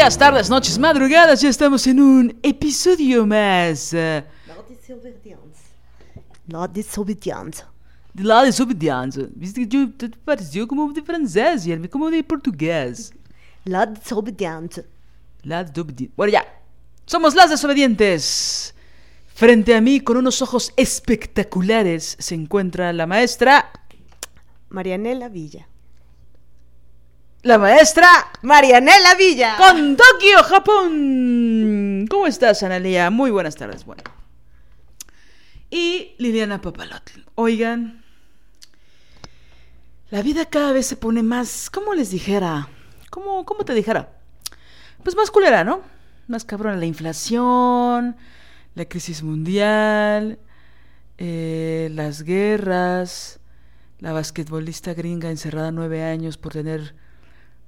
Días, tardes, noches, madrugadas. Ya estamos en un episodio más eh, La desobediente. La desobediente. de La Desobediente. Viste que yo te pareció como de francés y como de portugués. La desobediente. La desobediente. Bueno, ya. Somos las desobedientes. Frente a mí, con unos ojos espectaculares, se encuentra la maestra. Marianela Villa. La maestra. Marianela Villa. Con Tokio, Japón. ¿Cómo estás, Analia? Muy buenas tardes. Bueno. Y Liliana Papalotl. Oigan. La vida cada vez se pone más. ¿Cómo les dijera? ¿Cómo, cómo te dijera? Pues más culera, ¿no? Más cabrona la inflación, la crisis mundial, eh, las guerras, la basquetbolista gringa encerrada nueve años por tener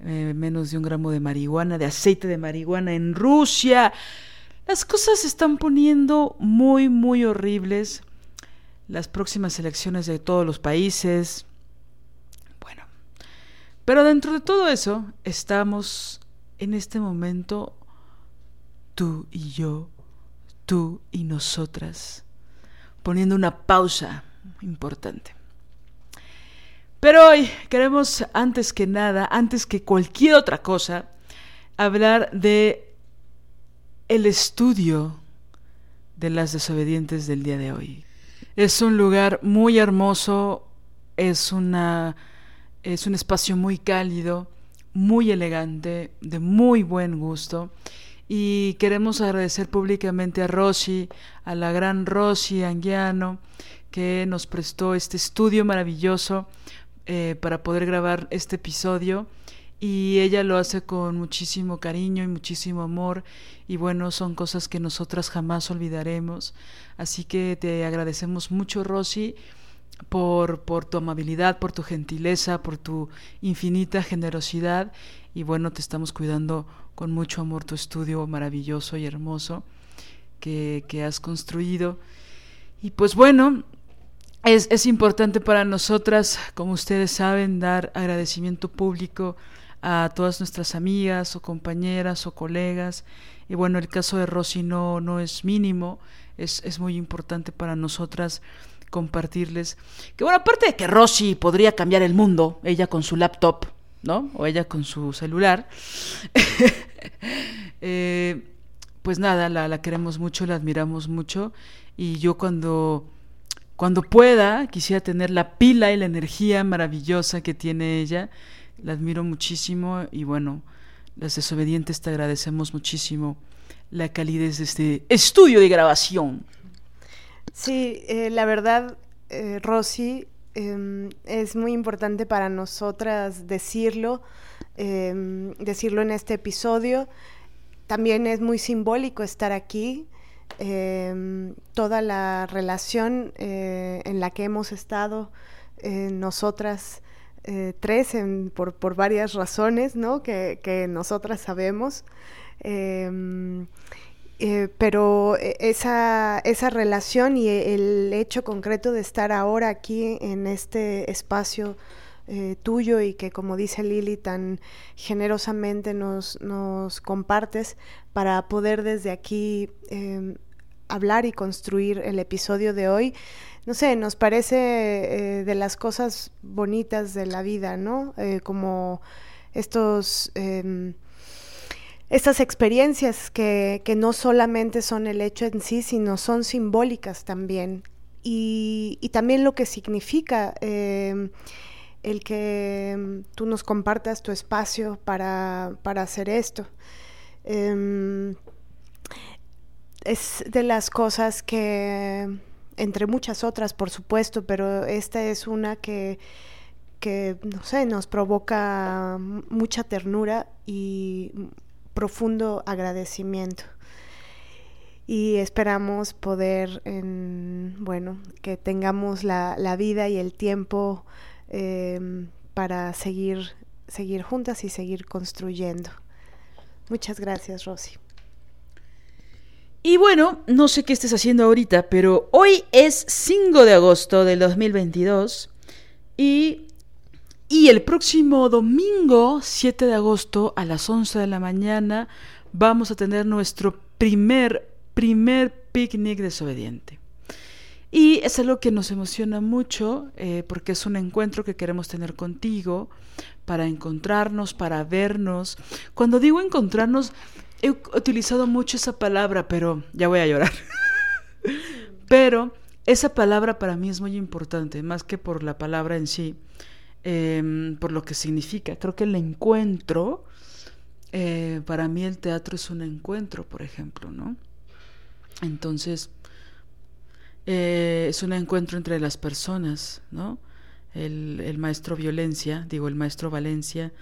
eh, menos de un gramo de marihuana, de aceite de marihuana en Rusia. Las cosas se están poniendo muy, muy horribles. Las próximas elecciones de todos los países. Bueno, pero dentro de todo eso estamos en este momento tú y yo, tú y nosotras, poniendo una pausa importante. Pero hoy queremos, antes que nada, antes que cualquier otra cosa, hablar de el estudio de las desobedientes del día de hoy. Es un lugar muy hermoso, es una es un espacio muy cálido, muy elegante, de muy buen gusto. Y queremos agradecer públicamente a Rosy, a la gran Rosy Anguiano, que nos prestó este estudio maravilloso eh, para poder grabar este episodio y ella lo hace con muchísimo cariño y muchísimo amor y bueno, son cosas que nosotras jamás olvidaremos. Así que te agradecemos mucho, Rosy, por, por tu amabilidad, por tu gentileza, por tu infinita generosidad y bueno, te estamos cuidando con mucho amor tu estudio maravilloso y hermoso que, que has construido. Y pues bueno, es, es, importante para nosotras, como ustedes saben, dar agradecimiento público a todas nuestras amigas o compañeras o colegas. Y bueno, el caso de Rosy no, no es mínimo, es, es muy importante para nosotras compartirles. Que bueno, aparte de que Rosy podría cambiar el mundo, ella con su laptop, ¿no? O ella con su celular. eh, pues nada, la, la queremos mucho, la admiramos mucho. Y yo cuando cuando pueda, quisiera tener la pila y la energía maravillosa que tiene ella. La admiro muchísimo y bueno, las desobedientes te agradecemos muchísimo la calidez de este estudio de grabación. Sí, eh, la verdad, eh, Rosy, eh, es muy importante para nosotras decirlo, decirlo en este episodio. También es muy simbólico estar aquí. Eh, toda la relación eh, en la que hemos estado eh, nosotras tres en, por, por, varias razones que, que nosotras sabemos. pero esa, esa relación y el hecho concreto de estar ahora aquí en este espacio eh, tuyo y que como dice Lili tan generosamente nos, nos compartes para poder desde aquí eh, hablar y construir el episodio de hoy. No sé, nos parece eh, de las cosas bonitas de la vida, ¿no? Eh, como estos em, estas experiencias que, que, no solamente son el hecho en sí, sino son simbólicas también. Y, y también lo que significa em, el que em, tú nos compartas tu espacio para, para hacer esto. Eh, es de las cosas que, entre muchas otras, por supuesto, pero esta es una que, que no sé, nos provoca mucha ternura y profundo agradecimiento. Y esperamos poder, en, bueno, que tengamos la, la vida y el tiempo eh, para seguir, seguir juntas y seguir construyendo. Muchas gracias, Rosy. Y bueno, no sé qué estés haciendo ahorita, pero hoy es 5 de agosto del 2022 y, y el próximo domingo, 7 de agosto, a las 11 de la mañana, vamos a tener nuestro primer, primer picnic desobediente. Y es algo que nos emociona mucho eh, porque es un encuentro que queremos tener contigo para encontrarnos, para vernos. Cuando digo encontrarnos, he utilizado mucho esa palabra, pero ya voy a llorar. pero esa palabra para mí es muy importante, más que por la palabra en sí, eh, por lo que significa. Creo que el encuentro, eh, para mí el teatro es un encuentro, por ejemplo, ¿no? Entonces, eh, es un encuentro entre las personas, ¿no? El, el maestro Violencia, digo, el maestro Valencia,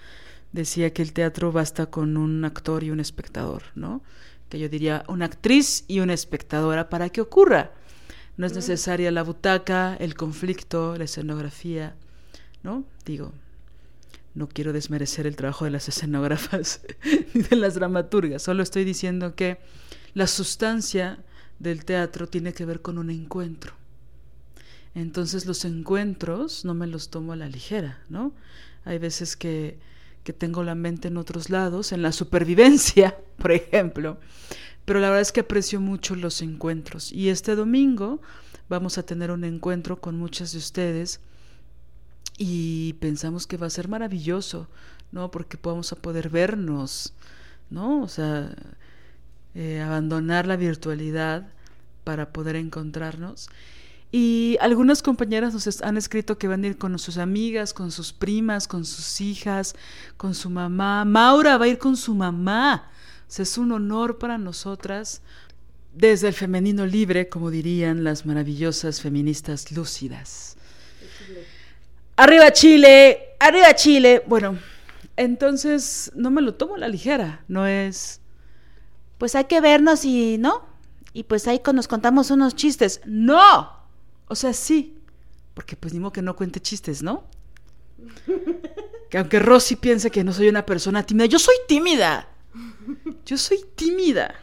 decía que el teatro basta con un actor y un espectador, ¿no? Que yo diría una actriz y una espectadora para que ocurra. No es necesaria la butaca, el conflicto, la escenografía, ¿no? Digo, no quiero desmerecer el trabajo de las escenógrafas ni de las dramaturgas, solo estoy diciendo que la sustancia del teatro tiene que ver con un encuentro. Entonces los encuentros no me los tomo a la ligera, ¿no? Hay veces que que tengo la mente en otros lados, en la supervivencia, por ejemplo. Pero la verdad es que aprecio mucho los encuentros. Y este domingo vamos a tener un encuentro con muchas de ustedes y pensamos que va a ser maravilloso, ¿no? Porque vamos a poder vernos, ¿no? O sea, eh, abandonar la virtualidad para poder encontrarnos. Y algunas compañeras nos han escrito que van a ir con sus amigas, con sus primas, con sus hijas, con su mamá. Maura va a ir con su mamá. O es un honor para nosotras desde el femenino libre, como dirían las maravillosas feministas lúcidas. Arriba Chile, arriba Chile. Bueno, entonces no me lo tomo a la ligera, no es... Pues hay que vernos y, ¿no? Y pues ahí nos contamos unos chistes. No, o sea, sí, porque pues ni modo que no cuente chistes, ¿no? Que aunque Rosy piense que no soy una persona tímida, yo soy tímida. Yo soy tímida.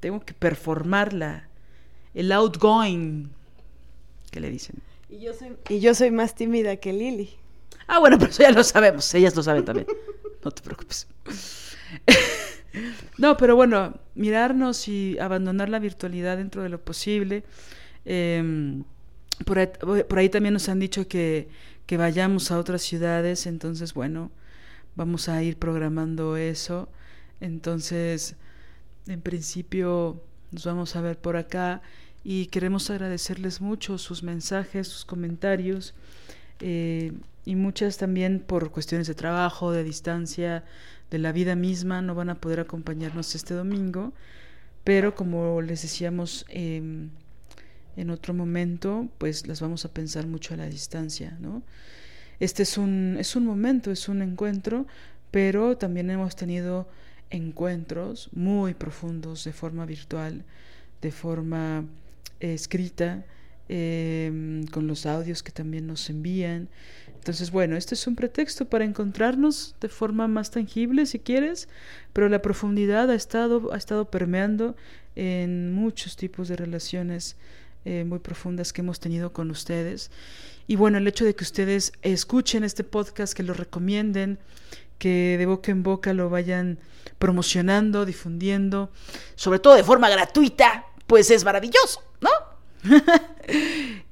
Tengo que performarla. El outgoing. ¿Qué le dicen? Y yo soy, y yo soy más tímida que Lili. Ah, bueno, pero eso ya lo sabemos. Ellas lo saben también. No te preocupes. No, pero bueno, mirarnos y abandonar la virtualidad dentro de lo posible. Eh, por ahí, también nos han dicho que, que vayamos a otras ciudades, entonces bueno, vamos a ir programando eso. Entonces, en principio nos vamos a ver por acá y queremos agradecerles mucho sus mensajes, sus comentarios eh, y muchas también por cuestiones de trabajo, de distancia, de la vida misma, no van a poder acompañarnos este domingo, pero como les decíamos, eh, en otro momento, pues las vamos a pensar mucho a la distancia, ¿no? Este es un, es un momento, es un encuentro, pero también hemos tenido encuentros muy profundos de forma virtual, de forma eh, escrita, em, con los audios que también nos envían. Entonces, bueno, este es un pretexto para encontrarnos de forma más tangible, si quieres, pero la profundidad ha estado, ha estado permeando en muchos tipos de relaciones eh, muy profundas que hemos tenido con ustedes. Y bueno, el hecho de que ustedes escuchen este podcast, que lo recomienden, que de boca en boca lo vayan promocionando, difundiendo, sobre todo de forma gratuita, pues es maravilloso, ¿no?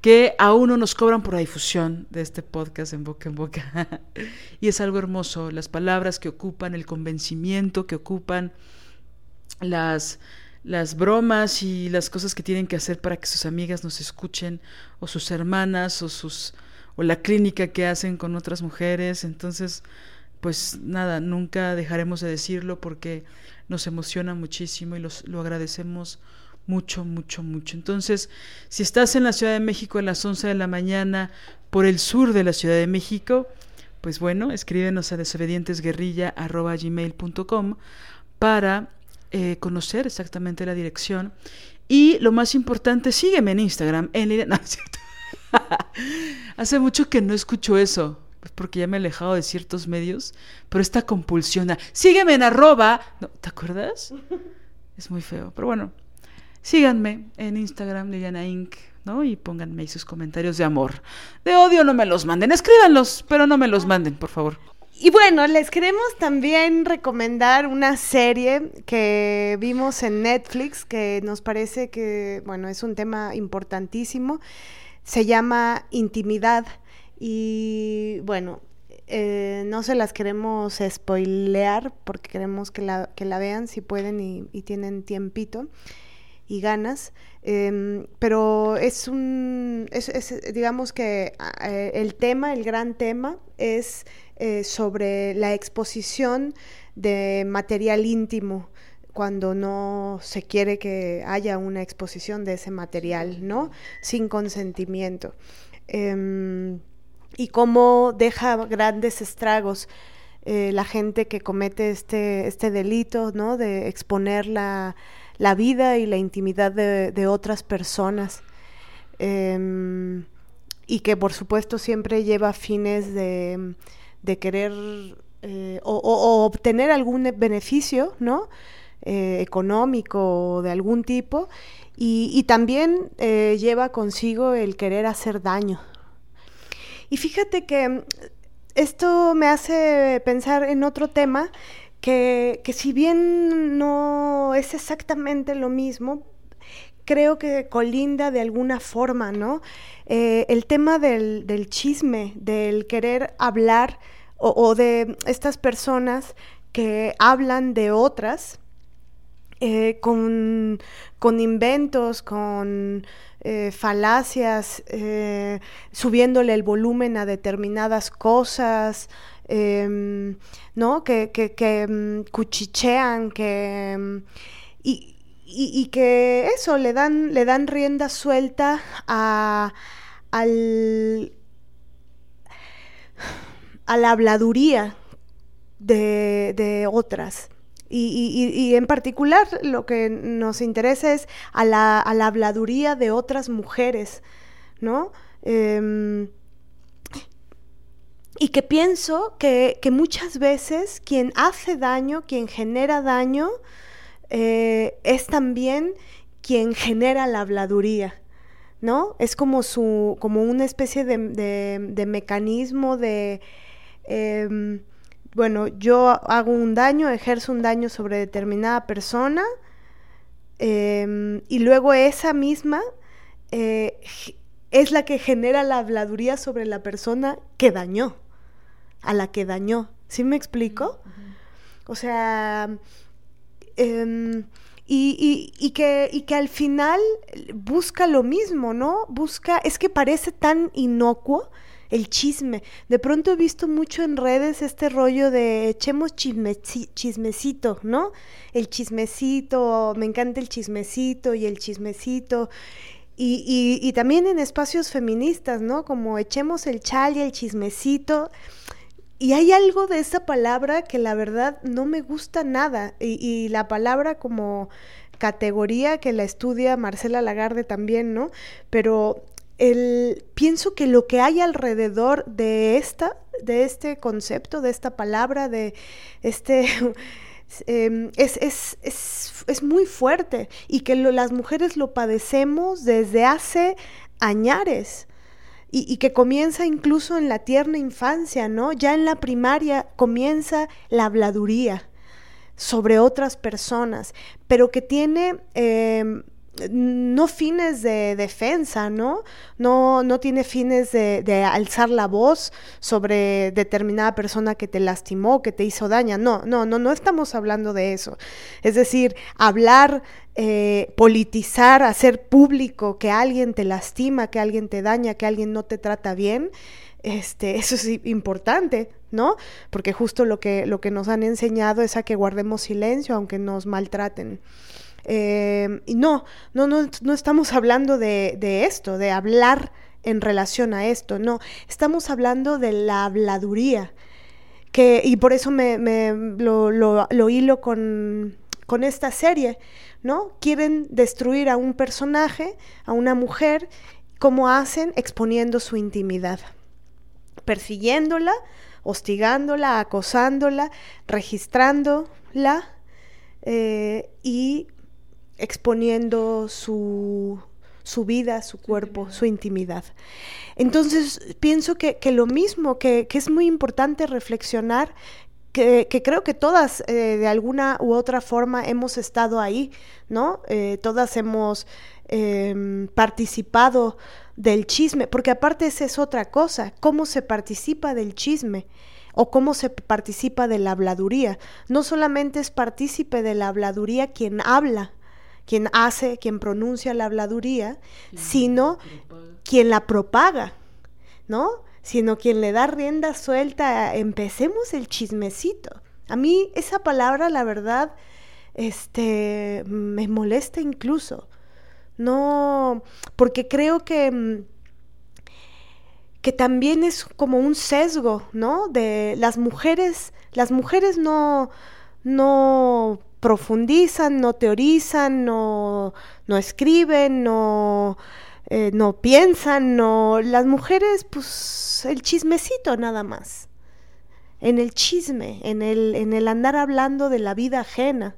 que aún no nos cobran por la difusión de este podcast en boca en boca. y es algo hermoso, las palabras que ocupan, el convencimiento que ocupan, las, las bromas y las cosas que tienen que hacer para que sus amigas nos escuchen, o sus hermanas, o sus o la clínica que hacen con otras mujeres. Entonces, pues nada, nunca dejaremos de decirlo porque nos emociona muchísimo y los, lo agradecemos mucho, mucho, mucho. Entonces, si estás en la Ciudad de México a las 11 de la mañana por el sur de la Ciudad de México, pues bueno, escríbenos a desobedientesguerrilla.com para eh, conocer exactamente la dirección. Y lo más importante, sígueme en Instagram, en No. Hace mucho que no escucho eso, pues porque ya me he alejado de ciertos medios, pero esta compulsión sígueme en arroba, ¿te acuerdas? Es muy feo, pero bueno, síganme en Instagram, Liliana Inc., ¿no? Y pónganme sus comentarios de amor. De odio no me los manden, escríbanlos, pero no me los manden, por favor. Y bueno, les queremos también recomendar una serie que vimos en Netflix que nos parece que, bueno, es un tema importantísimo. Se llama Intimidad y, bueno, eh, no se las queremos spoilear porque queremos que la, que la vean si pueden y tienen tiempito y ganas. Em, pero es un, es, digamos que eh, el tema, el gran tema es eh, sobre la exposición de material íntimo cuando no se quiere que haya una exposición de ese material, ¿no? Sin consentimiento. Em, y cómo deja grandes estragos eh, la gente que comete este, este delito, ¿no? De exponer la, la vida y la intimidad de, otras personas. Em, y que por supuesto siempre lleva fines de, querer eh, o, obtener algún beneficio, ¿no? Eh, económico o de algún tipo, y, también eh, lleva consigo el querer hacer daño. Y fíjate que esto me hace pensar en otro tema que, si bien no es exactamente lo mismo, creo que colinda de alguna forma, ¿no? Eh, el tema del, chisme, del querer hablar o, de estas personas que hablan de otras eh, con, inventos, con eh, falacias, subiéndole el volumen a determinadas cosas, Em, ¿no? Que, que, mm, cuchichean, que... Mm, y, que eso, le dan, le dan rienda suelta a, al, a la habladuría de, otras. Y, en particular lo que nos interesa es a la, a la habladuría de otras mujeres, ¿no? Em, y que pienso que, muchas veces quien hace daño, quien genera daño, eh, es también quien genera la habladuría, ¿no? Es como su, como una especie de, mecanismo de em, bueno, yo hago un daño, ejerzo un daño sobre determinada persona, em, y luego esa misma eh, es la que genera la habladuría sobre la persona que dañó a la que dañó. ¿Sí me explico? O sea, em, y, que, y que al final busca lo mismo, ¿no? Busca, es que parece tan inocuo el chisme. De pronto he visto mucho en redes este rollo de echemos chismecito, ¿no? El chismecito, me encanta el chismecito y el chismecito. Y, y, y también en espacios feministas, ¿no? Como echemos el chal y el chismecito. Y hay algo de esa palabra que la verdad no me gusta nada. Y, la palabra como categoría que la estudia Marcela Lagarde también, ¿no? Pero el, pienso que lo que hay alrededor de esta, de este concepto, de esta palabra, de este em, es, es, es, es, muy fuerte y que las mujeres lo padecemos desde hace añares y, que comienza incluso en la tierna infancia, ¿no? Ya en la primaria comienza la habladuría sobre otras personas, pero que tiene em, no fines de defensa, ¿no? No, no tiene fines de, de, alzar la voz sobre determinada persona que te lastimó, que te hizo daño. No, no, no, no estamos hablando de eso. Es decir, hablar, eh, politizar, hacer público que alguien te lastima, que alguien te daña, que alguien no te trata bien, este, eso es importante, ¿no? Porque justo lo que, lo que nos han enseñado es a que guardemos silencio aunque nos maltraten. Eh, y no, no, no, no estamos hablando de, de, esto, de hablar en relación a esto, no, estamos hablando de la habladuría, que, y por eso me, me lo, lo, lo, hilo con, con esta serie, ¿no? Quieren destruir a un personaje, a una mujer, como hacen exponiendo su intimidad, persiguiéndola, hostigándola, acosándola, registrándola eh, y exponiendo su, su vida, su cuerpo, su intimidad. Entonces, pienso que, que lo mismo, que, que, es muy importante reflexionar, que, que creo que todas eh, de alguna u otra forma hemos estado ahí, ¿no? Eh, todas hemos eh, participado del chisme, porque aparte esa es otra cosa, cómo se participa del chisme o cómo se participa de la habladuría. No solamente es partícipe de la habladuría quien habla, quien hace, quien pronuncia la habladuría, sino quien la propaga, ¿no? Sino quien le da rienda suelta, empecemos el chismecito. A mí esa palabra, la verdad, este, me molesta incluso. No, porque creo que que también es como un sesgo, ¿no? De las mujeres, las mujeres no, no profundizan, no teorizan, no, no escriben, no, eh, no piensan, no. Las mujeres, pues, el chismecito nada más. En el chisme, en el, en el andar hablando de la vida ajena.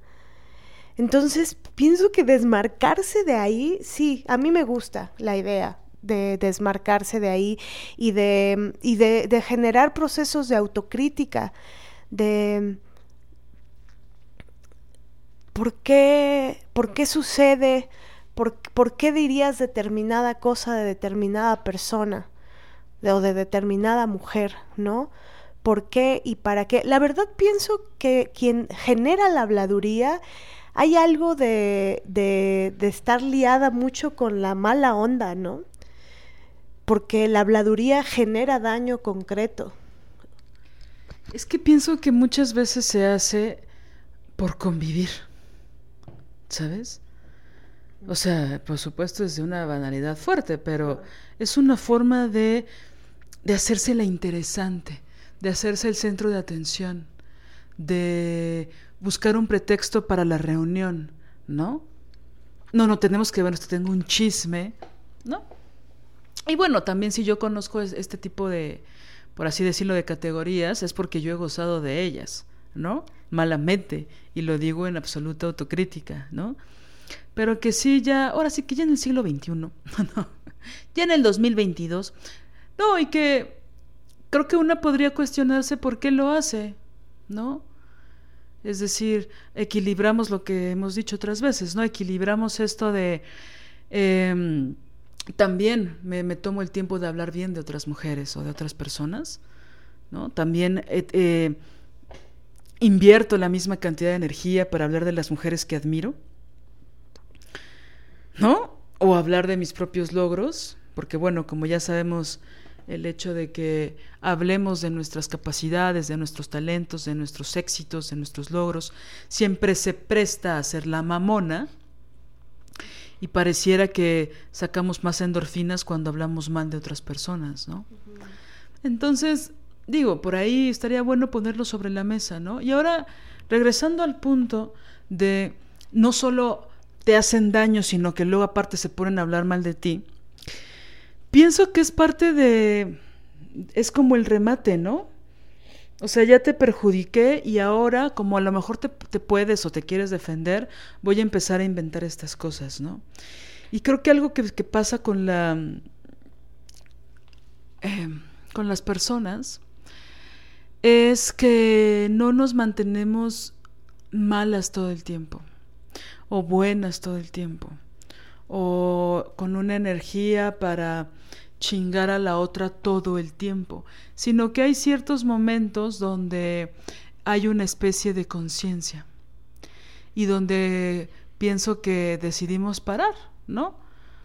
Entonces, pienso que desmarcarse de ahí, sí, a mí me gusta la idea de desmarcarse de ahí y de, y de, de generar procesos de autocrítica, de ¿por qué, por qué sucede? ¿Por, ¿Por, qué dirías determinada cosa de determinada persona o de determinada mujer, no? ¿Por qué y para qué? La verdad pienso que quien genera la habladuría hay algo de, de, de estar liada mucho con la mala onda, ¿no? Porque la habladuría genera daño concreto. Es que pienso que muchas veces se hace por convivir. ¿sabes? O sea, por supuesto es de una banalidad fuerte, pero es una forma de, de hacerse la interesante, de hacerse el centro de atención, de buscar un pretexto para la reunión, ¿no? No, no tenemos que ver, tengo un chisme, ¿no? Y bueno, también si yo conozco este tipo de, por así decirlo, de categorías, es porque yo he gozado de ellas, ¿no? malamente, y lo digo en absoluta autocrítica, ¿no? Pero que sí, ya, ahora sí que ya en el siglo XXI, no, ya en el 2022, no, y que creo que una podría cuestionarse por qué lo hace, ¿no? Es decir, equilibramos lo que hemos dicho otras veces, ¿no? Equilibramos esto de... Eh, también me, me, tomo el tiempo de hablar bien de otras mujeres o de otras personas, ¿no? También eh, eh, invierto la misma cantidad de energía para hablar de las mujeres que admiro, ¿no? O hablar de mis propios logros, porque bueno, como ya sabemos, el hecho de que hablemos de nuestras capacidades, de nuestros talentos, de nuestros éxitos, de nuestros logros, siempre se presta a ser la mamona y pareciera que sacamos más endorfinas cuando hablamos mal de otras personas, ¿no? Entonces, digo, por ahí estaría bueno ponerlo sobre la mesa, ¿no? Y ahora, regresando al punto de no solo te hacen daño, sino que luego aparte se ponen a hablar mal de ti, pienso que es parte de... es como el remate, ¿no? O sea, ya te perjudiqué y ahora, como a lo mejor te, puedes o te quieres defender, voy a empezar a inventar estas cosas, ¿no? Y creo que algo que, pasa con la... Eh, con las personas es que no nos mantenemos malas todo el tiempo o buenas todo el tiempo o con una energía para chingar a la otra todo el tiempo, sino que hay ciertos momentos donde hay una especie de conciencia y donde pienso que decidimos parar, ¿no?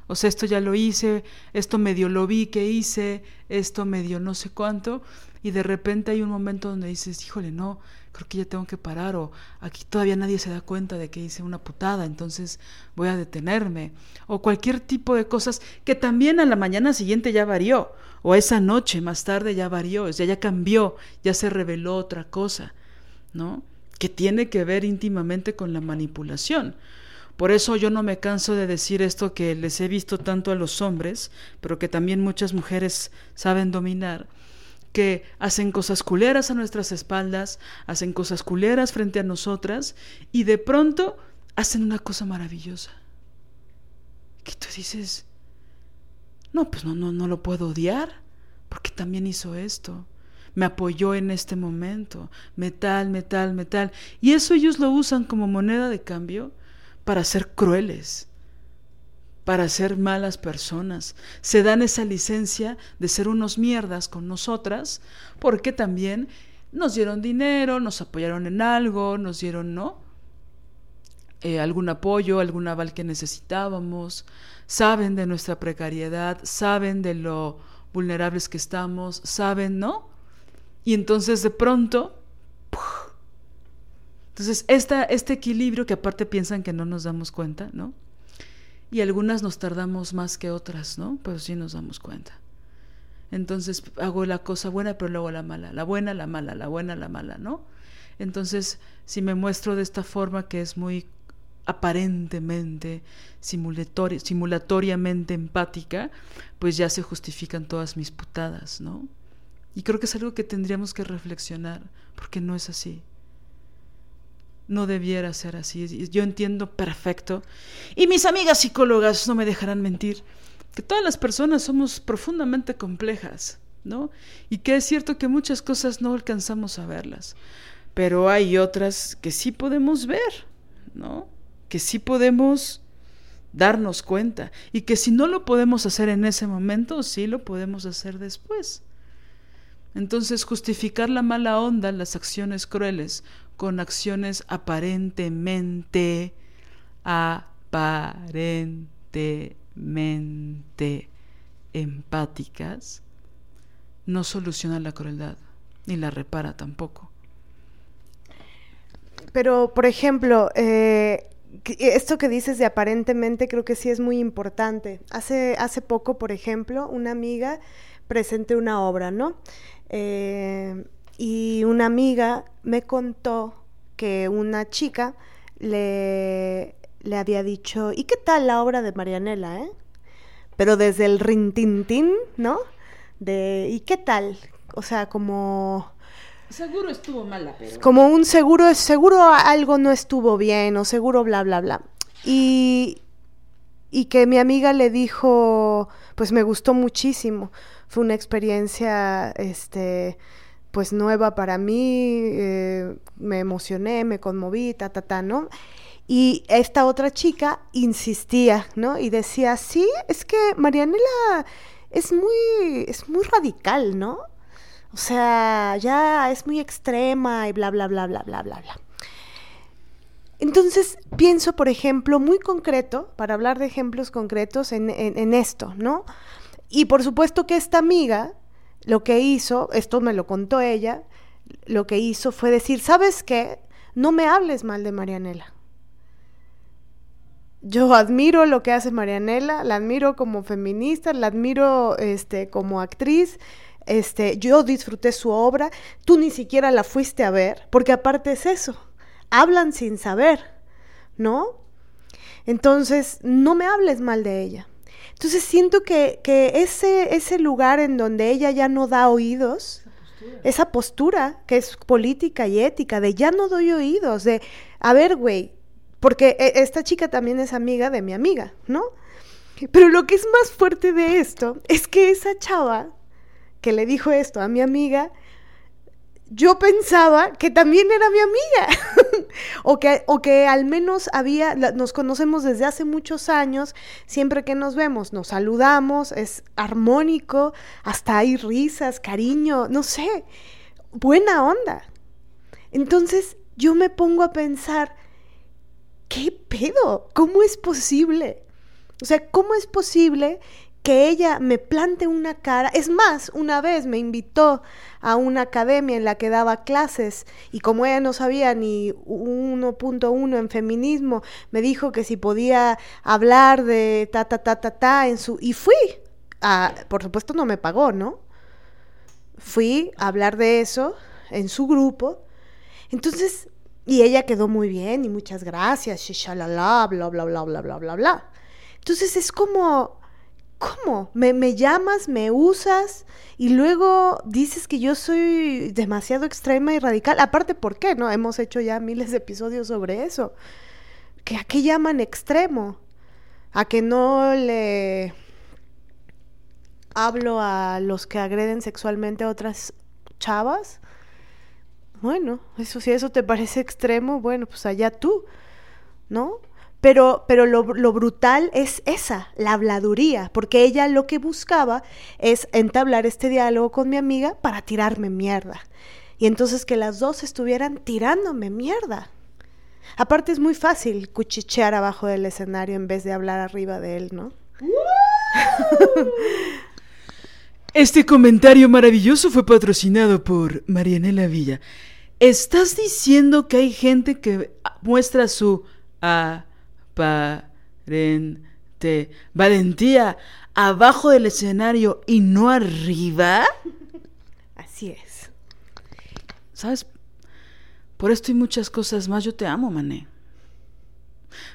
O sea, esto ya lo hice, esto medio lo vi que hice, esto medio no sé cuánto, y de repente hay un momento donde dices, híjole, no, creo que ya tengo que parar, o aquí todavía nadie se da cuenta de que hice una putada, entonces voy a detenerme, o cualquier tipo de cosas que también a la mañana siguiente ya varió, o esa noche más tarde ya varió, ya ya cambió, ya se reveló otra cosa, ¿no? Que tiene que ver íntimamente con la manipulación. Por eso yo no me canso de decir esto que les he visto tanto a los hombres, pero que también muchas mujeres saben dominar, que hacen cosas culeras a nuestras espaldas, hacen cosas culeras frente a nosotras y de pronto hacen una cosa maravillosa. Que tú dices, no, pues no, no, no lo puedo odiar, porque también hizo esto. Me apoyó en este momento, metal, metal, metal. Y eso ellos lo usan como moneda de cambio para ser crueles, para ser malas personas. Se dan esa licencia de ser unos mierdas con nosotras porque también nos dieron dinero, nos apoyaron en algo, nos dieron, ¿no? Eh, algún apoyo, algún aval que necesitábamos, saben de nuestra precariedad, saben de lo vulnerables que estamos, saben, ¿no? Y entonces de pronto entonces, esta, este equilibrio que aparte piensan que no nos damos cuenta, ¿no? Y algunas nos tardamos más que otras, ¿no? Pero sí nos damos cuenta. Entonces hago la cosa buena, pero luego la mala. La buena, la mala, la buena, la mala, ¿no? Entonces, si me muestro de esta forma que es muy aparentemente simulatoriamente empática, pues ya se justifican todas mis putadas, ¿no? Y creo que es algo que tendríamos que reflexionar, porque no es así no debiera ser así. Yo entiendo perfecto. Y mis amigas psicólogas no me dejarán mentir que todas las personas somos profundamente complejas, ¿no? Y que es cierto que muchas cosas no alcanzamos a verlas, pero hay otras que sí podemos ver, ¿no? Que sí podemos darnos cuenta y que si no lo podemos hacer en ese momento, sí lo podemos hacer después. Entonces justificar la mala onda, las acciones crueles, con acciones aparentemente, aparentemente empáticas, no soluciona la crueldad, ni la repara tampoco. Pero, por ejemplo, eh, esto que dices de aparentemente creo que sí es muy importante. Hace, hace poco, por ejemplo, una amiga presenté una obra, ¿no? Eh, y una amiga me contó que una chica le, le había dicho, ¿y qué tal la obra de Marianela, eh? Pero desde el rintintín, ¿no? De, ¿y qué tal? O sea, como... Seguro estuvo mala, pero... Como un seguro, seguro algo no estuvo bien o seguro bla, bla, bla. Y, y que mi amiga le dijo, pues me gustó muchísimo. Fue una experiencia, este, pues nueva para mí, eh, me emocioné, me conmoví, ta, ta, ta, ¿no? Y esta otra chica insistía, ¿no? Y decía, sí, es que Marianela es muy, es muy radical, ¿no? O sea, ya es muy extrema y bla, bla, bla, bla, bla, bla, bla. Entonces, pienso, por ejemplo, muy concreto, para hablar de ejemplos concretos en, en esto, ¿no? Y por supuesto que esta amiga lo que hizo, esto me lo contó ella, lo que hizo fue decir, ¿sabes qué? No me hables mal de Marianela. Yo admiro lo que hace Marianela, la admiro como feminista, la admiro este, como actriz, este, yo disfruté su obra, tú ni siquiera la fuiste a ver, porque aparte es eso, hablan sin saber, ¿no? Entonces, no me hables mal de ella. Entonces siento que, ese, ese lugar en donde ella ya no da oídos, esa postura que es política y ética, de ya no doy oídos, de, a ver, güey, porque e, esta chica también es amiga de mi amiga, ¿no? Pero lo que es más fuerte de esto es que esa chava que le dijo esto a mi amiga, yo pensaba que también era mi amiga, o, que, o que al menos había, nos conocemos desde hace muchos años, siempre que nos vemos nos saludamos, es armónico, hasta hay risas, cariño, no sé, buena onda. Entonces yo me pongo a pensar, ¿qué pedo? ¿Cómo es posible? O sea, ¿cómo es posible que ella me plante una cara. Es más, una vez me invitó a una academia en la que daba clases y como ella no sabía ni 1.1 en feminismo, me dijo que si podía hablar de ta ta ta ta ta en su y fui. A, por supuesto no me pagó, ¿no? Fui a hablar de eso en su grupo. Entonces, y ella quedó muy bien y muchas gracias, shishalala, bla bla bla bla bla bla bla. Entonces es como ¿cómo? Me, me, llamas, me usas y luego dices que yo soy demasiado extrema y radical. Aparte, ¿por qué? No, hemos hecho ya miles de episodios sobre eso. ¿Que ¿A qué llaman extremo? ¿A que no le hablo a los que agreden sexualmente a otras chavas? Bueno, eso si eso te parece extremo, bueno, pues allá tú, ¿no? Pero, pero lo, brutal es esa, la habladuría, porque ella lo que buscaba es entablar este diálogo con mi amiga para tirarme mierda. Y entonces que las dos estuvieran tirándome mierda. Aparte es muy fácil cuchichear abajo del escenario en vez de hablar arriba de él, ¿no? Este comentario maravilloso fue patrocinado por Marianela Villa. ¿Estás diciendo que hay gente que muestra su ah, transparente. Valentía abajo del escenario y no arriba. Así es. ¿Sabes? Por esto y muchas cosas más, yo te amo, mané.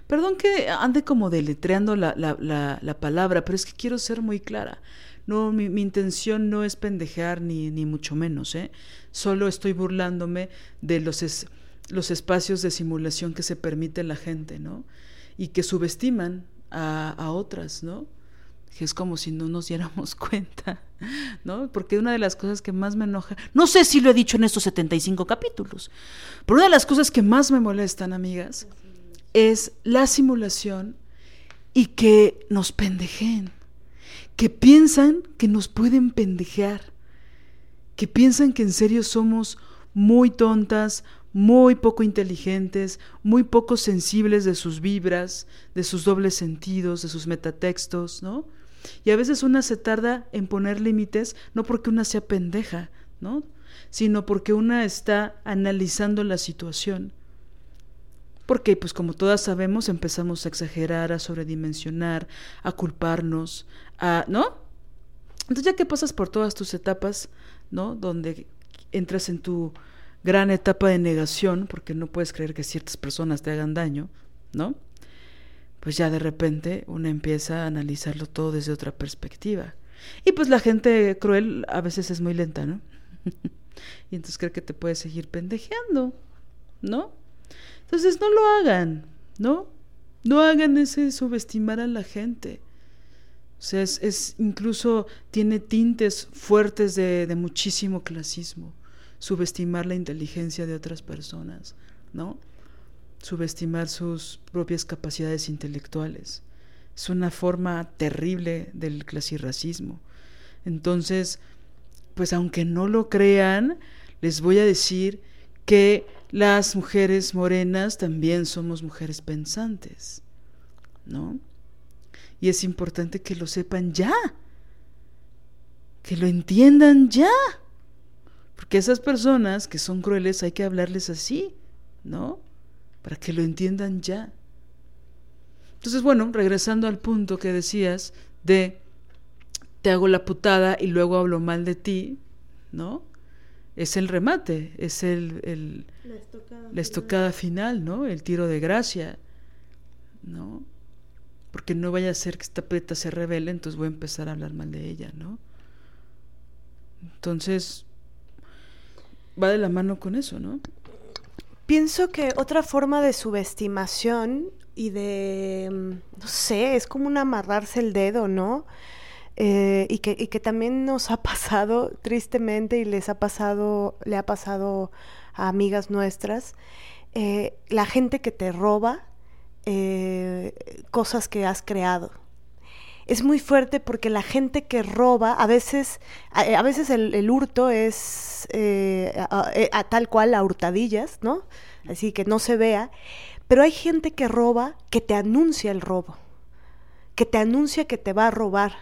Perdón que ande como deletreando la, la, palabra, pero es que quiero ser muy clara. No, mi, intención no es pendejear ni, ni mucho menos, ¿eh? Solo estoy burlándome de los, los espacios de simulación que se permite la gente, ¿no? Y que subestiman a, otras, ¿no? Que es como si no nos diéramos cuenta, ¿no? Porque una de las cosas que más me enoja, no sé si lo he dicho en estos 75 capítulos, pero una de las cosas que más me molestan, amigas, es la simulación y que nos pendejen, que piensan que nos pueden pendejear, que piensan que en serio somos muy tontas, muy poco inteligentes, muy poco sensibles de sus vibras, de sus dobles sentidos, de sus metatextos, ¿no? Y a veces una se tarda en poner límites, no porque una sea pendeja, ¿no? Sino porque una está analizando la situación. Porque, pues como todas sabemos, empezamos a exagerar, a sobredimensionar, a culparnos, a, ¿no? Entonces ya que pasas por todas tus etapas, ¿no? Donde entras en tu gran etapa de negación, porque no puedes creer que ciertas personas te hagan daño, ¿no? Pues ya de repente uno empieza a analizarlo todo desde otra perspectiva. Y pues la gente cruel a veces es muy lenta, ¿no? y entonces cree que te puede seguir pendejeando, ¿no? Entonces no lo hagan, ¿no? No hagan ese subestimar a la gente. O sea, es, incluso tiene tintes fuertes de, de muchísimo clasismo subestimar la inteligencia de otras personas, ¿no? Subestimar sus propias capacidades intelectuales. Es una forma terrible del clasirracismo. Entonces, pues aunque no lo crean, les voy a decir que las mujeres morenas también somos mujeres pensantes, ¿no? Y es importante que lo sepan ya, que lo entiendan ya. Porque esas personas que son crueles hay que hablarles así, ¿no? Para que lo entiendan ya. Entonces, bueno, regresando al punto que decías de te hago la putada y luego hablo mal de ti, ¿no? Es el remate, es el, la, estocada, final, ¿no? El tiro de gracia, ¿no? Porque no vaya a ser que esta peta se revele, entonces voy a empezar a hablar mal de ella, ¿no? Entonces, va de la mano con eso, ¿no? Pienso que otra forma de subestimación y de, mm, no sé, es como un amarrarse el dedo, ¿no? eh, y, que, y que también nos ha pasado tristemente y les ha pasado, le ha pasado a amigas nuestras, eh, la gente que te roba eh, cosas que has creado. Es muy fuerte porque la gente que roba, a veces, a, veces el, hurto es a, tal cual a hurtadillas, ¿no? Así que no se vea. Pero hay gente que roba que te anuncia el robo, que te anuncia que te va a robar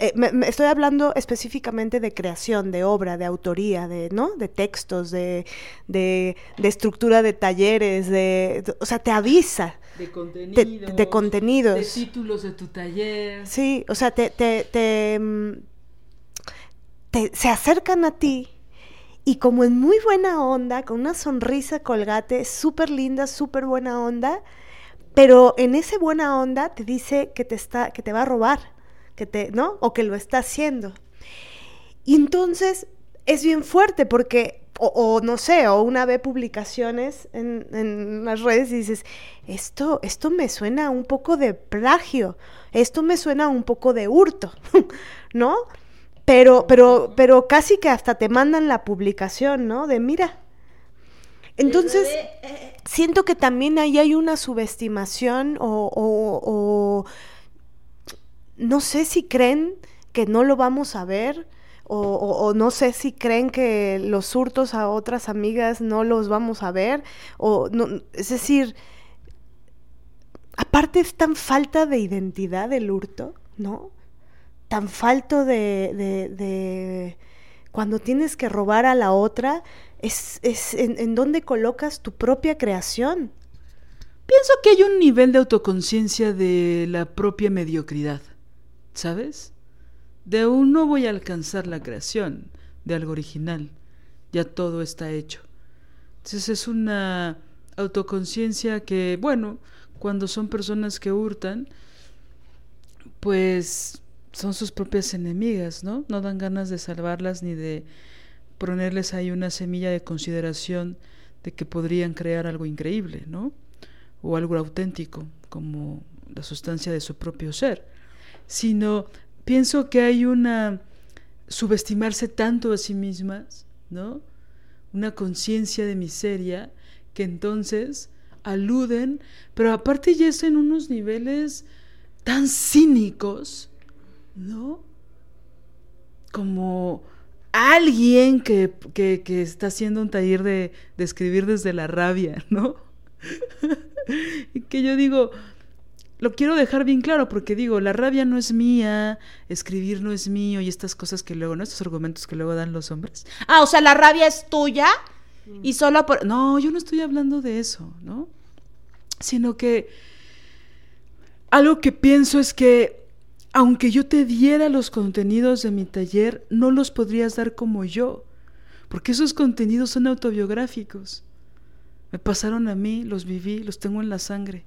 eh, me, estoy hablando específicamente de creación, de obra, de autoría, de, ¿no? de textos, de, de, estructura de talleres, de, o sea, te avisa. De contenidos. De, contenidos. De títulos de tu taller. Sí, o sea, te, te, te, mm, te, se acercan a ti y como en muy buena onda, con una sonrisa colgate, súper linda, súper buena onda, pero en esa buena onda te dice que te, está, que te va a robar que te, ¿no? O que lo está haciendo. Y entonces es bien fuerte porque, o, no sé, o una ve publicaciones en, en, las redes y dices, esto, esto me suena un poco de plagio, esto me suena un poco de hurto, ¿no? Pero, pero, pero casi que hasta te mandan la publicación, ¿no? De mira. Entonces, eh, siento que también ahí hay una subestimación o, o no sé si creen que no lo vamos a ver o, no sé si creen que los hurtos a otras amigas no los vamos a ver o no, es decir, aparte es tan falta de identidad el hurto, ¿no? Tan falto de, cuando tienes que robar a la otra, es, es en, en dónde colocas tu propia creación. Pienso que hay un nivel de autoconciencia de la propia mediocridad. ¿sabes? De un no voy a alcanzar la creación de algo original, ya todo está hecho. Entonces es una autoconciencia que, bueno, cuando son personas que hurtan, pues son sus propias enemigas, ¿no? No dan ganas de salvarlas ni de ponerles ahí una semilla de consideración de que podrían crear algo increíble, ¿no? O algo auténtico, como la sustancia de su propio ser sino pienso que hay una subestimarse tanto a sí mismas, ¿no? Una conciencia de miseria que entonces aluden, pero aparte ya es en unos niveles tan cínicos, ¿no? Como alguien que, que, está haciendo un taller de, de escribir desde la rabia, ¿no? que yo digo, lo quiero dejar bien claro porque digo, la rabia no es mía, escribir no es mío y estas cosas que luego, ¿no? Estos argumentos que luego dan los hombres. Ah, o sea, la rabia es tuya y solo por... No, yo no estoy hablando de eso, ¿no? Sino que algo que pienso es que aunque yo te diera los contenidos de mi taller, no los podrías dar como yo, porque esos contenidos son autobiográficos. Me pasaron a mí, los viví, los tengo en la sangre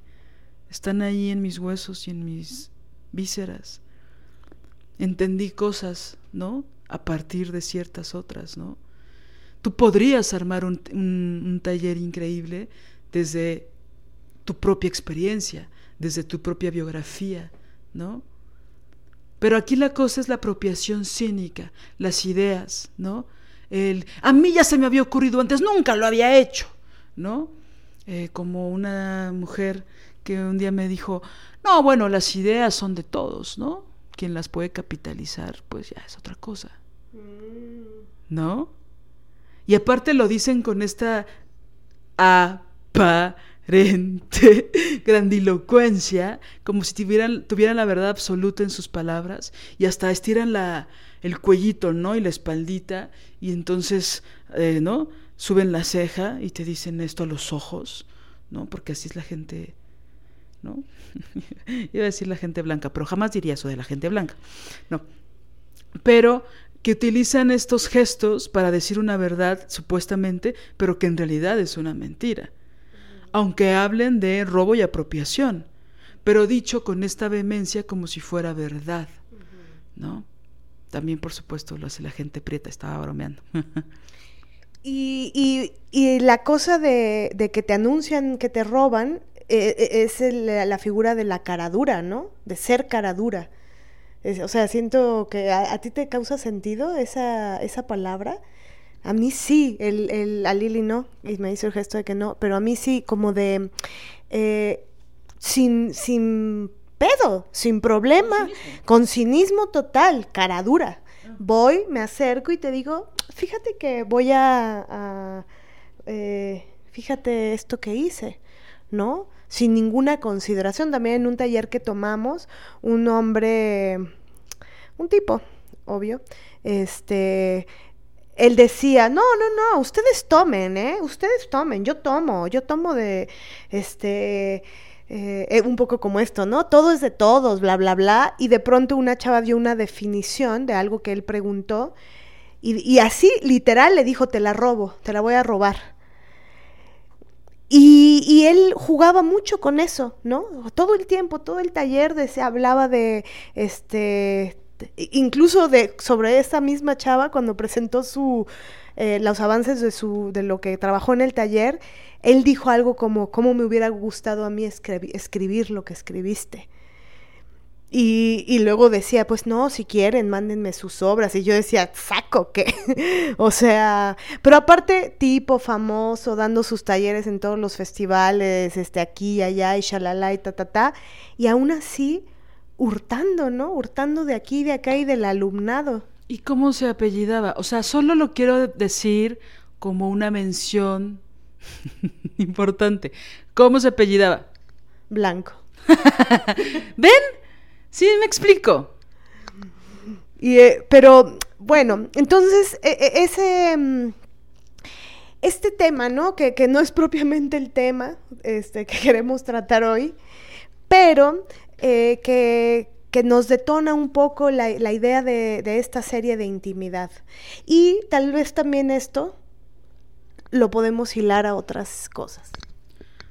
están ahí en mis huesos y en mis vísceras. Entendí cosas, ¿no? A partir de ciertas otras, ¿no? Tú podrías armar un, un, taller increíble desde tu propia experiencia, desde tu propia biografía, ¿no? Pero aquí la cosa es la apropiación cínica, las ideas, ¿no? El, a mí ya se me había ocurrido antes, nunca lo había hecho, ¿no? Eh, como una mujer que un día me dijo, no, bueno, las ideas son de todos, ¿no? Quien las puede capitalizar, pues ya es otra cosa. Mm. ¿No? Y aparte lo dicen con esta aparente grandilocuencia, como si tuvieran, tuvieran la verdad absoluta en sus palabras, y hasta estiran la, el cuellito, ¿no? Y la espaldita, y entonces, eh, ¿no? Suben la ceja y te dicen esto a los ojos, ¿no? Porque así es la gente ¿no? Iba a decir la gente blanca, pero jamás diría eso de la gente blanca, no. Pero que utilizan estos gestos para decir una verdad, supuestamente, pero que en realidad es una mentira. Aunque hablen de robo y apropiación, pero dicho con esta vehemencia como si fuera verdad, ¿no? También, por supuesto, lo hace la gente prieta, estaba bromeando. y, y, la cosa de, de, que te anuncian que te roban eh, eh, es la figura de la caradura, ¿no? De ser caradura. Es- o sea, siento que a, a ti te causa sentido esa, esa palabra. A mí sí, el, el, a Lili no, y me hizo el gesto de que no, pero a mí sí, como de eh, sin, sin pedo, sin problema, con cinismo total, cara dura. Voy, me acerco y te digo, fíjate que voy a, a, eh, fíjate esto que hice, ¿no? Sin ninguna consideración. También en un taller que tomamos, un hombre, un tipo, obvio, este, él decía, no, no, no, ustedes tomen, ¿eh? Ustedes tomen, yo tomo, yo tomo de, este, eh, eh, un poco como esto, ¿no? Todo es de todos, bla, bla, bla. Y de pronto una chava dio una definición de algo que él preguntó y, y así, literal, le dijo, te la robo, te la voy a robar. Y, y él jugaba mucho con eso, ¿no? Todo el tiempo, todo el taller de, se hablaba de, este, incluso de sobre esta misma chava cuando presentó su eh, los avances de su de lo que trabajó en el taller él dijo algo como cómo me hubiera gustado a mí escribi- escribir lo que escribiste y, y luego decía, pues no, si quieren, mándenme sus obras. Y yo decía, saco, ¿qué? o sea, pero aparte, tipo famoso, dando sus talleres en todos los festivales, este, aquí y allá, y shalala, y ta, ta, ta. Y aún así, hurtando, ¿no? Hurtando de aquí, de acá y del alumnado. ¿Y cómo se apellidaba? O sea, solo lo quiero decir como una mención importante. ¿Cómo se apellidaba? Blanco. ¿Ven? Sí, me explico. Y, eh, pero bueno, entonces e- e- ese mm, este tema, ¿no? Que, que no es propiamente el tema este, que queremos tratar hoy, pero eh, que, que nos detona un poco la, la idea de, de esta serie de intimidad. Y tal vez también esto lo podemos hilar a otras cosas.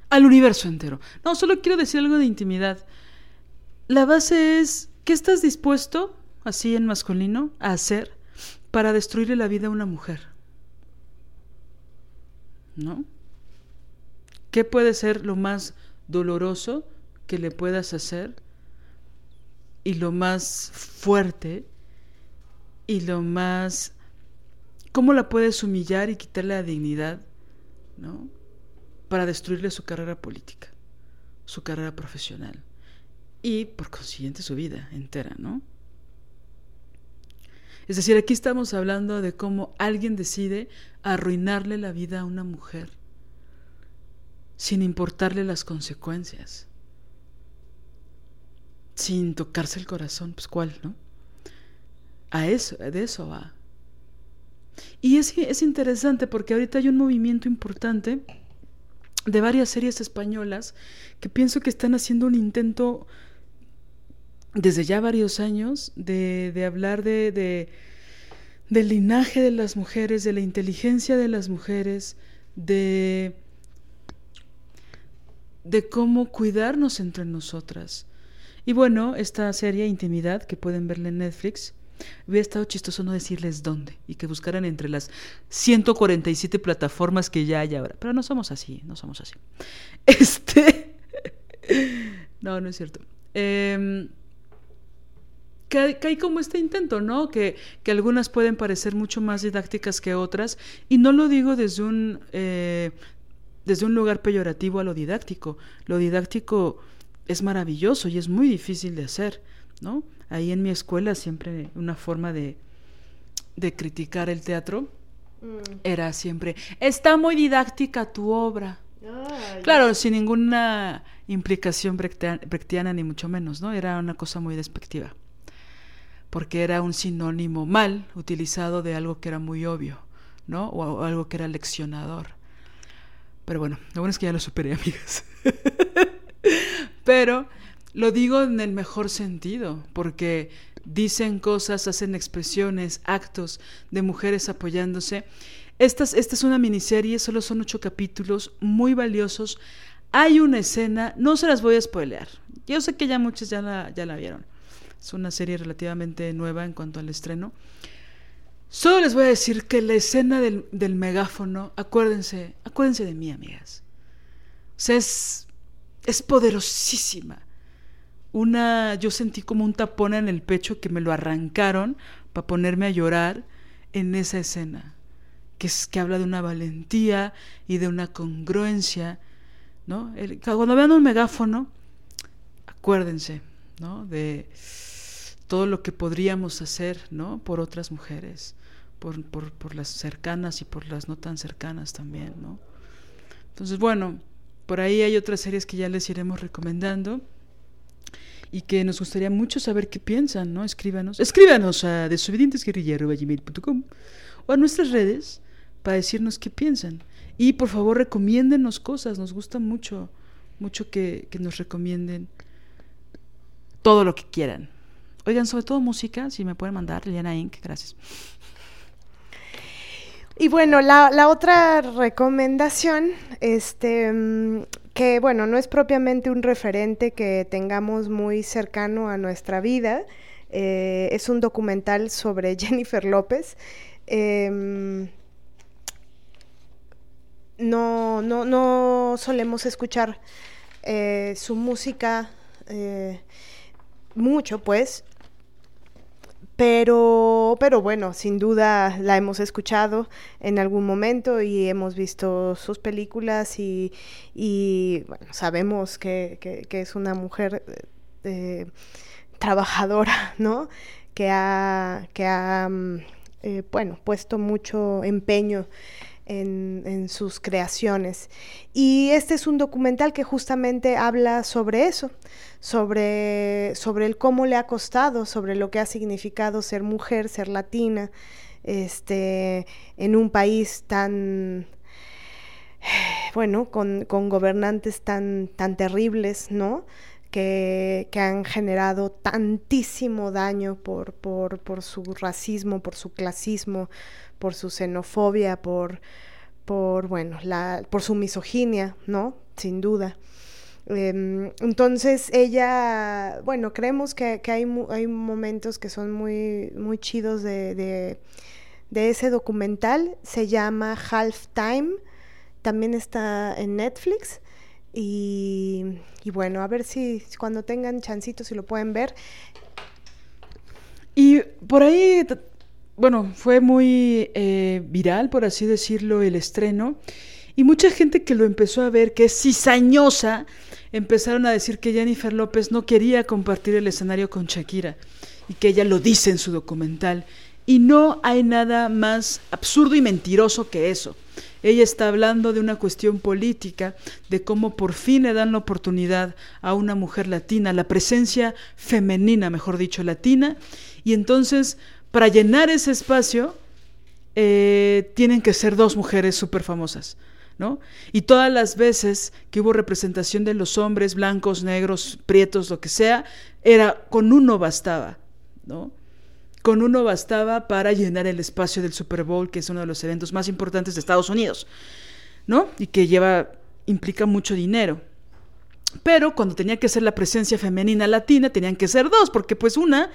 Al universo entero. No, solo quiero decir algo de intimidad. La base es, ¿qué estás dispuesto, así en masculino, a hacer para destruirle la vida a una mujer? ¿No? ¿Qué puede ser lo más doloroso que le puedas hacer y lo más fuerte y lo más... ¿Cómo la puedes humillar y quitarle la dignidad? ¿No? Para destruirle su carrera política, su carrera profesional y por consiguiente su vida entera, ¿no? Es decir, aquí estamos hablando de cómo alguien decide arruinarle la vida a una mujer sin importarle las consecuencias, sin tocarse el corazón, pues cuál, ¿no? A eso, de eso va. Y es, es interesante porque ahorita hay un movimiento importante de varias series españolas que pienso que están haciendo un intento desde ya varios años de, de hablar de, de, del linaje de las mujeres, de la inteligencia de las mujeres, de, de cómo cuidarnos entre nosotras. Y bueno, esta serie Intimidad, que pueden verla en Netflix, hubiera estado chistoso no decirles dónde y que buscaran entre las 147 plataformas que ya hay ahora. Pero no somos así, no somos así. Este. no, no es cierto. Eh, que, hay, que, hay, como este intento, ¿no? Que, que, algunas pueden parecer mucho más didácticas que otras. Y no lo digo desde un, eh, desde un lugar peyorativo a lo didáctico. Lo didáctico es maravilloso y es muy difícil de hacer, ¿no? Ahí en mi escuela siempre una forma de, de criticar el teatro mm. era siempre, está muy didáctica tu obra. Ay, claro, sin ninguna implicación brechtiana ni mucho menos, ¿no? Era una cosa muy despectiva porque era un sinónimo mal utilizado de algo que era muy obvio, ¿no? O algo que era leccionador. Pero bueno, lo bueno es que ya lo superé, amigas. Pero lo digo en el mejor sentido, porque dicen cosas, hacen expresiones, actos de mujeres apoyándose. Esta, esta es una miniserie, solo son ocho capítulos, muy valiosos. Hay una escena, no se las voy a spoilear. Yo sé que ya muchos ya la, ya la vieron. Es una serie relativamente nueva en cuanto al estreno. Solo les voy a decir que la escena del, del megáfono, acuérdense, acuérdense de mí, amigas. O sea, es, es poderosísima. una, yo sentí como un tapón en el pecho que me lo arrancaron para ponerme a llorar en esa escena, que, es, que habla de una valentía y de una congruencia, ¿no? cuando vean un megáfono, acuérdense, ¿no? De todo lo que podríamos hacer, ¿no? Por otras mujeres, por, por, por las cercanas y por las no tan cercanas también, ¿no? Entonces, bueno, por ahí hay otras series que ya les iremos recomendando y que nos gustaría mucho saber qué piensan, ¿no? Escríbanos. Escríbanos a desobedientesguerrilla.com o a nuestras redes para decirnos qué piensan. Y por favor recomiéndenos cosas, nos gusta mucho, mucho que, que nos recomienden todo lo que quieran. Oigan, sobre todo música, si me pueden mandar, Liliana Inc., gracias. Y bueno, la, la, otra recomendación, este, que bueno, no es propiamente un referente que tengamos muy cercano a nuestra vida, eh, es un documental sobre Jennifer López. Eh, no, no, no solemos escuchar eh, su música eh, mucho, pues, pero, pero bueno, sin duda la hemos escuchado en algún momento y hemos visto sus películas y, y bueno, sabemos que, que, es una mujer eh, trabajadora, ¿no? Que ha, que ha mm, eh, bueno, puesto mucho empeño en, sus creaciones. Y este es un documental que justamente habla sobre eso, sobre, sobre el cómo le ha costado, sobre lo que ha significado ser mujer, ser latina, este, en un país tan, bueno, con, con gobernantes tan, tan terribles, ¿no? Que, han generado tantísimo daño por, por, su racismo, por su clasismo, por su xenofobia, por, por bueno, la, por su misoginia, ¿no? Sin duda. Eh, entonces ella, bueno, creemos que, que hay, hay, momentos que son muy, muy chidos de, de, de, ese documental. Se llama Half Time, también está en Netflix. Y, bueno, a ver si cuando tengan chancitos si lo pueden ver. Y por ahí bueno, fue muy eh, viral, por así decirlo, el estreno. Y mucha gente que lo empezó a ver, que es cizañosa, empezaron a decir que Jennifer López no quería compartir el escenario con Shakira y que ella lo dice en su documental. Y no hay nada más absurdo y mentiroso que eso. Ella está hablando de una cuestión política, de cómo por fin le dan la oportunidad a una mujer latina, la presencia femenina, mejor dicho, latina, y entonces para llenar ese espacio eh, tienen que ser dos mujeres súper famosas. ¿no? Y todas las veces que hubo representación de los hombres, blancos, negros, prietos, lo que sea, era con uno bastaba, ¿no? Con uno bastaba para llenar el espacio del Super Bowl, que es uno de los eventos más importantes de Estados Unidos, ¿no? Y que lleva, implica mucho dinero. Pero cuando tenía que ser la presencia femenina latina, tenían que ser dos, porque pues una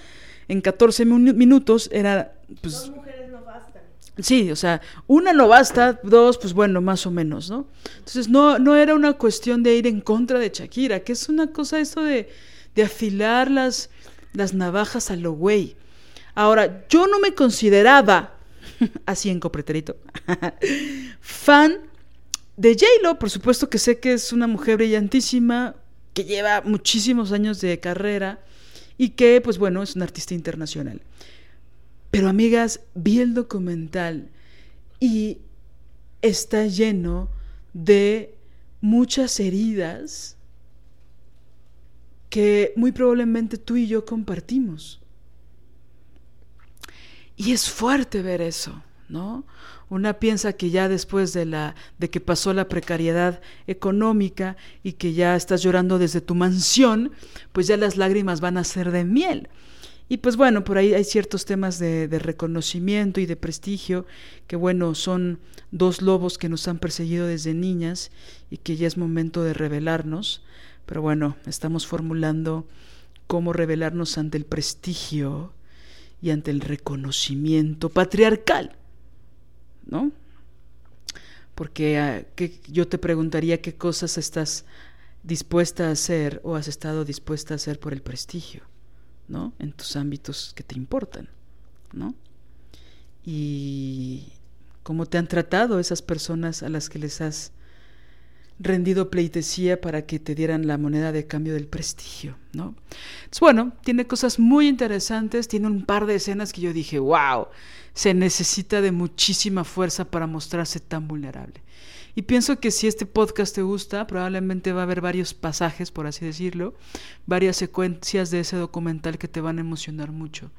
en 14 minutos era... Pues, Dos mujeres no bastan. Sí, o sea, una no basta, dos, pues bueno, más o menos, ¿no? Entonces no, no era una cuestión de ir en contra de Shakira, que es una cosa esto de, de afilar las, las navajas a lo güey. Ahora, yo no me consideraba, así en copreterito, fan de J-Lo, por supuesto que sé que es una mujer brillantísima, que lleva muchísimos años de carrera, y que, pues bueno, es un artista internacional. Pero amigas, vi el documental y está lleno de muchas heridas que muy probablemente tú y yo compartimos. Y es fuerte ver eso, ¿no? Una piensa que ya después de la de que pasó la precariedad económica y que ya estás llorando desde tu mansión, pues ya las lágrimas van a ser de miel. Y pues bueno, por ahí hay ciertos temas de, de, reconocimiento y de prestigio, que bueno, son dos lobos que nos han perseguido desde niñas y que ya es momento de revelarnos. Pero bueno, estamos formulando cómo revelarnos ante el prestigio y ante el reconocimiento patriarcal. ¿no? Porque uh, que yo te preguntaría qué cosas estás dispuesta a hacer o has estado dispuesta a hacer por el prestigio, ¿no? En tus ámbitos que te importan, ¿no? Y cómo te han tratado esas personas a las que les has rendido pleitesía para que te dieran la moneda de cambio del prestigio, ¿no? Entonces, bueno, tiene cosas muy interesantes, tiene un par de escenas que yo dije, wow, se necesita de muchísima fuerza para mostrarse tan vulnerable. Y pienso que si este podcast te gusta, probablemente va a haber varios pasajes, por así decirlo, varias secuencias de ese documental que te van a emocionar mucho.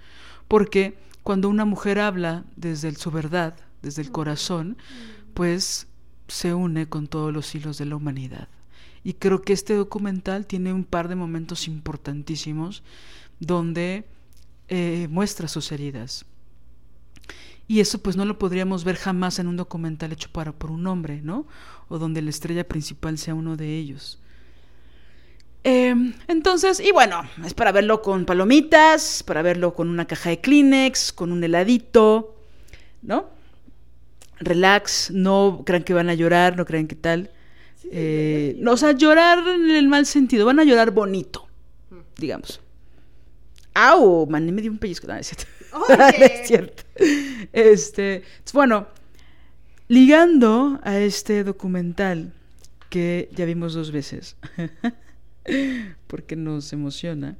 Porque cuando una mujer habla desde su verdad, desde el corazón, pues se une con todos los hilos de la humanidad. Y creo que este documental tiene un par de momentos importantísimos donde eh, muestra sus heridas. Y eso pues no lo podríamos ver jamás en un documental hecho para, por un hombre, ¿no? O donde la estrella principal sea uno de ellos. Em, entonces, y bueno, es para verlo con palomitas, para verlo con una caja de Kleenex, con un heladito, ¿no? Relax, no crean que van a llorar, no crean que tal. Eh, no, o sea, llorar en el mal sentido, van a llorar bonito, digamos. ¡Au! Man, me dio un pellizco. No, es cierto. es cierto. Este, bueno, ligando a este documental que ya vimos dos veces, porque nos emociona,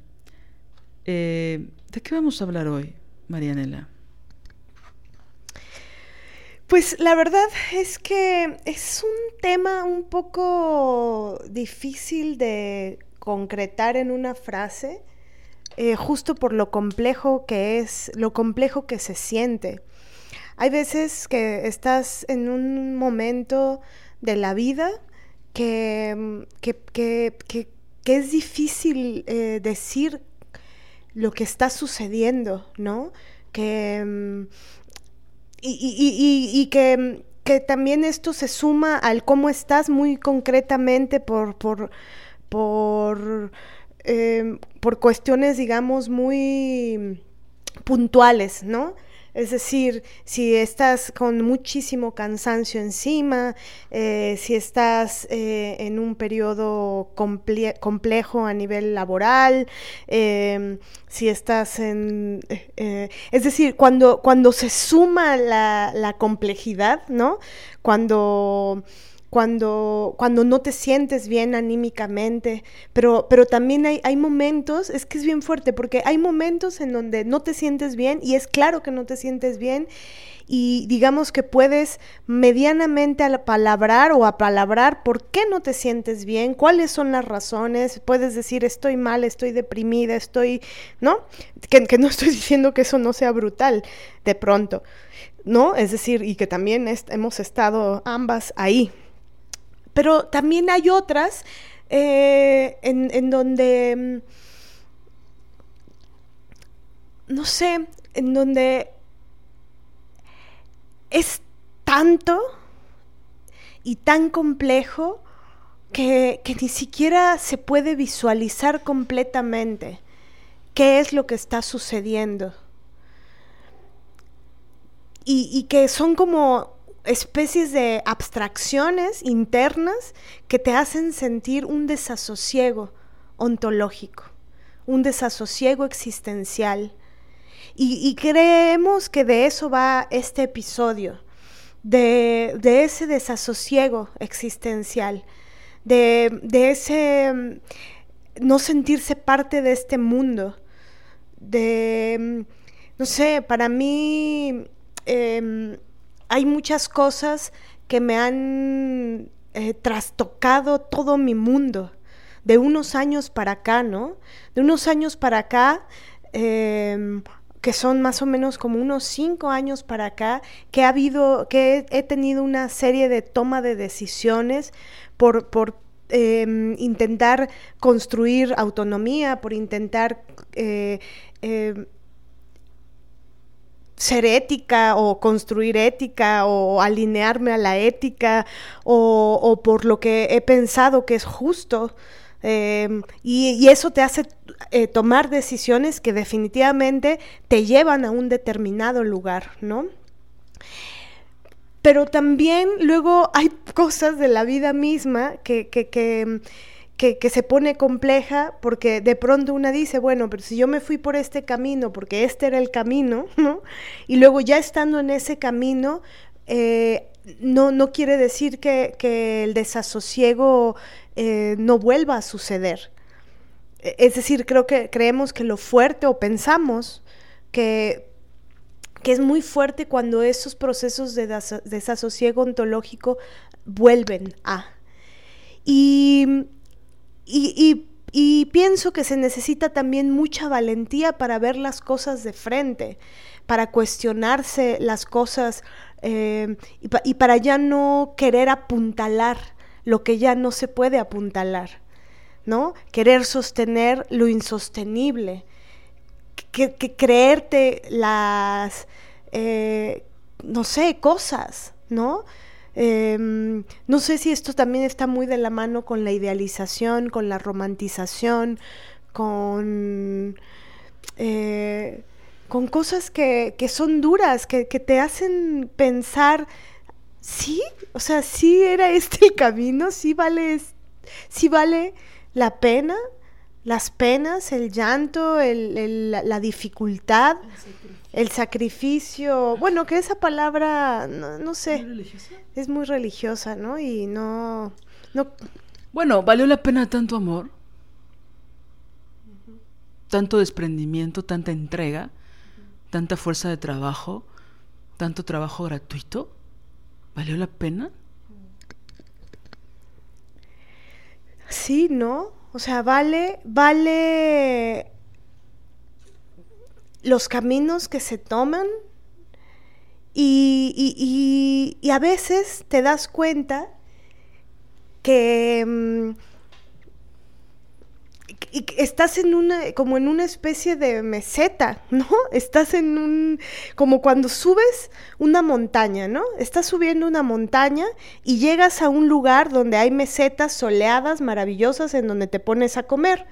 eh, ¿de qué vamos a hablar hoy, Marianela? Pues la verdad es que es un tema un poco difícil de concretar en una frase eh, justo por lo complejo que es, lo complejo que se siente. Hay veces que estás en un momento de la vida que, que, es difícil eh, decir lo que está sucediendo, ¿no? Que, mm, y, que, que, también esto se suma al cómo estás muy concretamente por, por, por Em, por cuestiones, digamos, muy puntuales, ¿no? Es decir, si estás con muchísimo cansancio encima, eh, si estás eh, en un periodo complejo a nivel laboral, em, si estás en... Eh, es decir, cuando, cuando se suma la, la complejidad, ¿no? Cuando cuando, cuando no te sientes bien anímicamente, pero, pero también hay, hay momentos, es que es bien fuerte, porque hay momentos en donde no te sientes bien y es claro que no te sientes bien y digamos que puedes medianamente palabrar o apalabrar por qué no te sientes bien, cuáles son las razones, puedes decir estoy mal, estoy deprimida, estoy, ¿no? Que no estoy diciendo que eso no sea brutal de pronto, ¿no? Es decir, y que también hemos estado ambas ahí, pero también hay otras eh, en, donde, mm, no sé, en donde es tanto y tan complejo que, que, ni siquiera se puede visualizar completamente qué es lo que está sucediendo. Y, y que son como especies de abstracciones internas que te hacen sentir un desasosiego ontológico, un desasosiego existencial. Y, creemos que de eso va este episodio, de, ese desasosiego existencial, de, ese mm, no sentirse parte de este mundo, de, mm, no sé, para mí... Em, hay muchas cosas que me han eh, trastocado todo mi mundo de unos años para acá, ¿no? De unos años para acá, em, que son más o menos como unos cinco años para acá, que ha habido, que he, tenido una serie de toma de decisiones por, por em, intentar construir autonomía, por intentar eh, em, ser ética o construir ética o alinearme a la ética o, por lo que he pensado que es justo. Em, y, eso te hace eh, tomar decisiones que definitivamente te llevan a un determinado lugar, ¿no? Pero también luego hay cosas de la vida misma que, que, que, se pone compleja porque de pronto una dice, bueno, pero si yo me fui por este camino, porque este era el camino, ¿no? Y luego ya estando en ese camino, eh, no, no quiere decir que, que el desasosiego eh, no vuelva a suceder. E, es decir, creo que creemos que lo fuerte o pensamos que, que es muy fuerte cuando esos procesos de desasosiego ontológico vuelven a. Y, y, y, pienso que se necesita también mucha valentía para ver las cosas de frente, para cuestionarse las cosas eh, y, para ya no querer apuntalar lo que ya no se puede apuntalar, ¿no? Querer sostener lo insostenible, que, creerte las, eh, no sé, cosas, ¿no? Em, no sé si esto también está muy de la mano con la idealización, con la romantización, con, eh, con cosas que, que son duras, que, que, te hacen pensar sí, o sea, sí era este el camino, sí vale, sí vale la pena, las penas, el llanto, el, la, dificultad, el sacrificio. Bueno, que esa palabra, no, sé, es muy religiosa, ¿no? Y no, no... Bueno, ¿valió la pena tanto amor? Tanto desprendimiento, tanta entrega, tanta fuerza de trabajo, tanto trabajo gratuito. ¿Valió la pena? Sí, ¿no? O sea, vale, vale los caminos que se toman y, y, y, a veces te das cuenta que mm, y estás en una, como en una especie de meseta, ¿no? Estás en un, como cuando subes una montaña, ¿no? Estás subiendo una montaña y llegas a un lugar donde hay mesetas soleadas, maravillosas, en donde te pones a comer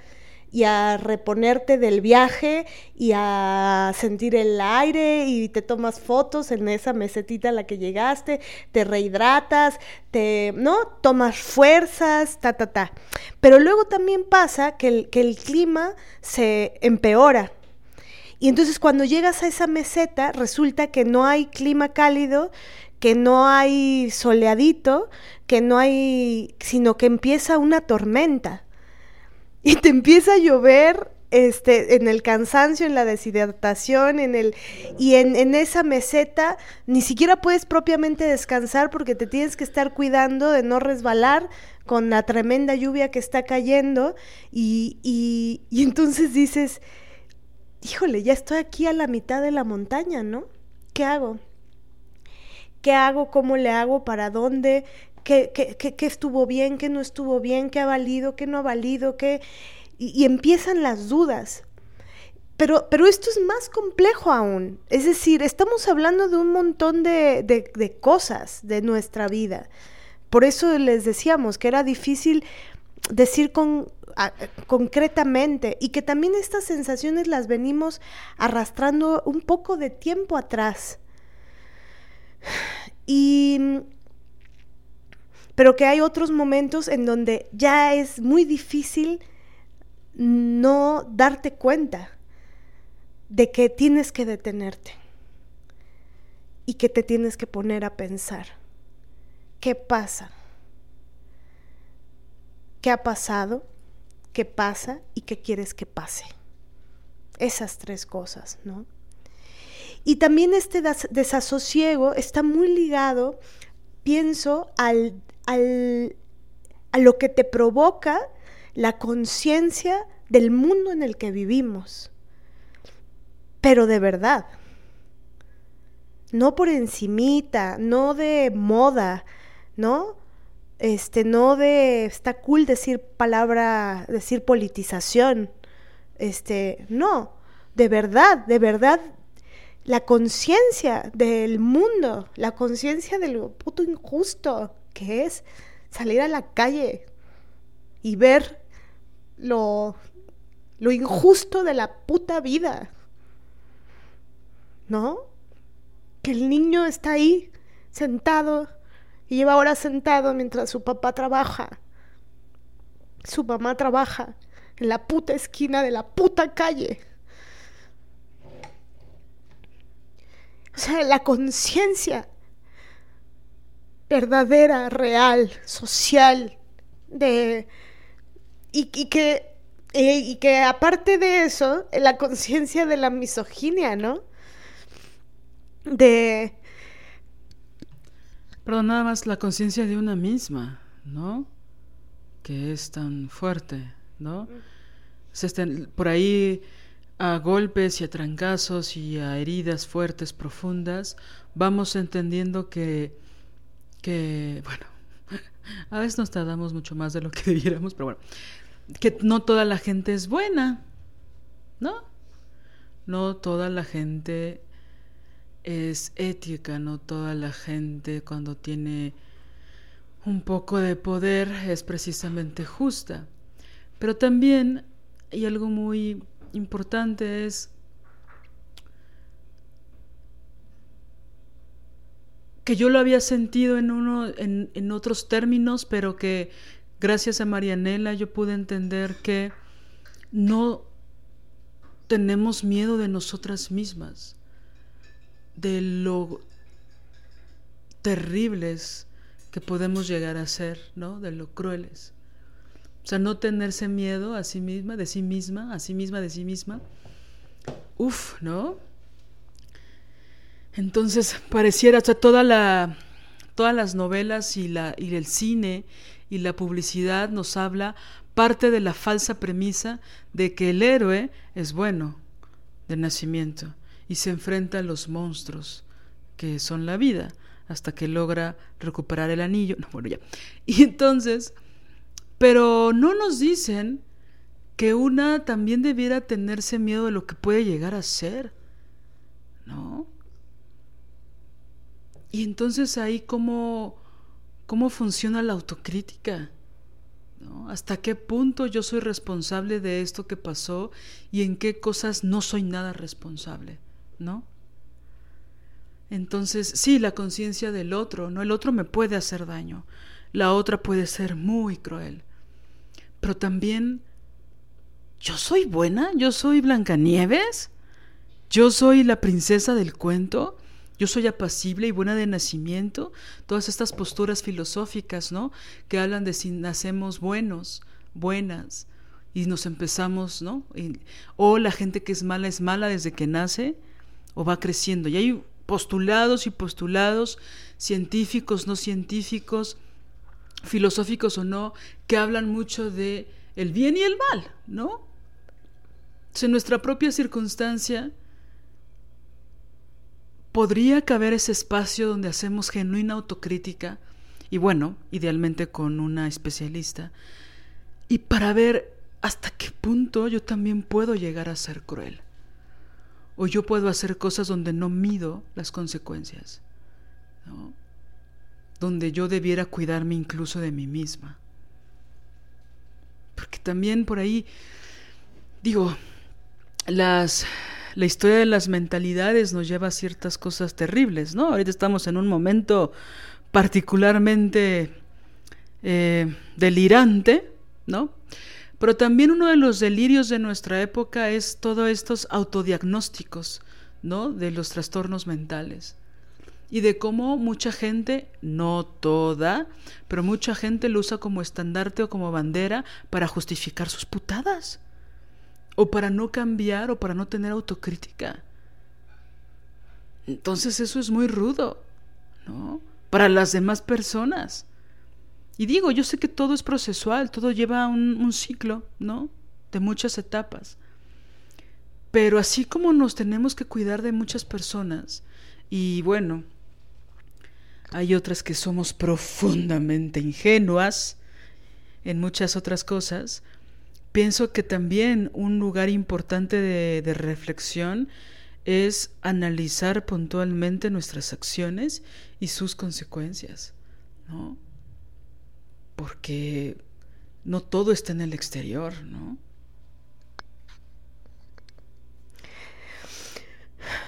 y a reponerte del viaje y a sentir el aire y te tomas fotos en esa mesetita a la que llegaste, te rehidratas, te, ¿no? Tomas fuerzas, ta, ta, ta. Pero luego también pasa que el, que el clima se empeora. Y entonces cuando llegas a esa meseta resulta que no hay clima cálido, que no hay soleadito, que no hay, sino que empieza una tormenta y te empieza a llover este, en el cansancio, en la deshidratación, en el, y en, esa meseta ni siquiera puedes propiamente descansar porque te tienes que estar cuidando de no resbalar con la tremenda lluvia que está cayendo y, y, y entonces dices, híjole, ya estoy aquí a la mitad de la montaña, ¿no? ¿Qué hago? ¿Qué hago? ¿Cómo le hago? ¿Para dónde? Qué, estuvo bien, qué no estuvo bien, qué ha valido, qué no ha valido, qué... Y, empiezan las dudas. Pero, pero, esto es más complejo aún. Es decir, estamos hablando de un montón de, de, cosas de nuestra vida. Por eso les decíamos que era difícil decir con, concretamente y que también estas sensaciones las venimos arrastrando un poco de tiempo atrás. Y pero que hay otros momentos en donde ya es muy difícil no darte cuenta de que tienes que detenerte y que te tienes que poner a pensar, ¿qué pasa? ¿Qué ha pasado? ¿Qué pasa? ¿Y qué quieres que pase? Esas tres cosas, ¿no? Y también este desasosiego está muy ligado, pienso, al a lo que te provoca la conciencia del mundo en el que vivimos. Pero de verdad. No por encimita, no de moda, ¿no? Este, no de está cool decir palabra, decir politización. Este, no, de verdad, de verdad la conciencia del mundo, la conciencia de lo puto injusto que es salir a la calle y ver lo, lo injusto de la puta vida. ¿No? Que el niño está ahí, sentado, y lleva horas sentado mientras su papá trabaja. su mamá trabaja en la puta esquina de la puta calle. O sea, la conciencia verdadera, real, social, de... Y, y que, eh, y que aparte de eso, la conciencia de la misoginia, ¿no? De... Perdón, nada más la conciencia de una misma, ¿no? Que es tan fuerte, ¿no? Se estén- por ahí a golpes y a trancazos y a heridas fuertes, profundas, vamos entendiendo que, que, bueno, a veces nos tardamos mucho más de lo que debiéramos, pero bueno, que no toda la gente es buena, ¿no? No toda la gente es ética, no toda la gente cuando tiene un poco de poder es precisamente justa. Pero también hay algo muy importante es que yo lo había sentido en uno en, en otros términos, pero que gracias a Marianela yo pude entender que no tenemos miedo de nosotras mismas, de lo terribles que podemos llegar a ser, ¿no? De lo crueles. O sea, no tenerse miedo a sí misma, de sí misma, a sí misma, de sí misma. Uf, ¿no? Entonces, pareciera, o sea, toda la, todas las novelas y, la, y el cine y la publicidad nos habla parte de la falsa premisa de que el héroe es bueno de nacimiento y se enfrenta a los monstruos que son la vida hasta que logra recuperar el anillo. No, bueno, ya. Y entonces, pero no nos dicen que una también debiera tenerse miedo de lo que puede llegar a ser, ¿no? Y entonces ahí cómo, cómo funciona la autocrítica, ¿no? ¿Hasta qué punto yo soy responsable de esto que pasó y en qué cosas no soy nada responsable, ¿no? Entonces, sí, la conciencia del otro, ¿no? El otro me puede hacer daño, la otra puede ser muy cruel, pero también yo soy buena, yo soy Blancanieves, yo soy la princesa del cuento, yo soy apacible y buena de nacimiento, todas estas posturas filosóficas, ¿no? Que hablan de si nacemos buenos, buenas, y nos empezamos, ¿no? Y- o la gente que es mala es mala desde que nace o va creciendo. Y hay postulados y postulados, científicos, no científicos, filosóficos o no, que hablan mucho de el bien y el mal, ¿no? En nuestra propia circunstancia podría caber ese espacio donde hacemos genuina autocrítica y bueno, idealmente con una especialista y para ver hasta qué punto yo también puedo llegar a ser cruel o yo puedo hacer cosas donde no mido las consecuencias, donde yo debiera cuidarme incluso de mí misma. Porque también por ahí, digo, las, la historia de las mentalidades nos lleva a ciertas cosas terribles, ¿no? Ahorita estamos en un momento particularmente eh, delirante, ¿no? Pero también uno de los delirios de nuestra época es todos estos autodiagnósticos, ¿no? De los trastornos mentales. Y de cómo mucha gente, no toda, pero mucha gente lo usa como estandarte o como bandera para justificar sus putadas. O para no cambiar o para no tener autocrítica. Entonces eso es muy rudo, ¿no? Para las demás personas. Y digo, yo sé que todo es procesual, todo lleva un, un ciclo, ¿no? De muchas etapas. Pero así como nos tenemos que cuidar de muchas personas, y bueno, hay otras que somos profundamente ingenuas en muchas otras cosas, pienso que también un lugar importante de, reflexión es analizar puntualmente nuestras acciones y sus consecuencias, ¿no? Porque no todo está en el exterior, ¿no?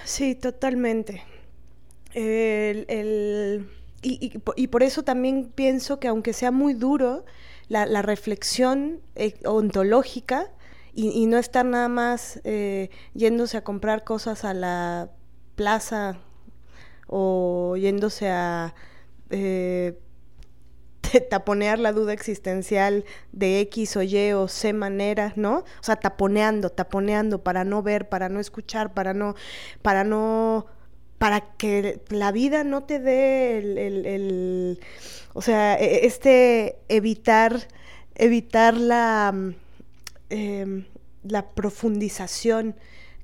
Sí, totalmente. El- el- y, y por eso también pienso que aunque sea muy duro, la, reflexión eh, ontológica y, no estar nada más eh, yéndose a comprar cosas a la plaza o yéndose a eh, taponear la duda existencial de X o Y o C manera, ¿no? O sea, taponeando, taponeando para no ver, para no escuchar, para no, para no, para que la vida no te dé el, o sea, e, este evitar, evitar la, em, la profundización,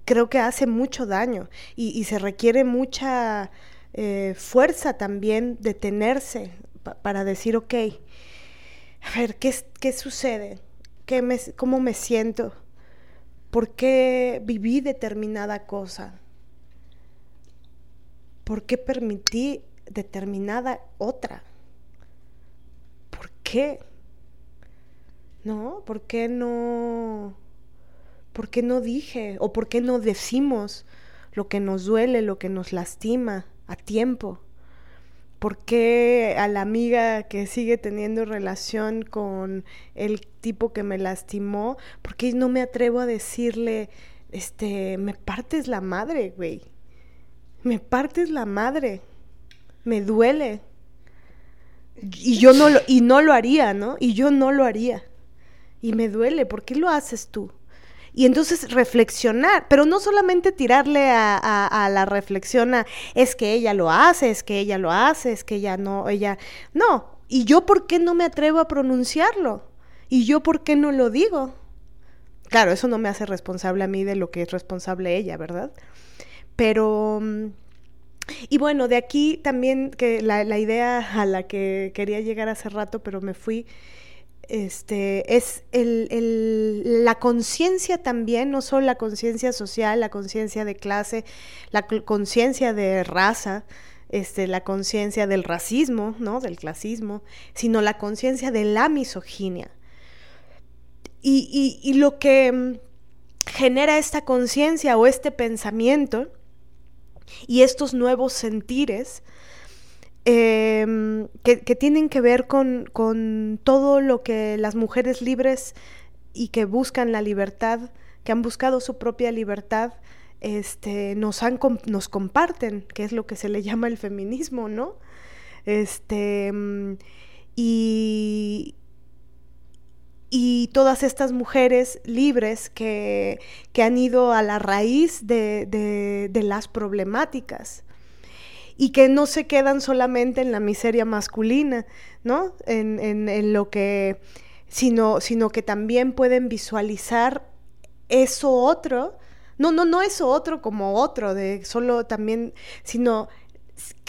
creo que hace mucho daño y, se requiere mucha eh, fuerza también detenerse, para decir, ok, a ver, ¿qué, qué sucede? ¿Qué ¿Cómo me siento? ¿Por qué viví determinada cosa? ¿Por qué permití determinada otra? ¿Por qué? ¿No? ¿Por qué no? ¿Por qué no dije? ¿O por qué no decimos lo que nos duele, lo que nos lastima a tiempo? ¿Por qué a la amiga que sigue teniendo relación con el tipo que me lastimó, por qué no me atrevo a decirle, este, me partes la madre, güey? Me partes la madre. Me duele. Y yo no lo, y no lo haría, ¿no? Y yo no lo haría. Y me duele, ¿por qué lo haces tú? y entonces reflexionar, pero no solamente tirarle a, la reflexión a es que ella lo hace, es que ella lo hace, es que ella no, ella, no, y yo por qué no me atrevo a pronunciarlo, y yo por qué no lo digo. Claro, eso no me hace responsable a mí de lo que es responsable ella, ¿verdad? Pero... Y bueno, de aquí también que la, la idea a la que quería llegar hace rato, pero me fui, este, es el, la conciencia también, no solo la conciencia social, la conciencia de clase, la conciencia de raza, este, la conciencia del racismo, ¿no? del clasismo, sino la conciencia de la misoginia. Y, y lo que mm, genera esta conciencia o este pensamiento y estos nuevos sentires Em, que, tienen que ver con, todo lo que las mujeres libres y que buscan la libertad, que han buscado su propia libertad, este, nos, han, nos comparten, que es lo que se le llama el feminismo, ¿no? Este, y, y todas estas mujeres libres que, han ido a la raíz de las problemáticas y que no se quedan solamente en la miseria masculina, ¿no? En, en, lo que, sino, sino que también pueden visualizar eso otro, no, no, no eso otro como otro, de solo también, sino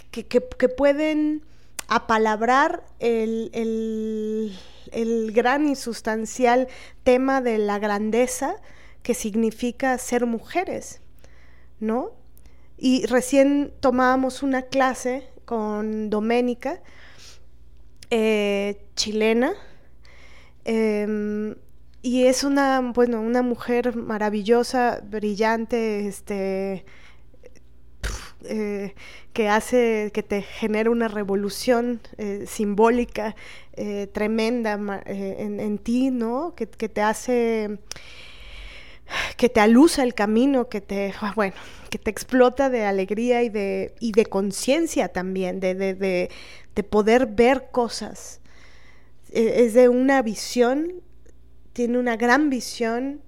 que, que, pueden apalabrar el, el, el gran y sustancial tema de la grandeza que significa ser mujeres, ¿no? Y recién tomábamos una clase con Doménica, eh, chilena, em, y es una, bueno, una mujer maravillosa, brillante, este, eh, que hace, que te genera una revolución eh, simbólica tremenda en, en, ti, ¿no? Que, que te hace que te alusa el camino, que te, ah, bueno, que te explota de alegría y de, y de conciencia también, de, de, de, poder ver cosas. E, es de una visión, tiene una gran visión,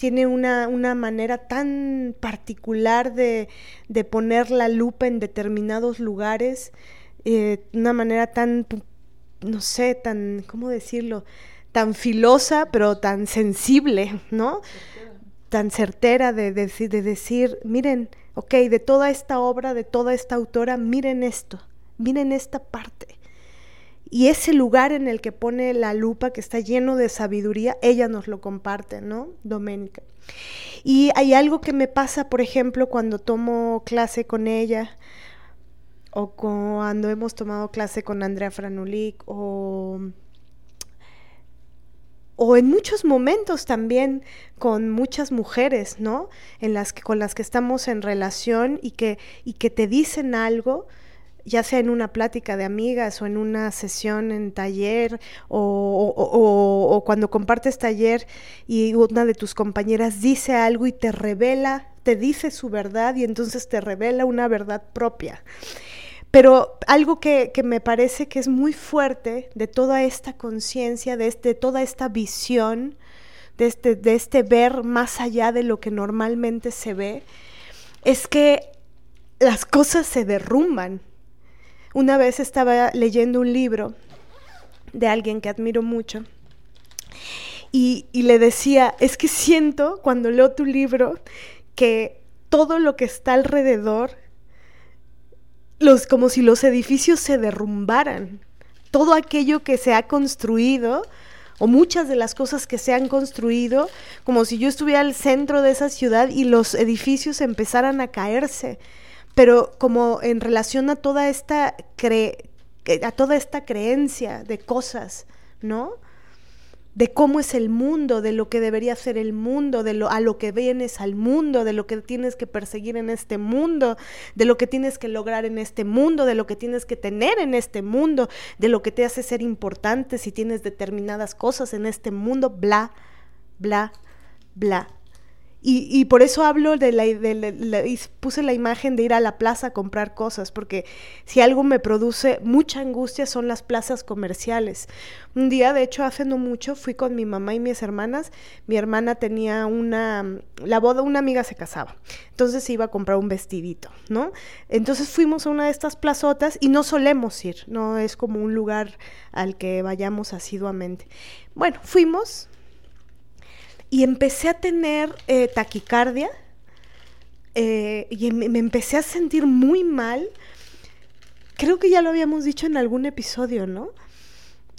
tiene una, una manera tan particular de, de, poner la lupa en determinados lugares, eh, una manera tan, no sé, tan, ¿cómo decirlo? tan filosa, pero tan sensible, ¿no? tan certera de, de, decir, miren, ok, de toda esta obra, de toda esta autora, miren esto, miren esta parte. Y ese lugar en el que pone la lupa, que está lleno de sabiduría, ella nos lo comparte, ¿no? Doménica. Y hay algo que me pasa, por ejemplo, cuando tomo clase con ella, o cuando hemos tomado clase con Andrea Franulik, o o en muchos momentos también con muchas mujeres, ¿no? En las que con las que estamos en relación y que y que te dicen algo ya sea en una plática de amigas o en una sesión en taller o, cuando compartes taller y una de tus compañeras dice algo y te revela, te dice su verdad y entonces te revela una verdad propia. Pero algo que, que, me parece que es muy fuerte de toda esta conciencia, de, este, de, toda esta visión, de este, de este ver más allá de lo que normalmente se ve, es que las cosas se derrumban. Una vez estaba leyendo un libro de alguien que admiro mucho y, le decía, es que siento cuando leo tu libro que todo lo que está alrededor los, como si los edificios se derrumbaran. Todo aquello que se ha construido, o muchas de las cosas que se han construido, como si yo estuviera al centro de esa ciudad y los edificios empezaran a caerse. Pero como en relación a toda esta cre a toda esta creencia de cosas, ¿no? de cómo es el mundo, de lo que debería ser el mundo, de lo, a lo que vienes al mundo, de lo que tienes que perseguir en este mundo, de lo que tienes que lograr en este mundo, de lo que tienes que tener en este mundo, de lo que te hace ser importante si tienes determinadas cosas en este mundo, bla, bla, bla. Y, por eso hablo de la, de puse la imagen de ir a la plaza a comprar cosas, porque si algo me produce mucha angustia son las plazas comerciales. Un día, de hecho, hace no mucho, fui con mi mamá y mis hermanas. Mi hermana tenía una, la boda, una amiga se casaba, entonces iba a comprar un vestidito, ¿no? Entonces fuimos a una de estas plazotas y no solemos ir, no es como un lugar al que vayamos asiduamente. Bueno, fuimos, y empecé a tener eh, taquicardia eh, y me, empecé a sentir muy mal. Creo que ya lo habíamos dicho en algún episodio, ¿no?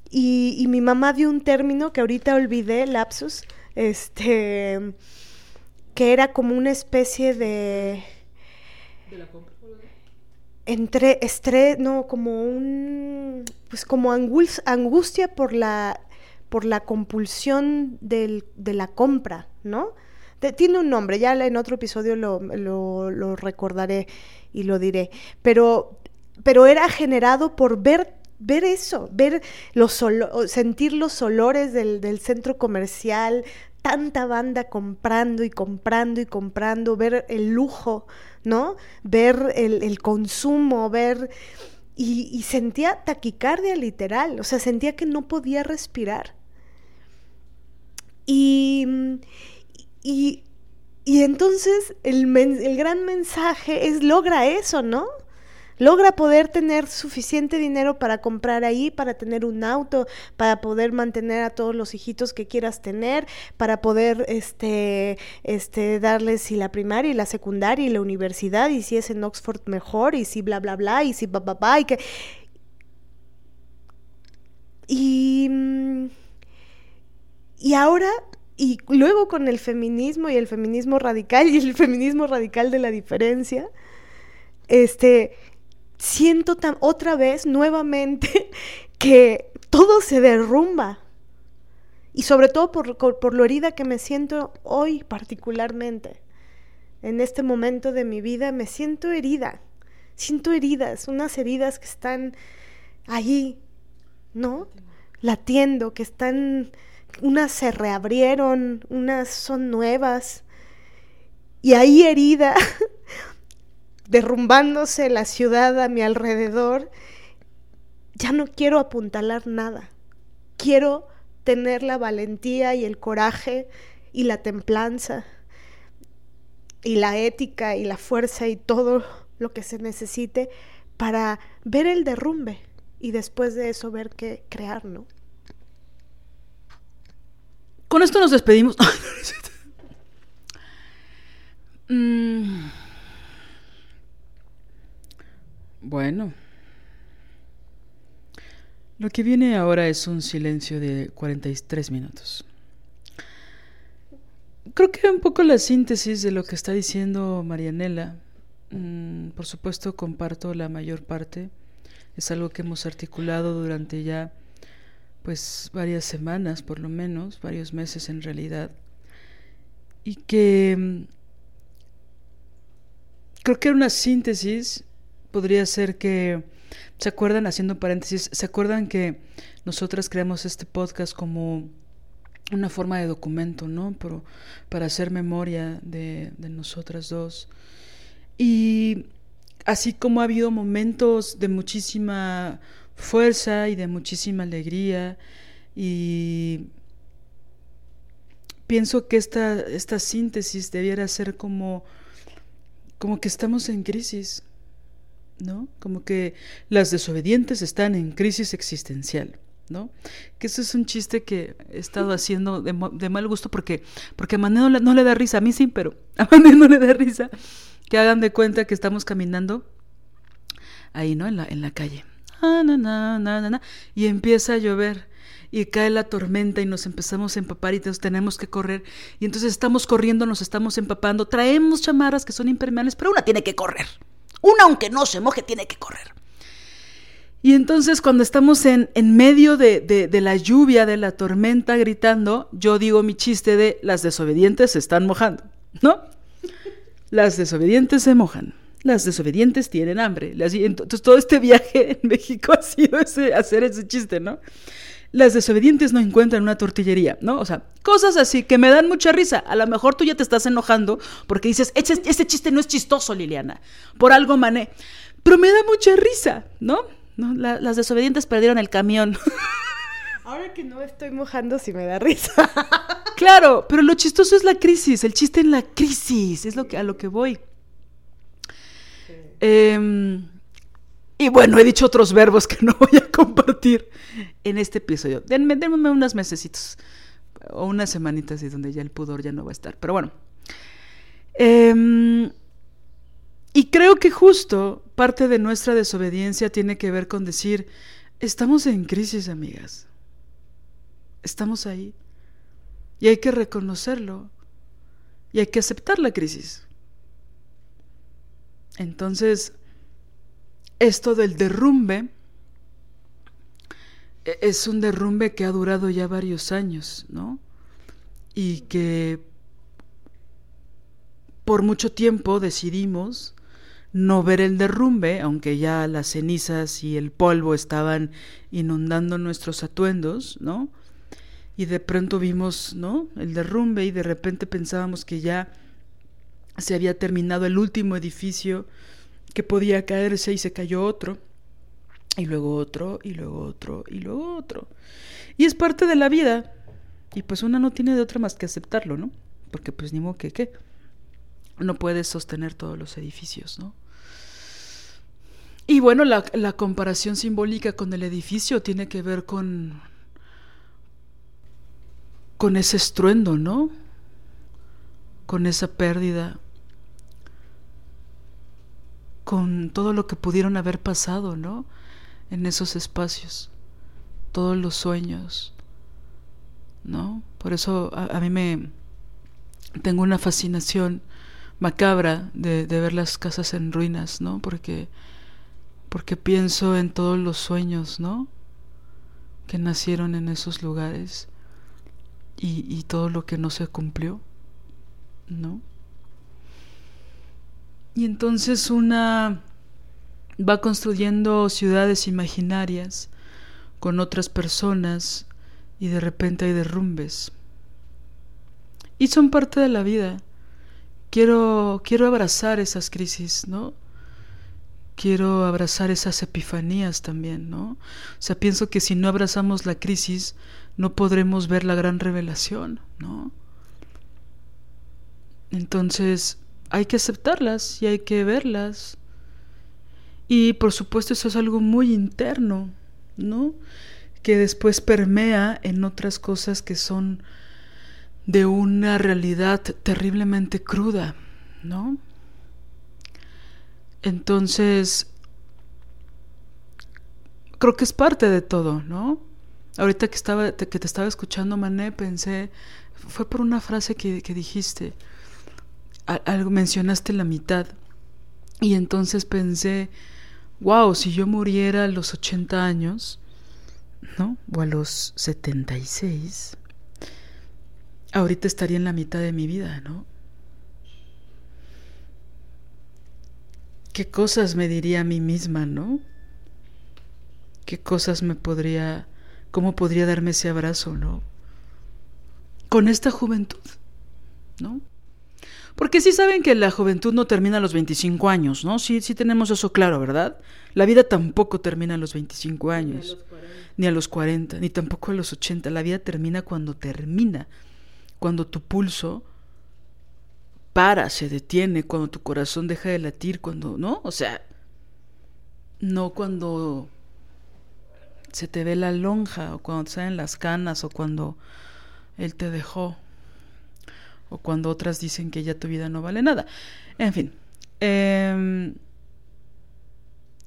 Y, mi mamá dio un término que ahorita olvidé, lapsus, este, que era como una especie de... ¿De la compra? Entre estrés, no, como un, pues como angustia por la por la compulsión del, de la compra, ¿no? tiene un nombre, ya en otro episodio lo, lo, recordaré y lo diré, pero, pero era generado por ver ver eso, ver los sentir los olores del, del, centro comercial, tanta banda comprando y comprando y comprando, ver el lujo, ¿no? Ver el, el consumo, ver... Y, y, sentía taquicardia literal, o sea, sentía que no podía respirar. Y, y, entonces el, el gran mensaje es logra eso, ¿no? logra poder tener suficiente dinero para comprar ahí, para tener un auto, para poder mantener a todos los hijitos que quieras tener, para poder este, este, darles y la primaria y la secundaria y la universidad, y si es en Oxford mejor, y si bla bla bla, y si ba ba ba, y que. Y y ahora, y luego con el feminismo y el feminismo radical y el feminismo radical de la diferencia, este, siento otra vez, nuevamente, que todo se derrumba. Y sobre todo por, por lo herida que me siento hoy particularmente. En este momento de mi vida me siento herida. Siento heridas, unas heridas que están allí, ¿no? Latiendo, que están unas se reabrieron, unas son nuevas. Y ahí herida, derrumbándose la ciudad a mi alrededor, ya no quiero apuntalar nada. Quiero tener la valentía y el coraje y la templanza y la ética y la fuerza y todo lo que se necesite para ver el derrumbe y después de eso ver qué crear, ¿no? Con esto nos despedimos. Mm. Bueno. Lo que viene ahora es un silencio de 43 minutos. Creo que un poco la síntesis de lo que está diciendo Marianela. Mm, por supuesto, comparto la mayor parte. Es algo que hemos articulado durante ya pues varias semanas por lo menos, varios meses en realidad, y que mm, creo que era una síntesis podría ser que, ¿se acuerdan, haciendo paréntesis, ¿se acuerdan que nosotras creamos este podcast como una forma de documento, ¿no? Pero para hacer memoria de, de nosotras dos. Y así como ha habido momentos de muchísima fuerza y de muchísima alegría y pienso que esta, esta síntesis debiera ser como, como que estamos en crisis, ¿no? Como que las desobedientes están en crisis existencial. ¿no? Que eso es un chiste que he estado haciendo de, de mal gusto porque, porque a Mané no le, no le, da risa, a mí sí, pero a Mané no le da risa. Que hagan de cuenta que estamos caminando ahí, ¿no? En la, en la calle. Y empieza a llover y cae la tormenta y nos empezamos a empapar y tenemos que correr. Y entonces estamos corriendo, nos estamos empapando, traemos chamarras que son impermeables, pero una tiene que correr. Una, aunque no se moje, tiene que correr. Y entonces cuando estamos en, en medio de, de, de, la lluvia, de la tormenta, gritando, yo digo mi chiste de las desobedientes se están mojando, ¿no? Las desobedientes se mojan, las desobedientes tienen hambre. Entonces todo este viaje en México ha sido ese, hacer ese chiste, ¿no? Las desobedientes no encuentran una tortillería, ¿no? O sea, cosas así que me dan mucha risa. A lo mejor tú ya te estás enojando porque dices, ese, ese chiste no es chistoso, Liliana. Por algo mané. Pero me da mucha risa, ¿no? ¿no? La, las desobedientes perdieron el camión. Ahora que no estoy mojando, sí me da risa. claro, pero lo chistoso es la crisis, el chiste en la crisis, es lo que, a lo que voy. Eh, y bueno, he dicho otros verbos que no voy a compartir en este episodio. Denme, denme unas mesecitos o unas semanitas y donde ya el pudor ya no va a estar. Pero bueno. Eh, y creo que justo parte de nuestra desobediencia tiene que ver con decir, estamos en crisis, amigas. Estamos ahí. Y hay que reconocerlo. Y hay que aceptar la crisis. Entonces, esto del derrumbe es un derrumbe que ha durado ya varios años, ¿no? Y que por mucho tiempo decidimos no ver el derrumbe, aunque ya las cenizas y el polvo estaban inundando nuestros atuendos, ¿no? Y de pronto vimos, ¿no? El derrumbe y de repente pensábamos que ya se había terminado el último edificio que podía caerse y se cayó otro, y luego otro, y luego otro, y luego otro. Y es parte de la vida, y pues una no tiene de otra más que aceptarlo, ¿no? Porque pues ni modo que qué. No puedes sostener todos los edificios, ¿no? Y bueno, la, la, comparación simbólica con el edificio tiene que ver con, con ese estruendo, ¿no? Con esa pérdida, con todo lo que pudieron haber pasado, ¿no? En esos espacios, todos los sueños, ¿no? Por eso a, mí me tengo una fascinación macabra de, ver las casas en ruinas, ¿no? Porque porque pienso en todos los sueños, ¿no? Que nacieron en esos lugares y todo lo que no se cumplió, ¿no? Y entonces una va construyendo ciudades imaginarias con otras personas y de repente hay derrumbes. Y son parte de la vida. Quiero, quiero abrazar esas crisis, ¿no? quiero abrazar esas epifanías también, ¿no? O sea, pienso que si no abrazamos la crisis, no podremos ver la gran revelación, ¿no? Entonces, hay que aceptarlas y hay que verlas. Y por supuesto eso es algo muy interno, ¿no? Que después permea en otras cosas que son de una realidad terriblemente cruda, ¿no? Entonces, creo que es parte de todo, ¿no? Ahorita que, estaba, que te estaba escuchando, Mané, pensé, fue por una frase que, que dijiste, algo mencionaste la mitad, y entonces pensé, wow, si yo muriera a los 80 años, ¿no? O a los 76, ahorita estaría en la mitad de mi vida, ¿no? ¿Qué cosas me diría a mí misma, no? ¿Qué cosas me podría... ¿Cómo podría darme ese abrazo, no? Con esta juventud, ¿no? Porque sí saben que la juventud no termina a los 25 años, ¿no? Sí, sí tenemos eso claro, ¿verdad? La vida tampoco termina a los 25 años, ni a los 40, ni tampoco a los 80. La vida termina cuando termina, cuando tu pulso para, se detiene, cuando tu corazón deja de latir, cuando, ¿no? O sea, no cuando se te ve la lonja, o cuando te salen las canas, o cuando él te dejó, o cuando otras dicen que ya tu vida no vale nada. En fin, em,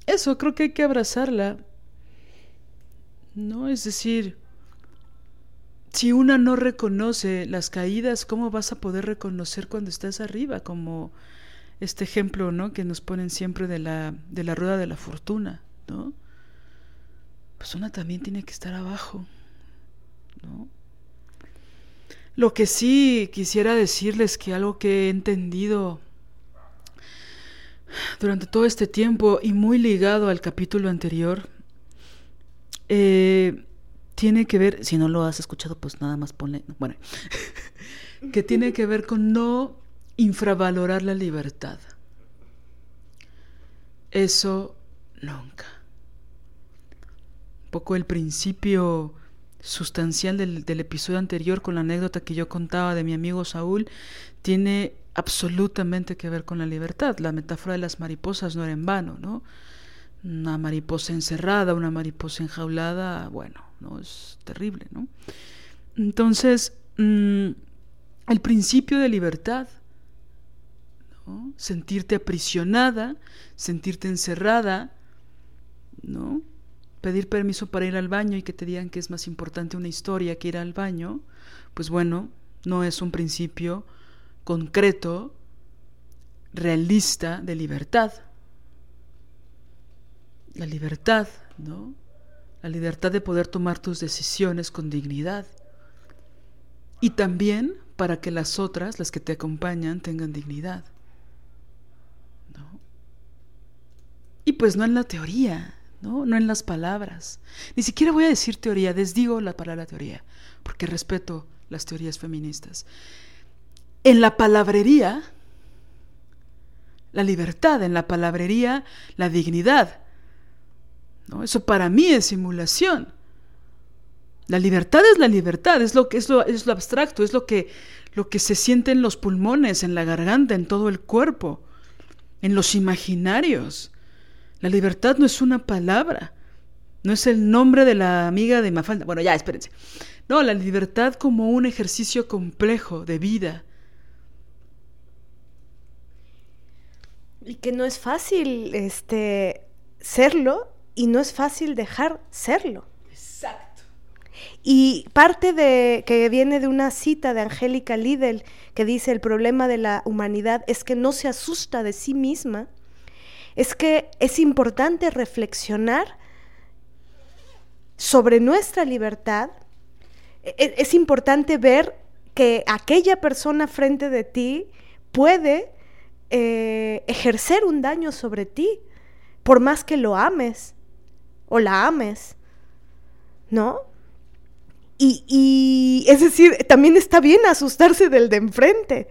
eso creo que hay que abrazarla, ¿no? Es decir, si una no reconoce las caídas, ¿cómo vas a poder reconocer cuando estás arriba? Como este ejemplo, ¿no? Que nos ponen siempre de la, de la rueda de la fortuna, ¿no? Pues una también tiene que estar abajo, ¿no? Lo que sí quisiera decirles que algo que he entendido durante todo este tiempo y muy ligado al capítulo anterior, eh, tiene que ver, si no lo has escuchado, pues nada más ponle, bueno, que tiene que ver con no infravalorar la libertad. Eso nunca. Un poco el principio sustancial del, del, episodio anterior con la anécdota que yo contaba de mi amigo Saúl tiene absolutamente que ver con la libertad. La metáfora de las mariposas no era en vano, ¿no? Una mariposa encerrada, una mariposa enjaulada, bueno, ¿no? Es terrible, ¿no? Entonces, mmm, el principio de libertad, ¿no? Sentirte aprisionada, sentirte encerrada, ¿no? Pedir permiso para ir al baño y que te digan que es más importante una historia que ir al baño, pues bueno, no es un principio concreto, realista de libertad. La libertad, ¿no? la libertad de poder tomar tus decisiones con dignidad. Y también para que las otras, las que te acompañan, tengan dignidad. ¿No? Y pues no en la teoría, ¿no? En las palabras. Ni siquiera voy a decir teoría, desdigo la palabra teoría, porque respeto las teorías feministas. En la palabrería, la libertad, en la palabrería, la dignidad, ¿no? Eso para mí es simulación. La libertad es la libertad, es lo que es lo, es lo abstracto, es lo que, lo que se siente en los pulmones, en la garganta, en todo el cuerpo, en los imaginarios. La libertad no es una palabra, no es el nombre de la amiga de Mafalda. Bueno, ya, espérense. No, la libertad como un ejercicio complejo de vida. Y que no es fácil este serlo y no es fácil dejar serlo. Exacto. Y parte de que viene de una cita de Angélica Lidl que dice el problema de la humanidad es que no se asusta de sí misma, es que es importante reflexionar sobre nuestra libertad, es, es importante ver que aquella persona frente de ti puede eh, ejercer un daño sobre ti, por más que lo ames o la ames, ¿no? Y, es decir, también está bien asustarse del de enfrente.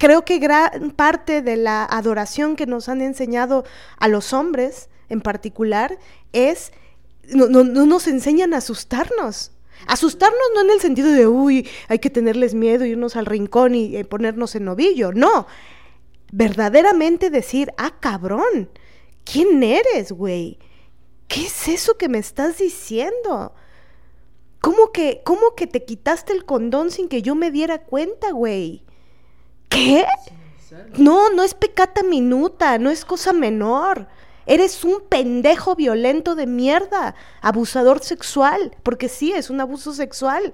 Creo que gran parte de la adoración que nos han enseñado a los hombres en particular es, no, no, no nos enseñan a asustarnos. Asustarnos no en el sentido de, uy, hay que tenerles miedo, irnos al rincón y, y ponernos en novillo, no. Verdaderamente decir, ah, cabrón, ¿quién eres, güey? ¿qué es eso que me estás diciendo? ¿Cómo que, cómo que te quitaste el condón sin que yo me diera cuenta, güey? ¿Qué? No, no es pecata minuta, no es cosa menor. Eres un pendejo violento de mierda, abusador sexual, porque sí, es un abuso sexual.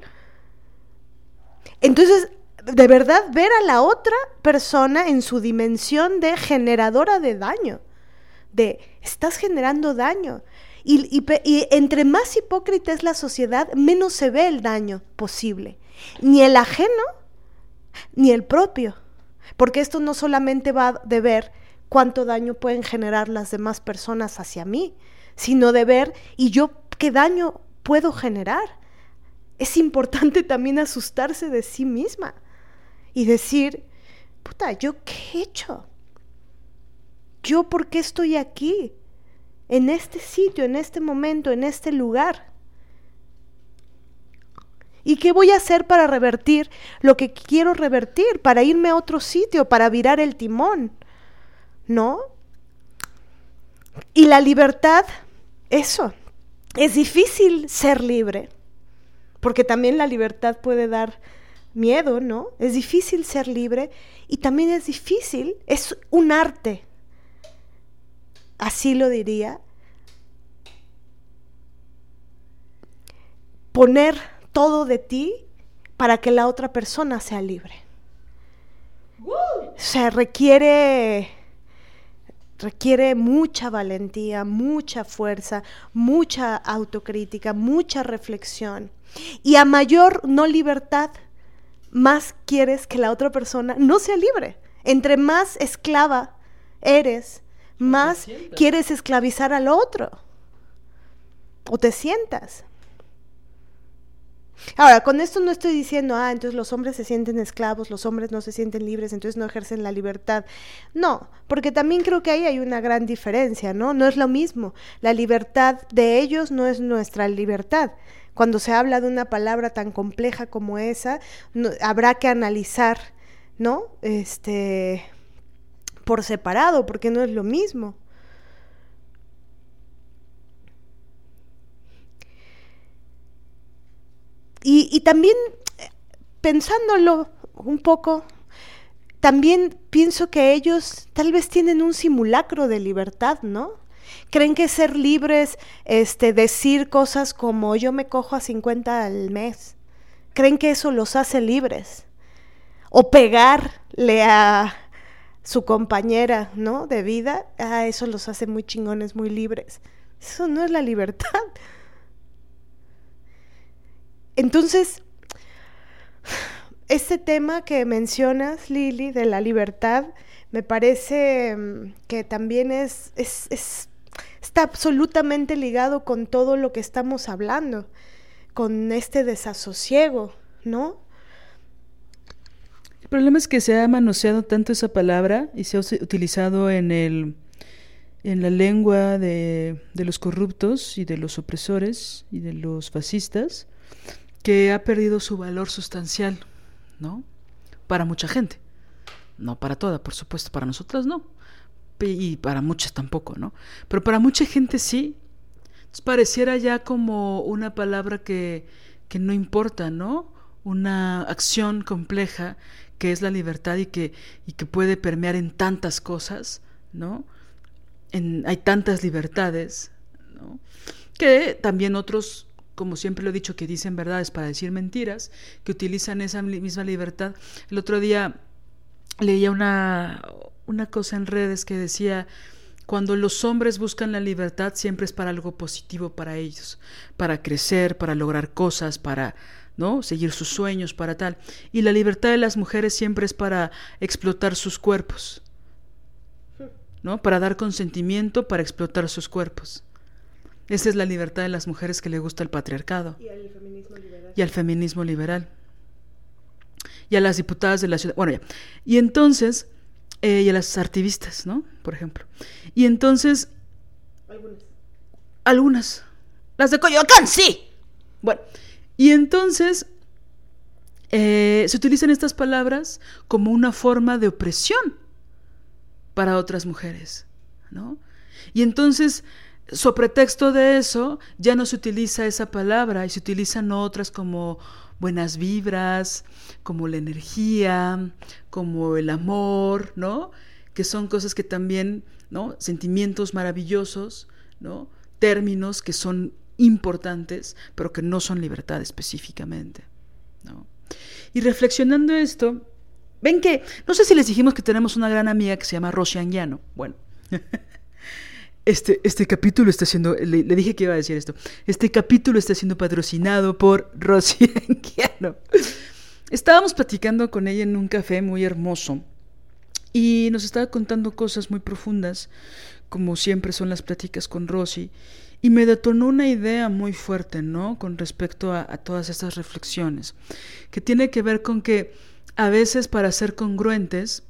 Entonces, de verdad, ver a la otra persona en su dimensión de generadora de daño, de estás generando daño. Y, entre más hipócrita es la sociedad, menos se ve el daño posible. Ni el ajeno, ni el propio. Porque esto no solamente va de ver cuánto daño pueden generar las demás personas hacia mí, sino de ver y yo qué daño puedo generar. Es importante también asustarse de sí misma y decir, puta, ¿yo qué he hecho? ¿Yo por qué estoy aquí? En este sitio, en este momento, en este lugar. ¿Y qué voy a hacer para revertir lo que quiero revertir? Para irme a otro sitio, para virar el timón. ¿No? Y la libertad, eso. Es difícil ser libre, porque también la libertad puede dar miedo, ¿no? Es difícil ser libre y también es difícil, es un arte, así lo diría, poner todo de ti para que la otra persona sea libre. O sea, requiere requiere mucha valentía, mucha fuerza, mucha autocrítica, mucha reflexión. Y a mayor no libertad, más quieres que la otra persona no sea libre. Entre más esclava eres, más quieres esclavizar al otro. O te sientas. Ahora, con esto no estoy diciendo, ah, entonces los hombres se sienten esclavos, los hombres no se sienten libres, entonces no ejercen la libertad. No, porque también creo que ahí hay una gran diferencia, ¿no? No es lo mismo. La libertad de ellos no es nuestra libertad. Cuando se habla de una palabra tan compleja como esa, habrá que analizar, ¿no? Este, por separado, porque no es lo mismo. Y, también, pensándolo un poco, también pienso que ellos tal vez tienen un simulacro de libertad, ¿no? Creen que ser libres, este, decir cosas como yo me cojo a 50 al mes, creen que eso los hace libres. O pegarle a su compañera, ¿no? De vida, ah, eso los hace muy chingones, muy libres. Eso no es la libertad. Entonces, este tema que mencionas, Lili, de la libertad, me parece mm, que también es, está absolutamente ligado con todo lo que estamos hablando, con este desasosiego, ¿no? El problema es que se ha manoseado tanto esa palabra y se ha utilizado en el en la lengua de, de los corruptos y de los opresores y de los fascistas que ha perdido su valor sustancial, ¿no? Para mucha gente. No para toda, por supuesto, para nosotras no. Y para muchas tampoco, ¿no? Pero para mucha gente sí. Entonces pareciera ya como una palabra que, que no importa, ¿no? Una acción compleja que es la libertad y que, y que puede permear en tantas cosas, ¿no? En, hay tantas libertades, ¿no? Que también otros como siempre lo he dicho, que dicen verdades para decir mentiras, que utilizan esa misma libertad. El otro día leía una, una cosa en redes que decía, cuando los hombres buscan la libertad siempre es para algo positivo para ellos, para crecer, para lograr cosas, para ¿no? seguir sus sueños, para tal. Y la libertad de las mujeres siempre es para explotar sus cuerpos, ¿no? Para dar consentimiento, para explotar sus cuerpos. Esa es la libertad de las mujeres que le gusta el patriarcado. Y al feminismo liberal. Y al feminismo liberal. Y a las diputadas de la ciudad. Bueno, ya. Y entonces, eh, y a las activistas, ¿no? Por ejemplo. Y entonces. Algunas. Algunas. Las de Coyoacán, sí. Bueno. Y entonces. Eh, se utilizan estas palabras como una forma de opresión para otras mujeres, ¿no? Y entonces So pretexto de eso, ya no se utiliza esa palabra y se utilizan otras como buenas vibras, como la energía, como el amor, ¿no? Que son cosas que también, ¿no? Sentimientos maravillosos, ¿no? Términos que son importantes, pero que no son libertad específicamente, ¿no? Y reflexionando esto, ven que, no sé si les dijimos que tenemos una gran amiga que se llama Rosy Anguiano. Bueno. Este, este capítulo está siendo, le, dije que iba a decir esto, este capítulo está siendo patrocinado por Rosy Anguiano. Estábamos platicando con ella en un café muy hermoso Y nos estaba contando cosas muy profundas, como siempre son las pláticas con Rosy, y me detonó una idea muy fuerte, ¿no? Con respecto a, a todas estas reflexiones, que tiene que ver con que a veces para ser congruentes,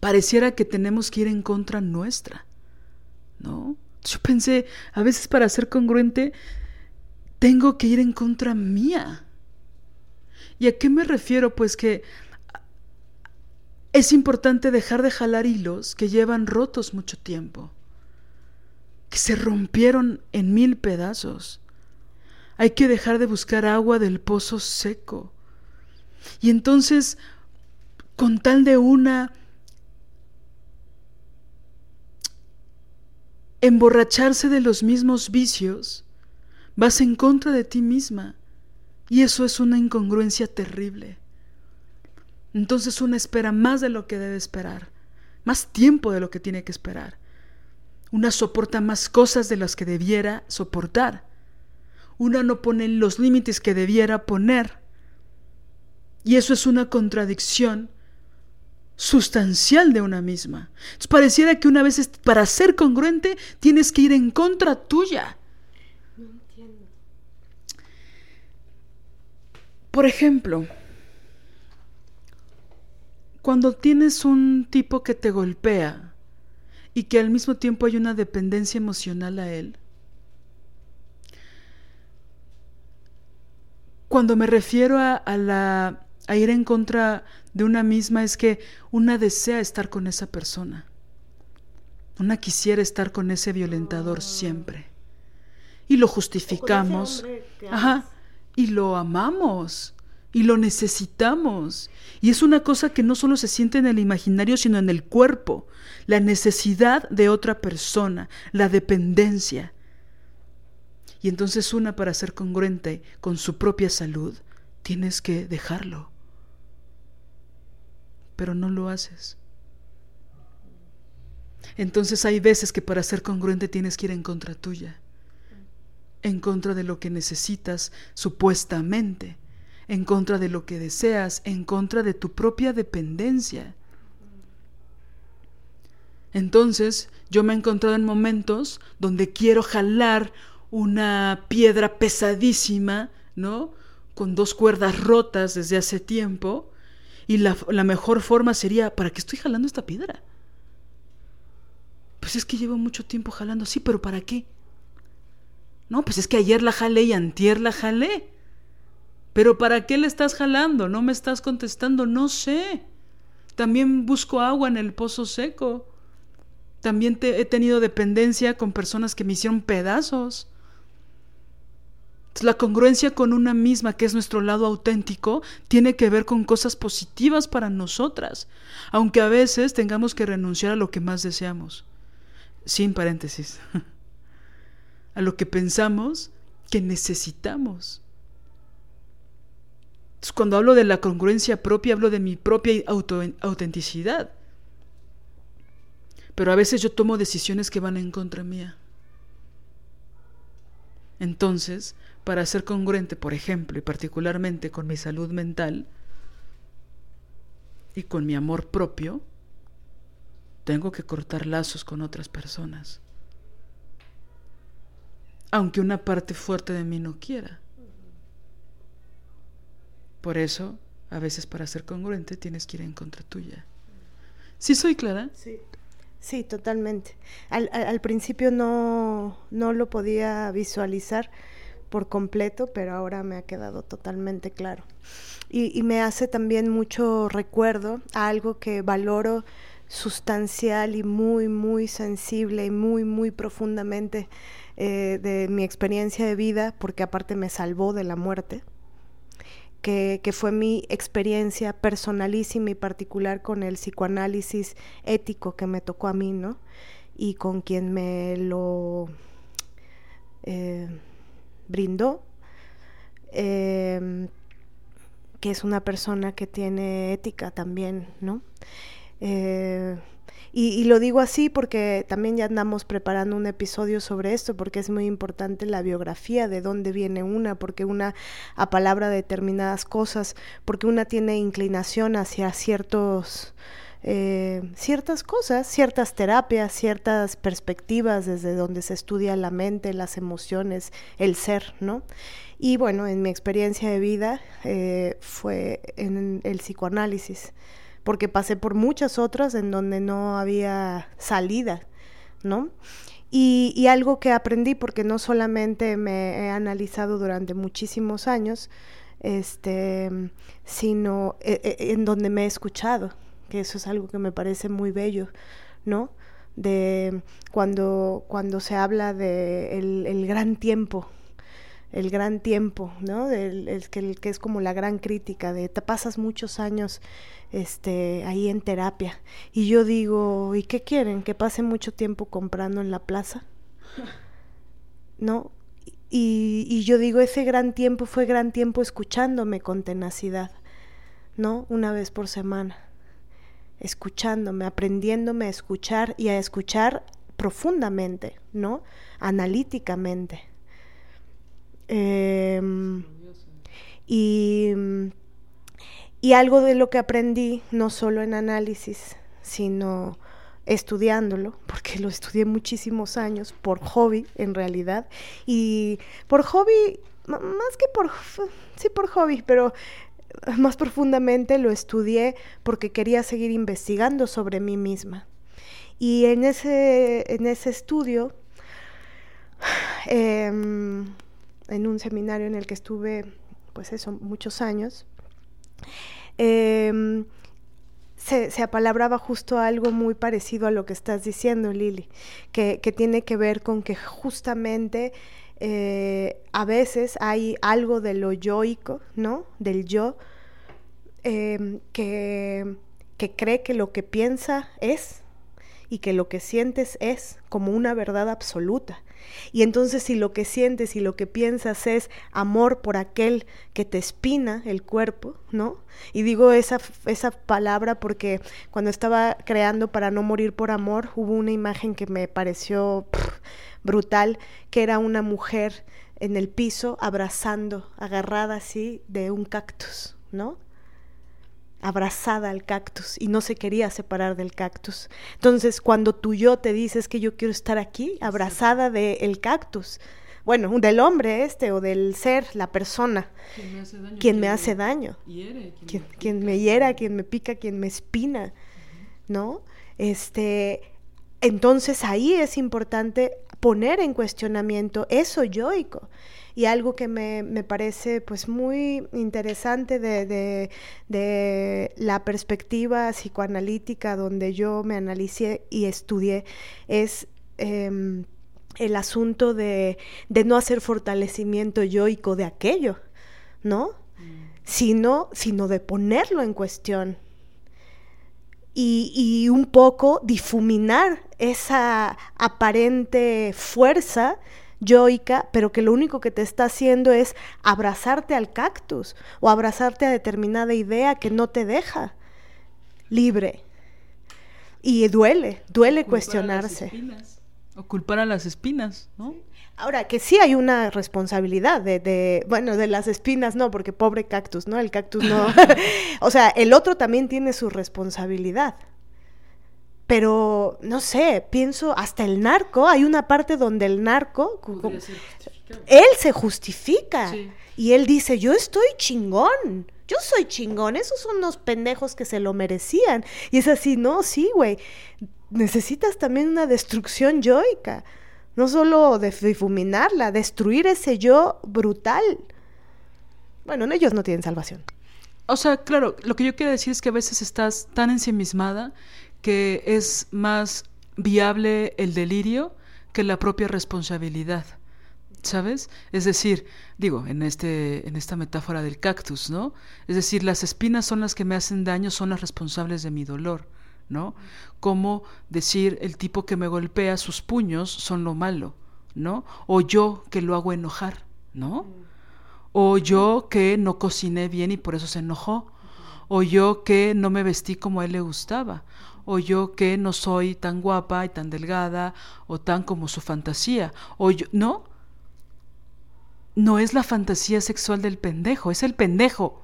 pareciera que tenemos que ir en contra nuestra, ¿no? Yo pensé, a veces para ser congruente, tengo que ir en contra mía. ¿Y a qué me refiero? Pues que es importante dejar de jalar hilos que llevan rotos mucho tiempo, que se rompieron en mil pedazos. Hay que dejar de buscar agua del pozo seco. Y entonces, con tal de una emborracharse de los mismos vicios, vas en contra de ti misma. Y eso es una incongruencia terrible. Entonces una espera más de lo que debe esperar, más tiempo de lo que tiene que esperar. Una soporta más cosas de las que debiera soportar. Una no pone los límites que debiera poner. Y eso es una contradicción sustancial de una misma. Entonces, pareciera que una vez para ser congruente tienes que ir en contra tuya. No entiendo. Por ejemplo, cuando tienes un tipo que te golpea y que al mismo tiempo hay una dependencia emocional a él, cuando me refiero a, a la a ir en contra de una misma es que una desea estar con esa persona. Una quisiera estar con ese violentador siempre. Y lo justificamos. Ajá. Y lo amamos. Y lo necesitamos. Y es una cosa que no solo se siente en el imaginario, sino en el cuerpo. La necesidad de otra persona, la dependencia. Y entonces una para ser congruente con su propia salud, tienes que dejarlo pero no lo haces. Entonces hay veces que para ser congruente tienes que ir en contra tuya, en contra de lo que necesitas supuestamente, en contra de lo que deseas, en contra de tu propia dependencia. Entonces yo me he encontrado en momentos donde quiero jalar una piedra pesadísima, ¿no? Con dos cuerdas rotas desde hace tiempo, y la, mejor forma sería, ¿para qué estoy jalando esta piedra? Pues es que llevo mucho tiempo jalando, sí, pero ¿para qué? No, pues es que ayer la jalé y antier la jalé. Pero ¿para qué le estás jalando? No me estás contestando, no sé. También busco agua en el pozo seco. También he tenido dependencia con personas que me hicieron pedazos. La congruencia con una misma, que es nuestro lado auténtico, tiene que ver con cosas positivas para nosotras, aunque a veces tengamos que renunciar a lo que más deseamos. Sin paréntesis. A lo que pensamos que necesitamos. cuando hablo de la congruencia propia, hablo de mi propia autenticidad. Pero a veces yo tomo decisiones que van en contra mía. Entonces, para ser congruente, por ejemplo, y particularmente con mi salud mental y con mi amor propio, tengo que cortar lazos con otras personas. Aunque una parte fuerte de mí no quiera. Por eso, a veces para ser congruente tienes que ir en contra tuya. ¿Sí soy clara? Sí. Sí, totalmente. Al, al, principio no, no lo podía visualizar por completo, pero ahora me ha quedado totalmente claro. Y, me hace también mucho recuerdo a algo que valoro sustancial y muy, muy sensible y muy, muy profundamente eh, de mi experiencia de vida, porque aparte me salvó de la muerte, que, que, fue mi experiencia personalísima y particular con el psicoanálisis ético que me tocó a mí, ¿no? Y con quien me lo... Eh, brindó, em, que es una persona que tiene ética también, ¿no? Eh, y, lo digo así porque también ya andamos preparando un episodio sobre esto, porque es muy importante la biografía, de dónde viene una, porque una a palabra determinadas cosas, porque una tiene inclinación hacia ciertos eh, ciertas cosas, ciertas terapias, ciertas perspectivas desde donde se estudia la mente, las emociones, el ser, ¿no? Y bueno, en mi experiencia de vida eh, fue en el psicoanálisis, porque pasé por muchas otras en donde no había salida, ¿no? Y, algo que aprendí, porque no solamente me he analizado durante muchísimos años, este, sino eh, eh, en donde me he escuchado, que eso es algo que me parece muy bello, ¿no? De cuando, cuando se habla de el gran tiempo, el gran tiempo, ¿no? El, el, que, el, que es como la gran crítica de te pasas muchos años este, ahí en terapia. Y yo digo, ¿y qué quieren? ¿Que pase mucho tiempo comprando en la plaza? ¿No? Y, y yo digo, ese gran tiempo fue gran tiempo escuchándome con tenacidad, ¿no? Una vez por semana, escuchándome, aprendiéndome a escuchar y a escuchar profundamente, ¿no? Analíticamente. Eh, y y algo de lo que aprendí, no solo en análisis, sino estudiándolo, porque lo estudié muchísimos años, por hobby en realidad, y por hobby, más que por, sí por hobby, pero más profundamente lo estudié porque quería seguir investigando sobre mí misma. Y en ese, en ese estudio, eh, en un seminario en el que estuve, pues eso, muchos años, eh, se, apalabraba justo algo muy parecido a lo que estás diciendo, Lili, que, tiene que ver con que justamente eh, a veces hay algo de lo yoico, ¿no? Del yo, que, que cree que lo que piensa es y que lo que sientes es como una verdad absoluta. Y entonces si lo que sientes y lo que piensas es amor por aquel que te espina el cuerpo, ¿no? Y digo esa, esa palabra porque cuando estaba creando para no morir por amor, hubo una imagen que me pareció brutal, que era una mujer en el piso abrazando, agarrada así de un cactus, ¿no? Abrazada al cactus y no se quería separar del cactus. Entonces, cuando tu yo te dices que yo quiero estar aquí, abrazada del el cactus, bueno, del hombre este o del ser, la persona, quien me hace daño, quien me, hace daño. Hiere, quien, quien, me, quien me hiera, quien me pica, quien me espina, uh -huh. ¿no? Este, entonces ahí es importante poner en cuestionamiento eso yoico y algo que me, me parece pues muy interesante de, de, de, la perspectiva psicoanalítica donde yo me analicé y estudié es eh, el asunto de, de, no hacer fortalecimiento yoico de aquello, ¿no? Mm. Sino, sino de ponerlo en cuestión. Y, y, un poco difuminar esa aparente fuerza yoica, pero que lo único que te está haciendo es abrazarte al cactus o abrazarte a determinada idea que no te deja libre. Y duele, duele cuestionarse. O culpar a las espinas, ¿no? Ahora, que sí hay una responsabilidad de, de, bueno, de las espinas no, porque pobre cactus, ¿no? El cactus no. o sea, el otro también tiene su responsabilidad pero no sé, pienso hasta el narco, hay una parte donde el narco, él se justifica sí. y él dice, yo estoy chingón, yo soy chingón, esos son unos pendejos que se lo merecían. Y es así, no, sí, güey, necesitas también una destrucción yoica, no solo de difuminarla, destruir ese yo brutal. Bueno, ellos no tienen salvación. O sea, claro, lo que yo quiero decir es que a veces estás tan ensimismada que es más viable el delirio que la propia responsabilidad. ¿Sabes? Es decir, digo, en este en esta metáfora del cactus, ¿no? Es decir, las espinas son las que me hacen daño, son las responsables de mi dolor, ¿no? Como decir el tipo que me golpea sus puños son lo malo, ¿no? O yo que lo hago enojar, ¿no? O yo que no cociné bien y por eso se enojó. O yo que no me vestí como a él le gustaba o yo que no soy tan guapa y tan delgada o tan como su fantasía, o yo, no, no es la fantasía sexual del pendejo, es el pendejo,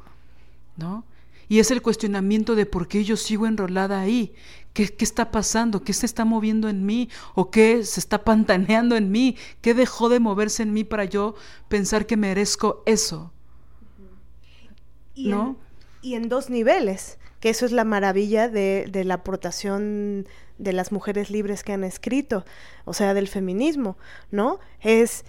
¿no? Y es el cuestionamiento de por qué yo sigo enrolada ahí. ¿Qué, ¿Qué, está pasando? ¿Qué se está moviendo en mí? ¿O qué se está pantaneando en mí? ¿Qué dejó de moverse en mí para yo pensar que merezco eso? Y ¿No? En, y en dos niveles, que eso es la maravilla de, de la aportación de las mujeres libres que han escrito, o sea, del feminismo, ¿no? Es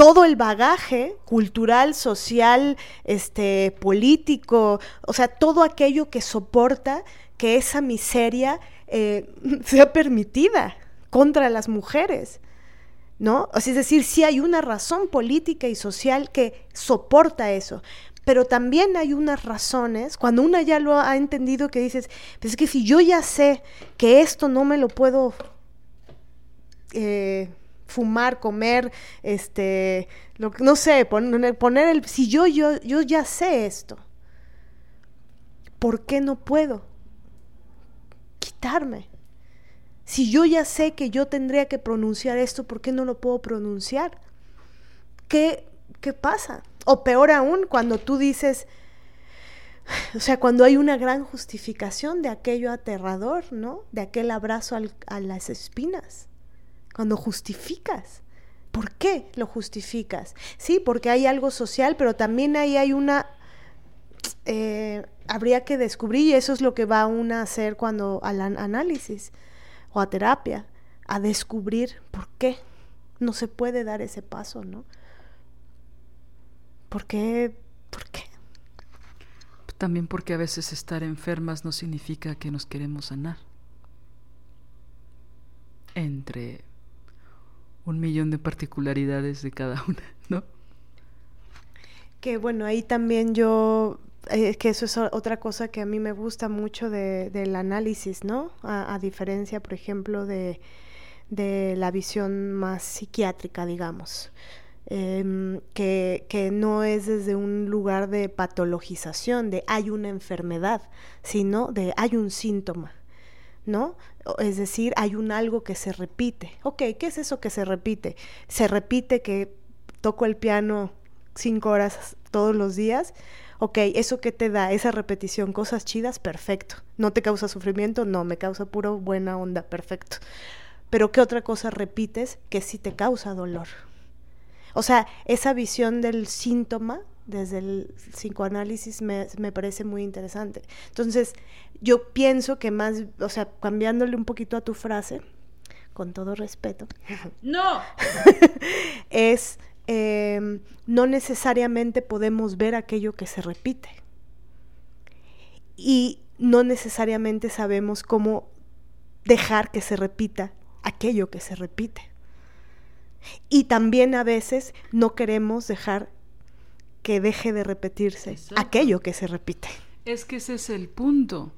todo el bagaje cultural, social, este, político, o sea, todo aquello que soporta que esa miseria eh, sea permitida contra las mujeres. ¿No? es decir, sí hay una razón política y social que soporta eso, pero también hay unas razones, cuando una ya lo ha entendido, que dices, pues es que si yo ya sé que esto no me lo puedo eh, fumar, comer, este, lo, no sé, poner, poner el, si yo, yo, yo ya sé esto, ¿por qué no puedo quitarme? Si yo ya sé que yo tendría que pronunciar esto, ¿por qué no lo puedo pronunciar? ¿Qué, qué pasa? O peor aún, cuando tú dices, o sea, cuando hay una gran justificación de aquello aterrador, ¿no? De aquel abrazo a las espinas cuando justificas. ¿Por qué lo justificas? Sí, porque hay algo social, pero también ahí hay una... Eh, habría que descubrir, y eso es lo que va una a hacer cuando al análisis o a terapia, a descubrir por qué no se puede dar ese paso, ¿no? ¿Por qué? ¿Por qué? También porque a veces estar enfermas no significa que nos queremos sanar. Entre un millón de particularidades de cada una, ¿no? Que bueno, ahí también yo, es eh, que eso es otra cosa que a mí me gusta mucho de, del análisis, ¿no? A, diferencia, por ejemplo, de, de, la visión más psiquiátrica, digamos. Em, que, que, no es desde un lugar de patologización, de hay una enfermedad, sino de hay un síntoma, ¿no? Es decir, hay un algo que se repite. Ok, ¿qué es eso que se repite? Se repite que toco el piano cinco horas todos los días. Ok, ¿eso qué te da? Esa repetición, cosas chidas, perfecto. ¿No te causa sufrimiento? No, me causa puro buena onda, perfecto. Pero ¿qué otra cosa repites que sí te causa dolor? O sea, esa visión del síntoma desde el psicoanálisis me, me, parece muy interesante. Entonces, yo pienso que más, o sea, cambiándole un poquito a tu frase, con todo respeto. No. es, em, no necesariamente podemos ver aquello que se repite. Y no necesariamente sabemos cómo dejar que se repita aquello que se repite. Y también a veces no queremos dejar que deje de repetirse aquello que se repite. Es que ese es el punto.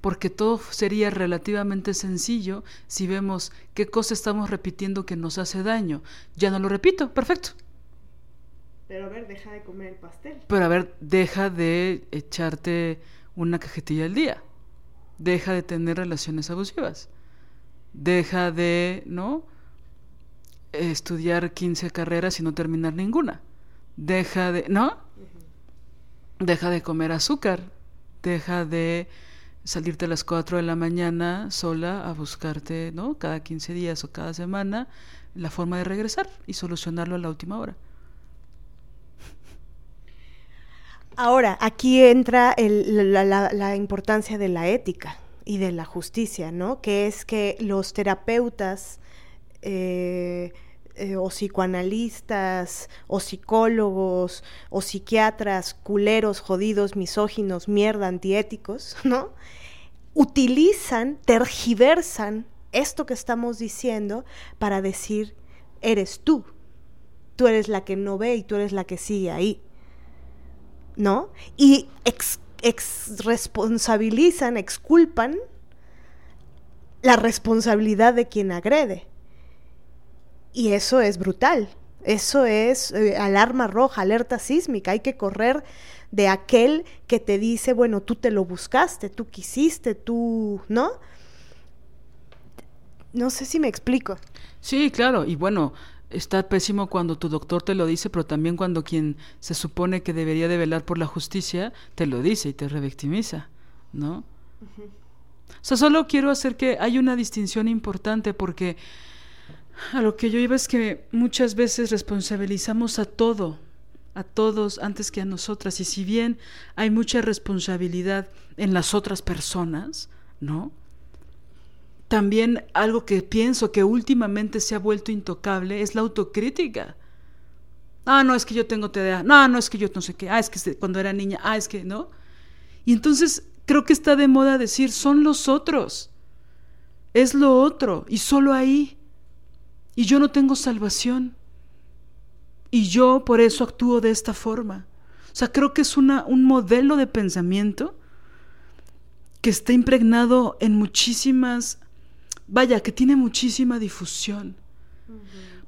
Porque todo sería relativamente sencillo si vemos qué cosa estamos repitiendo que nos hace daño. Ya no lo repito, perfecto. Pero a ver, deja de comer el pastel. Pero a ver, deja de echarte una cajetilla al día. Deja de tener relaciones abusivas. Deja de, ¿no? Estudiar 15 carreras y no terminar ninguna deja de, ¿no? Deja de comer azúcar, deja de salirte a las 4 de la mañana sola a buscarte, ¿no? Cada 15 días o cada semana la forma de regresar y solucionarlo a la última hora. Ahora, aquí entra la, la, importancia de la ética y de la justicia, ¿no? Que es que los terapeutas eh, eh, o psicoanalistas, o psicólogos, o psiquiatras, culeros, jodidos, misóginos, mierda, antiéticos, ¿no? Utilizan, tergiversan esto que estamos diciendo para decir, eres tú, tú eres la que no ve y tú eres la que sigue ahí, ¿no? Y ex, responsabilizan, exculpan la responsabilidad de quien agrede. Y eso es brutal. Eso es eh, alarma roja, alerta sísmica. Hay que correr de aquel que te dice, bueno, tú te lo buscaste, tú quisiste, tú, ¿no? No sé si me explico. Sí, claro. Y bueno, está pésimo cuando tu doctor te lo dice, pero también cuando quien se supone que debería de velar por la justicia te lo dice y te revictimiza, ¿no? O sea, solo quiero hacer que hay una distinción importante porque a lo que yo iba es que muchas veces responsabilizamos a todo, a todos antes que a nosotras. Y si bien hay mucha responsabilidad en las otras personas, ¿no? También algo que pienso que últimamente se ha vuelto intocable es la autocrítica. Ah, no, es que yo tengo TDA. No, no, es que yo no sé qué. Ah, es que cuando era niña. Ah, es que, ¿no? Y entonces creo que está de moda decir, son los otros. Es lo otro. Y solo ahí. Y yo no tengo salvación. Y yo por eso actúo de esta forma. O sea, creo que es una, un modelo de pensamiento que está impregnado en muchísimas, vaya, que tiene muchísima difusión.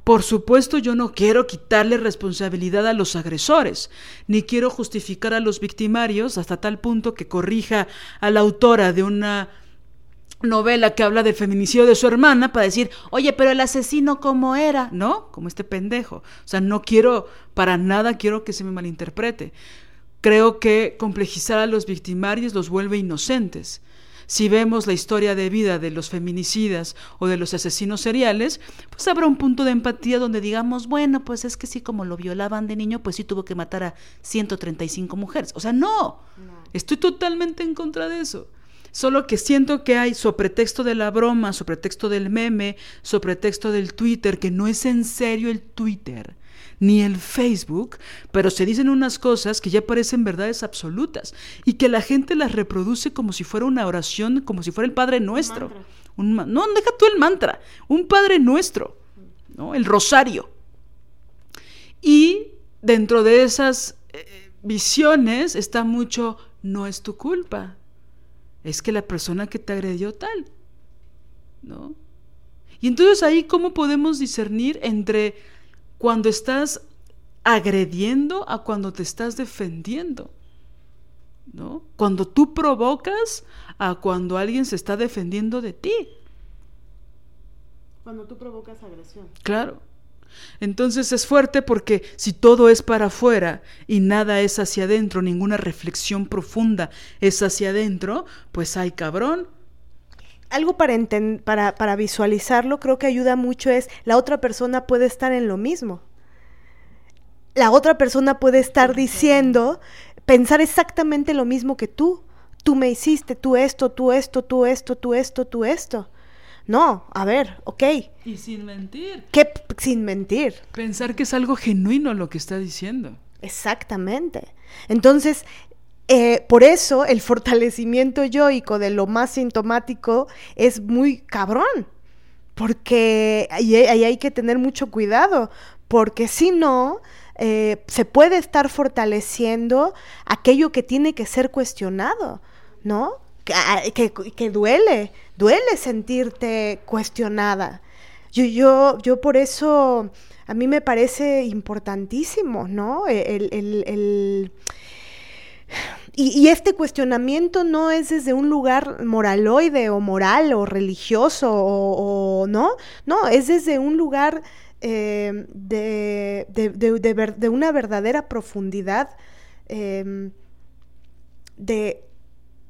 Por supuesto, yo no quiero quitarle responsabilidad a los agresores, ni quiero justificar a los victimarios hasta tal punto que corrija a la autora de una novela que habla del feminicidio de su hermana para decir, oye, pero el asesino cómo era, ¿no? Como este pendejo. O sea, no quiero, para nada quiero que se me malinterprete. Creo que complejizar a los victimarios los vuelve inocentes. Si vemos la historia de vida de los feminicidas o de los asesinos seriales, pues habrá un punto de empatía donde digamos, bueno, pues es que sí, como lo violaban de niño, pues sí tuvo que matar a 135 mujeres. O sea, no. estoy totalmente en contra de eso. Solo que siento que hay, sobre pretexto de la broma, sobre pretexto del meme, sobre pretexto del Twitter, que no es en serio el Twitter ni el Facebook, pero se dicen unas cosas que ya parecen verdades absolutas y que la gente las reproduce como si fuera una oración, como si fuera el Padre Nuestro. Un no, deja tú el mantra, un Padre Nuestro, ¿no? el rosario. Y dentro de esas eh, visiones está mucho, no es tu culpa, es que la persona que te agredió tal, ¿no? Y entonces ahí, ¿cómo podemos discernir entre cuando estás agrediendo a cuando te estás defendiendo? ¿No? Cuando tú provocas a cuando alguien se está defendiendo de ti. Cuando tú provocas agresión. Claro. Entonces es fuerte porque si todo es para afuera y nada es hacia adentro, ninguna reflexión profunda es hacia adentro, pues hay cabrón. Algo para, para, para visualizarlo creo que ayuda mucho es la otra persona puede estar en lo mismo. La otra persona puede estar diciendo, pensar exactamente lo mismo que tú. Tú me hiciste, tú esto, tú esto, tú esto, tú esto, tú esto. No, a ver, ok. Y sin mentir. ¿Qué sin mentir? Pensar que es algo genuino lo que está diciendo. Exactamente. Entonces, eh, por eso el fortalecimiento yoico de lo más sintomático es muy cabrón. Porque ahí, hay que tener mucho cuidado. Porque si no, eh, se puede estar fortaleciendo aquello que tiene que ser cuestionado, ¿no? Que, que, duele, duele sentirte cuestionada. Yo, yo, yo por eso, a mí me parece importantísimo, ¿no? El, el, el y, este cuestionamiento no es desde un lugar moraloide o moral o religioso o, no, no, es desde un lugar eh, de, de, de, de, una verdadera profundidad eh, de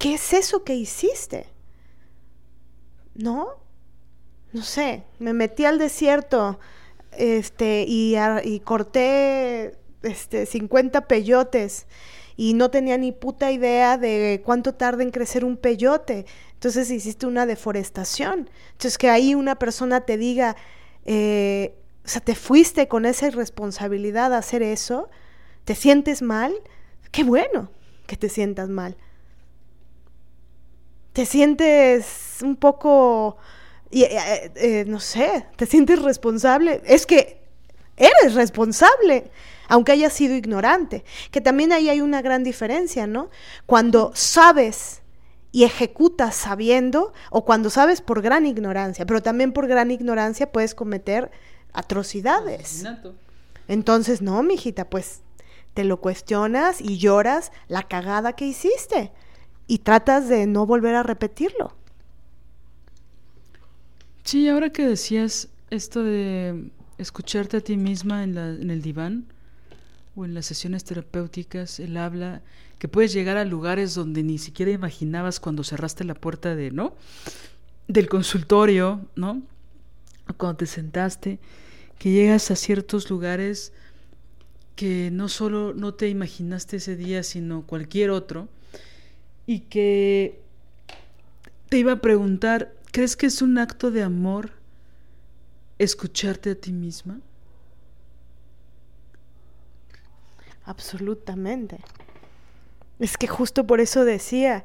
¿qué es eso que hiciste? ¿No? No sé, me metí al desierto este, y, y corté este, 50 peyotes y no tenía ni puta idea de cuánto tarda en crecer un peyote. Entonces hiciste una deforestación. Entonces que ahí una persona te diga, eh, o sea, te fuiste con esa irresponsabilidad a hacer eso, te sientes mal, qué bueno que te sientas mal te sientes un poco, eh, eh, no sé, te sientes responsable. Es que eres responsable, aunque hayas sido ignorante. Que también ahí hay una gran diferencia, ¿no? Cuando sabes y ejecutas sabiendo, o cuando sabes por gran ignorancia, pero también por gran ignorancia puedes cometer atrocidades. Entonces, no, mijita, pues te lo cuestionas y lloras la cagada que hiciste y tratas de no volver a repetirlo. Sí, ahora que decías esto de escucharte a ti misma en, la, en el diván o en las sesiones terapéuticas, el habla, que puedes llegar a lugares donde ni siquiera imaginabas cuando cerraste la puerta de, ¿no? Del consultorio, ¿no? O cuando te sentaste, que llegas a ciertos lugares que no solo no te imaginaste ese día, sino cualquier otro, y que te iba a preguntar, ¿crees que es un acto de amor escucharte a ti misma? Absolutamente. Es que justo por eso decía,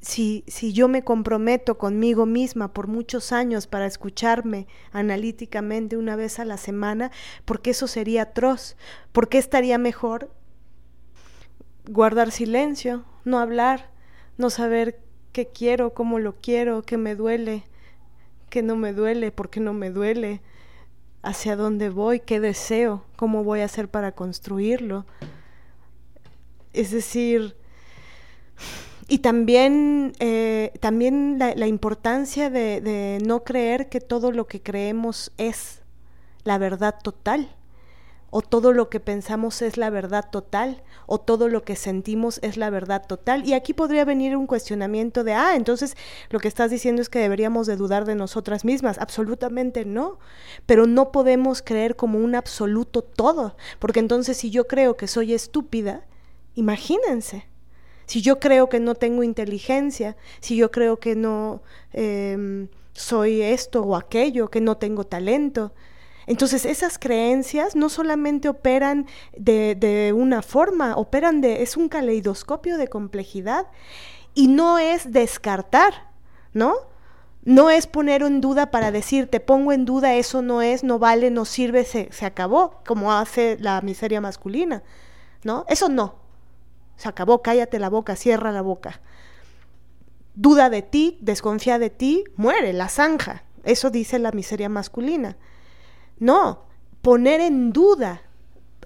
si, si yo me comprometo conmigo misma por muchos años para escucharme analíticamente una vez a la semana, porque eso sería atroz, ¿por qué estaría mejor guardar silencio, no hablar, no saber qué quiero, cómo lo quiero, qué me duele, qué no me duele, por qué no me duele, hacia dónde voy, qué deseo, cómo voy a hacer para construirlo? Es decir, y también, eh, también la, importancia de, de, no creer que todo lo que creemos es la verdad total, o todo lo que pensamos es la verdad total, o todo lo que sentimos es la verdad total. Y aquí podría venir un cuestionamiento de, ah, entonces lo que estás diciendo es que deberíamos de dudar de nosotras mismas. Absolutamente no, pero no podemos creer como un absoluto todo, porque entonces si yo creo que soy estúpida, Imagínense. Si yo creo que no tengo inteligencia, si yo creo que no eh, soy esto o aquello, que no tengo talento. Entonces esas creencias no solamente operan de, de una forma, operan de, es un caleidoscopio de complejidad y no es descartar, ¿no? No es poner en duda para decir, te pongo en duda, eso no es, no vale, no sirve, se, se acabó, como hace la miseria masculina, ¿no? Eso no, se acabó, cállate la boca, cierra la boca. Duda de ti, desconfía de ti, muere, la zanja. Eso dice la miseria masculina. No, poner en duda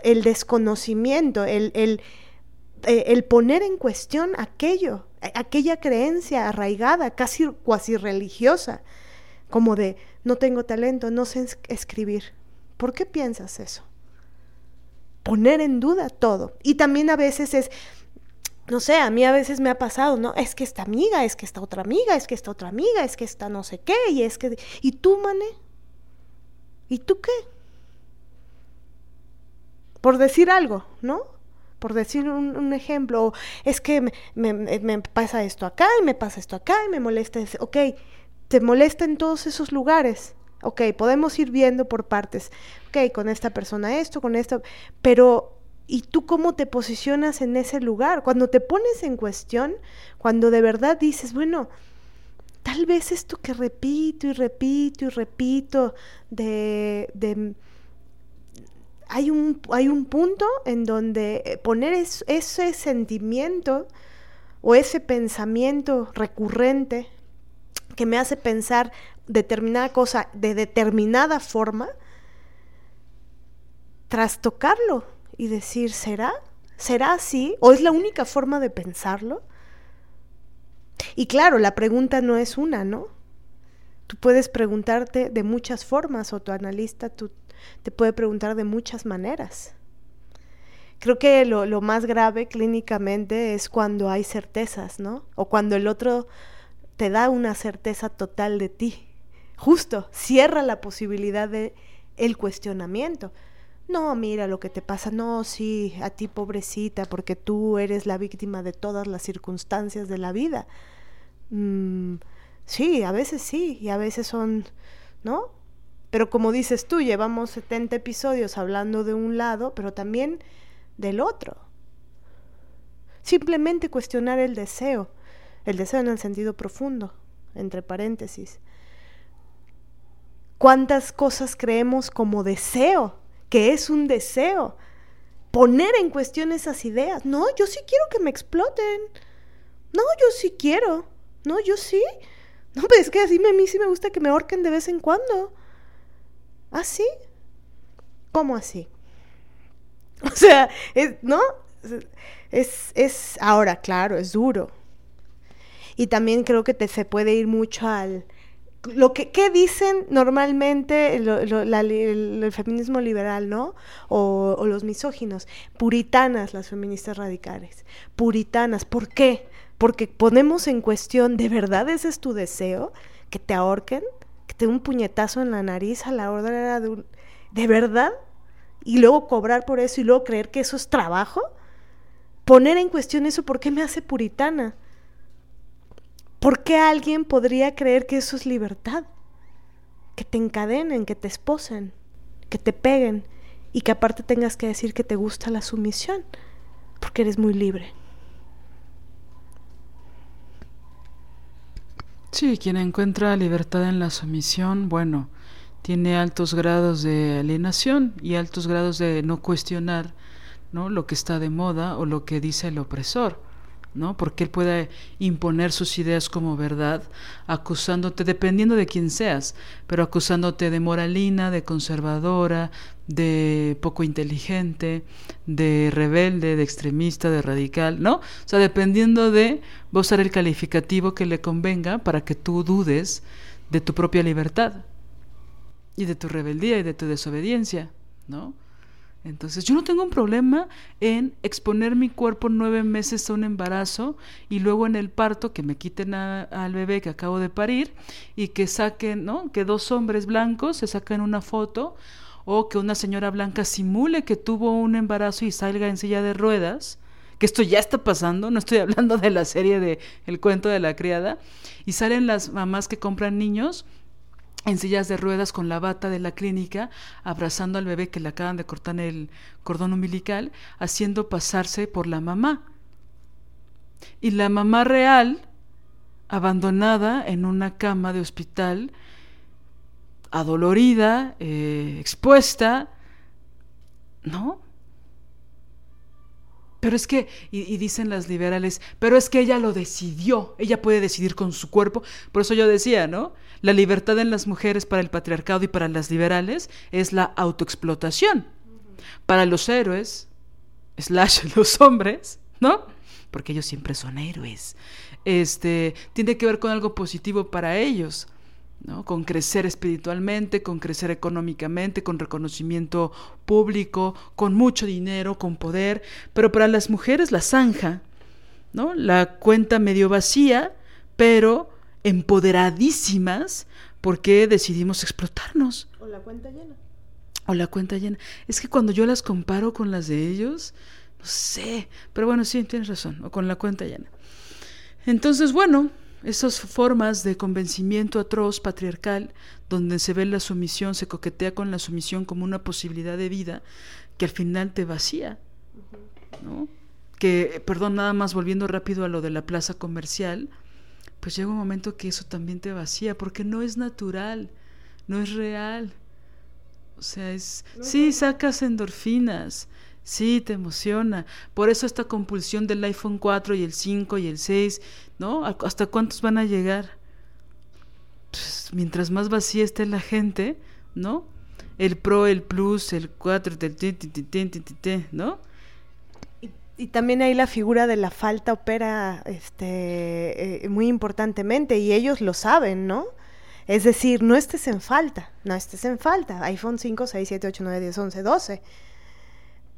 el desconocimiento, el, el, eh, poner en cuestión aquello, aquella creencia arraigada, casi cuasi religiosa, como de no tengo talento, no sé escribir. ¿Por qué piensas eso? Poner en duda todo. Y también a veces es, no sé, a mí a veces me ha pasado, ¿no? Es que esta amiga, es que esta otra amiga, es que esta otra amiga, es que esta no sé qué, y es que... ¿Y tú, mané? ¿Y tú qué? Por decir algo, ¿no? Por decir un, ejemplo, es que me, pasa esto acá y me pasa esto acá y me molesta ese... Ok, te molesta en todos esos lugares. Ok, podemos ir viendo por partes. Ok, con esta persona esto, con esta... Pero ¿Y tú cómo te posicionas en ese lugar? Cuando te pones en cuestión, cuando de verdad dices, bueno, tal vez esto que repito y repito y repito, de, de hay, un, hay un punto en donde eh, poner ese sentimiento o ese pensamiento recurrente que me hace pensar determinada cosa de determinada forma, trastocarlo y decir, ¿será? ¿Será así? ¿O es la única forma de pensarlo? Y claro, la pregunta no es una, ¿no? Tú puedes preguntarte de muchas formas o tu analista tú, te puede preguntar de muchas maneras. Creo que lo, lo, más grave clínicamente es cuando hay certezas, ¿no? O cuando el otro te da una certeza total de ti. Justo, cierra la posibilidad de el cuestionamiento no, mira lo que te pasa, no, sí, a ti pobrecita, porque tú eres la víctima de todas las circunstancias de la vida. Mm, sí, a veces sí, y a veces son, ¿no? Pero como dices tú, llevamos 70 episodios hablando de un lado, pero también del otro. Simplemente cuestionar el deseo, el deseo en el sentido profundo, entre paréntesis. ¿Cuántas cosas creemos como deseo? Que es un deseo. Poner en cuestión esas ideas. No, yo sí quiero que me exploten. No, yo sí quiero. No, yo sí. No, pero es que así a mí sí me gusta que me ahorquen de vez en cuando. ¿Así? ¿Ah, ¿Cómo así? O sea, ¿no? Es, es, ahora, claro, es duro. Y también creo que te, se puede ir mucho al, lo que ¿qué dicen normalmente el feminismo liberal, ¿no? O, o los misóginos. Puritanas las feministas radicales. Puritanas. ¿Por qué? Porque ponemos en cuestión, ¿de verdad ese es tu deseo? ¿Que te ahorquen? ¿Que te den un puñetazo en la nariz a la hora de un... ¿De verdad? Y luego cobrar por eso y luego creer que eso es trabajo. Poner en cuestión eso, ¿por qué me hace puritana? ¿Por qué alguien podría creer que eso es libertad? Que te encadenen, que te esposen, que te peguen y que aparte tengas que decir que te gusta la sumisión, porque eres muy libre. Sí, quien encuentra libertad en la sumisión, bueno, tiene altos grados de alienación y altos grados de no cuestionar, ¿no? lo que está de moda o lo que dice el opresor, ¿no? Porque él puede imponer sus ideas como verdad, acusándote dependiendo de quién seas, pero acusándote de moralina, de conservadora, de poco inteligente, de rebelde, de extremista, de radical, ¿no? O sea, dependiendo de va a usar el calificativo que le convenga para que tú dudes de tu propia libertad y de tu rebeldía y de tu desobediencia, ¿no? Entonces, yo no tengo un problema en exponer mi cuerpo nueve meses a un embarazo y luego en el parto que me quiten a- al bebé que acabo de parir y que saquen, ¿no? Que dos hombres blancos se saquen una foto o que una señora blanca simule que tuvo un embarazo y salga en silla de ruedas, que esto ya está pasando, no estoy hablando de la serie de El cuento de la criada, y salen las mamás que compran niños en sillas de ruedas con la bata de la clínica, abrazando al bebé que le acaban de cortar el cordón umbilical, haciendo pasarse por la mamá. Y la mamá real, abandonada en una cama de hospital, adolorida, eh, expuesta, ¿no? Pero es que, y, dicen las liberales, pero es que ella lo decidió, ella puede decidir con su cuerpo. Por eso yo decía, ¿no? La libertad en las mujeres para el patriarcado y para las liberales es la autoexplotación. Para los héroes, slash los hombres, ¿no? Porque ellos siempre son héroes. Este, tiene que ver con algo positivo para ellos. ¿No? con crecer espiritualmente, con crecer económicamente, con reconocimiento público, con mucho dinero, con poder, pero para las mujeres la zanja, ¿no? La cuenta medio vacía, pero empoderadísimas porque decidimos explotarnos. O la cuenta llena. O la cuenta llena. Es que cuando yo las comparo con las de ellos, no sé, pero bueno, sí, tienes razón, o con la cuenta llena. Entonces, bueno, esas formas de convencimiento atroz patriarcal, donde se ve la sumisión, se coquetea con la sumisión como una posibilidad de vida que al final te vacía, ¿no? Que, perdón, nada más volviendo rápido a lo de la plaza comercial, pues llega un momento que eso también te vacía, porque no es natural, no es real. O sea, es, sí, sacas endorfinas, sí, te emociona. Por eso esta compulsión del iPhone 4 y el 5 y el 6, ¿no? ¿Hasta cuántos van a llegar? Pues, mientras más vacía esté la gente, ¿no? El Pro, el Plus, el 4, el t, t, t, t, t, t, ¿no? Y, y también ahí la figura de la falta opera este, eh, muy importantemente y ellos lo saben, ¿no? Es decir, no estés en falta, no estés en falta. iPhone 5, 6, 7, 8, 9, 10, 11, 12.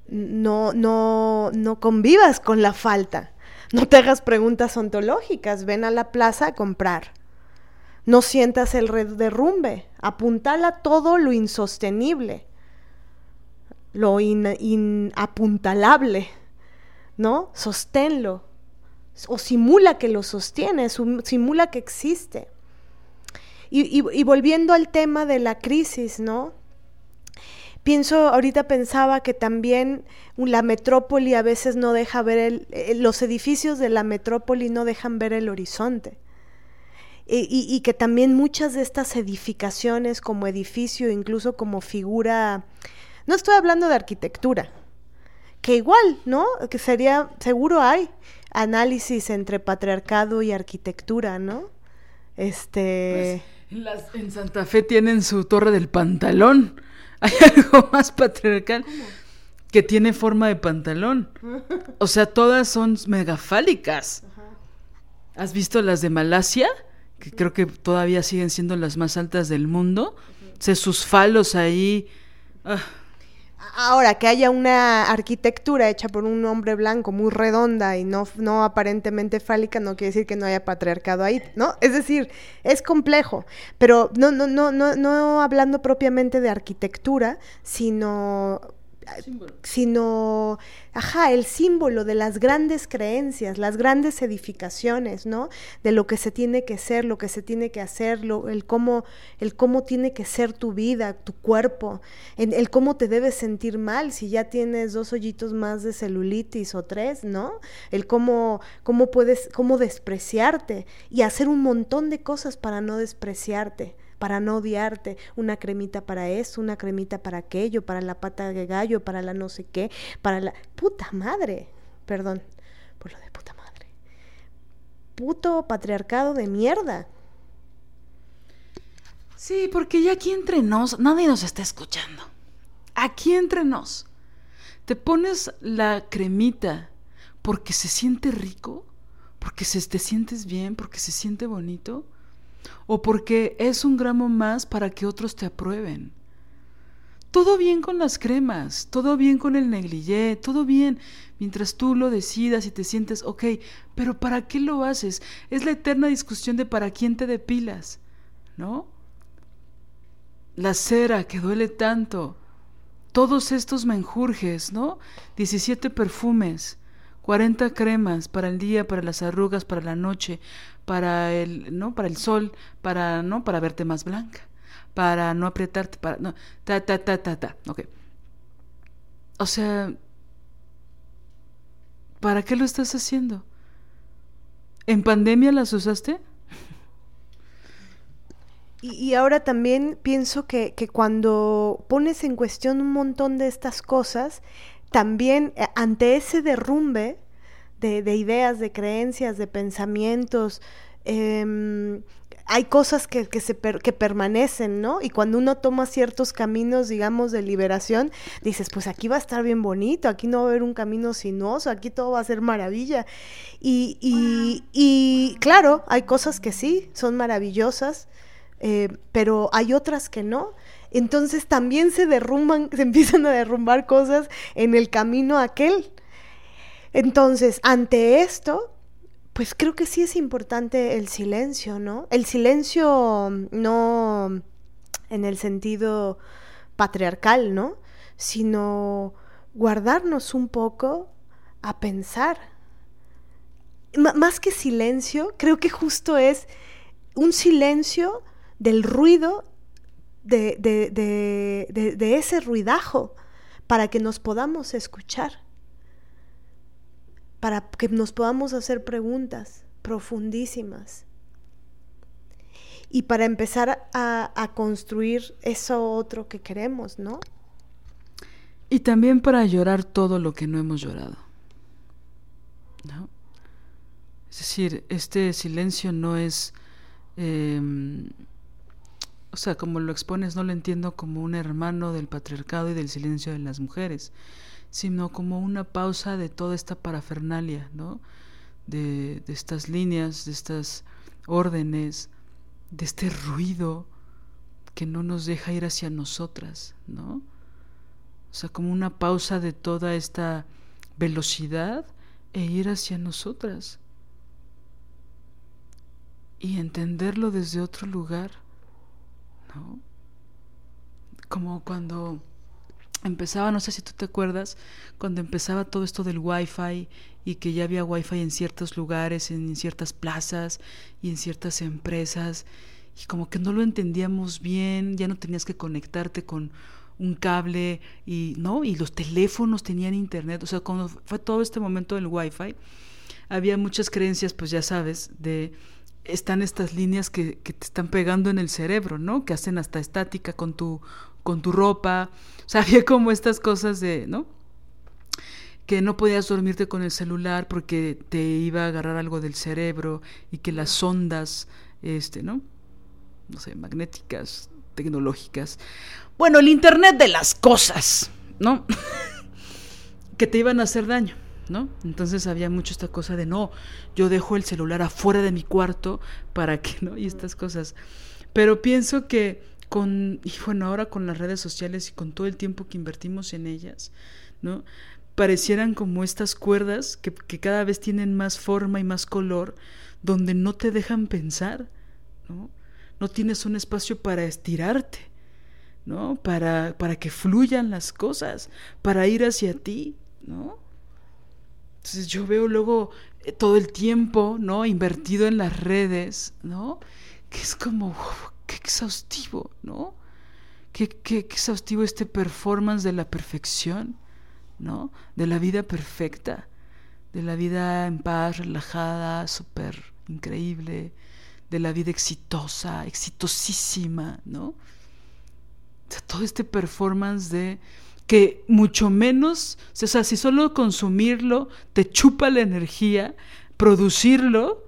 No, no, no convivas con la falta. No te hagas preguntas ontológicas. Ven a la plaza a comprar. No sientas el derrumbe. Apuntala todo lo insostenible, lo in- inapuntalable, ¿no? Sosténlo. O simula que lo sostiene, simula que existe. Y- y volviendo al tema de la crisis, ¿no? Pienso, ahorita pensaba que también la metrópoli a veces no deja ver el, eh, los edificios de la metrópoli no dejan ver el horizonte. Y, y- y que también muchas de estas edificaciones como edificio, incluso como figura, no estoy hablando de arquitectura, que igual, ¿no? Que sería, seguro hay análisis entre patriarcado y arquitectura, ¿no? Este... Pues, las- en Santa Fe tienen su torre del pantalón. Hay algo más patriarcal que tiene forma de pantalón. O sea, todas son megafálicas. ¿Has visto las de Malasia? que creo que todavía siguen siendo las más altas del mundo. Se sus falos ahí. ah, Ahora, que haya una arquitectura hecha por un hombre blanco muy redonda y no, no aparentemente fálica, no quiere decir que no haya patriarcado ahí, ¿no? Es decir, es complejo, pero no, no, no, no, no hablando propiamente de arquitectura, sino sino, ajá, el símbolo de las grandes creencias, las grandes edificaciones, ¿no? De lo que se tiene que ser, lo que se tiene que hacer, lo- el, cómo, el cómo tiene que ser tu vida, tu cuerpo, en- el cómo te debes sentir mal si ya tienes dos hoyitos más de celulitis o tres, ¿no? El cómo, cómo puedes, cómo despreciarte y hacer un montón de cosas para no despreciarte para no odiarte, una cremita para eso, una cremita para aquello, para la pata de gallo, para la no sé qué, para la puta madre, perdón por lo de puta madre, puto patriarcado de mierda. Sí, porque ya aquí entre nos, nadie nos está escuchando. Aquí entre nos. Te pones la cremita porque se siente rico, porque se, te sientes bien, porque se siente bonito, o porque es un gramo más para que otros te aprueben. Todo bien con las cremas, todo bien con el negligé, todo bien, mientras tú lo decidas y te sientes ok, pero ¿para qué lo haces? Es la eterna discusión de para quién te depilas, ¿no? La cera que duele tanto, todos estos menjurjes, ¿no? 17 perfumes, 40 cremas para el día, para las arrugas, para la noche, para el, ¿no? Para el sol, para, ¿no? Para verte más blanca, para no apretarte, para, no, ta, ta, ta, ta, ta, ok. O sea, ¿para qué lo estás haciendo? ¿En pandemia las usaste? Y, y ahora también pienso que, que cuando pones en cuestión un montón de estas cosas, también eh, ante ese derrumbe de, de ideas, de creencias, de pensamientos, em, hay cosas que, que se que permanecen, ¿no? Y cuando uno toma ciertos caminos, digamos, de liberación, dices, pues aquí va a estar bien bonito, aquí no va a haber un camino sinuoso, aquí todo va a ser maravilla. Y, y, y claro, hay cosas que sí, son maravillosas, eh, pero hay otras que no. Entonces también se derrumban, se empiezan a derrumbar cosas en el camino aquel. Entonces, ante esto, pues creo que sí es importante el silencio, ¿no? El silencio mm, no en el sentido patriarcal, ¿no? Sino guardarnos un poco a pensar. Más que silencio, creo que justo es un silencio del ruido de, de, de, de, ese ruidajo para que nos podamos escuchar, para que nos podamos hacer preguntas profundísimas y para empezar a, a construir eso otro que queremos, ¿no? Y también para llorar todo lo que no hemos llorado. ¿No? Es decir, este silencio no es... eh, o sea, como lo expones, no lo entiendo como un hermano del patriarcado y del silencio de las mujeres, sino como una pausa de toda esta parafernalia, ¿no? De, de estas líneas, de estas órdenes, de este ruido que no nos deja ir hacia nosotras, ¿no? O sea, como una pausa de toda esta velocidad e ir hacia nosotras. Y entenderlo desde otro lugar, ¿no? Como cuando empezaba, no sé si tú te acuerdas, cuando empezaba todo esto del wifi y que ya había wifi en ciertos lugares, en ciertas plazas y en ciertas empresas y como que no lo entendíamos bien, ya no tenías que conectarte con un cable y no y los teléfonos tenían internet, o sea, cuando fue todo este momento del wifi había muchas creencias, pues ya sabes, de están estas líneas que, que te están pegando en el cerebro, ¿no? Que hacen hasta estática con tu con tu ropa, o sea, había como estas cosas de, ¿no? que no podías dormirte con el celular porque te iba a agarrar algo del cerebro y que las ondas, este, ¿no? No sé, magnéticas, tecnológicas. Bueno, el Internet de las cosas, ¿no? que te iban a hacer daño. ¿No? Entonces había mucho esta cosa de no, yo dejo el celular afuera de mi cuarto para que, ¿no? Y estas cosas. Pero pienso que con, y bueno, ahora con las redes sociales y con todo el tiempo que invertimos en ellas, ¿no? Parecieran como estas cuerdas que, que cada vez tienen más forma y más color, donde no te dejan pensar, ¿no? No tienes un espacio para estirarte, ¿no? Para, para que fluyan las cosas, para ir hacia ti, ¿no? Entonces yo veo luego eh, todo el tiempo, ¿no? Invertido en las redes, ¿no? Que es como, qué exhaustivo, ¿no? Qué, qué, qué exhaustivo este performance de la perfección, ¿no? De la vida perfecta, de la vida en paz, relajada, súper increíble, de la vida exitosa, exitosísima, ¿no? O sea, todo este performance de que mucho menos, o sea, si solo consumirlo te chupa la energía, producirlo,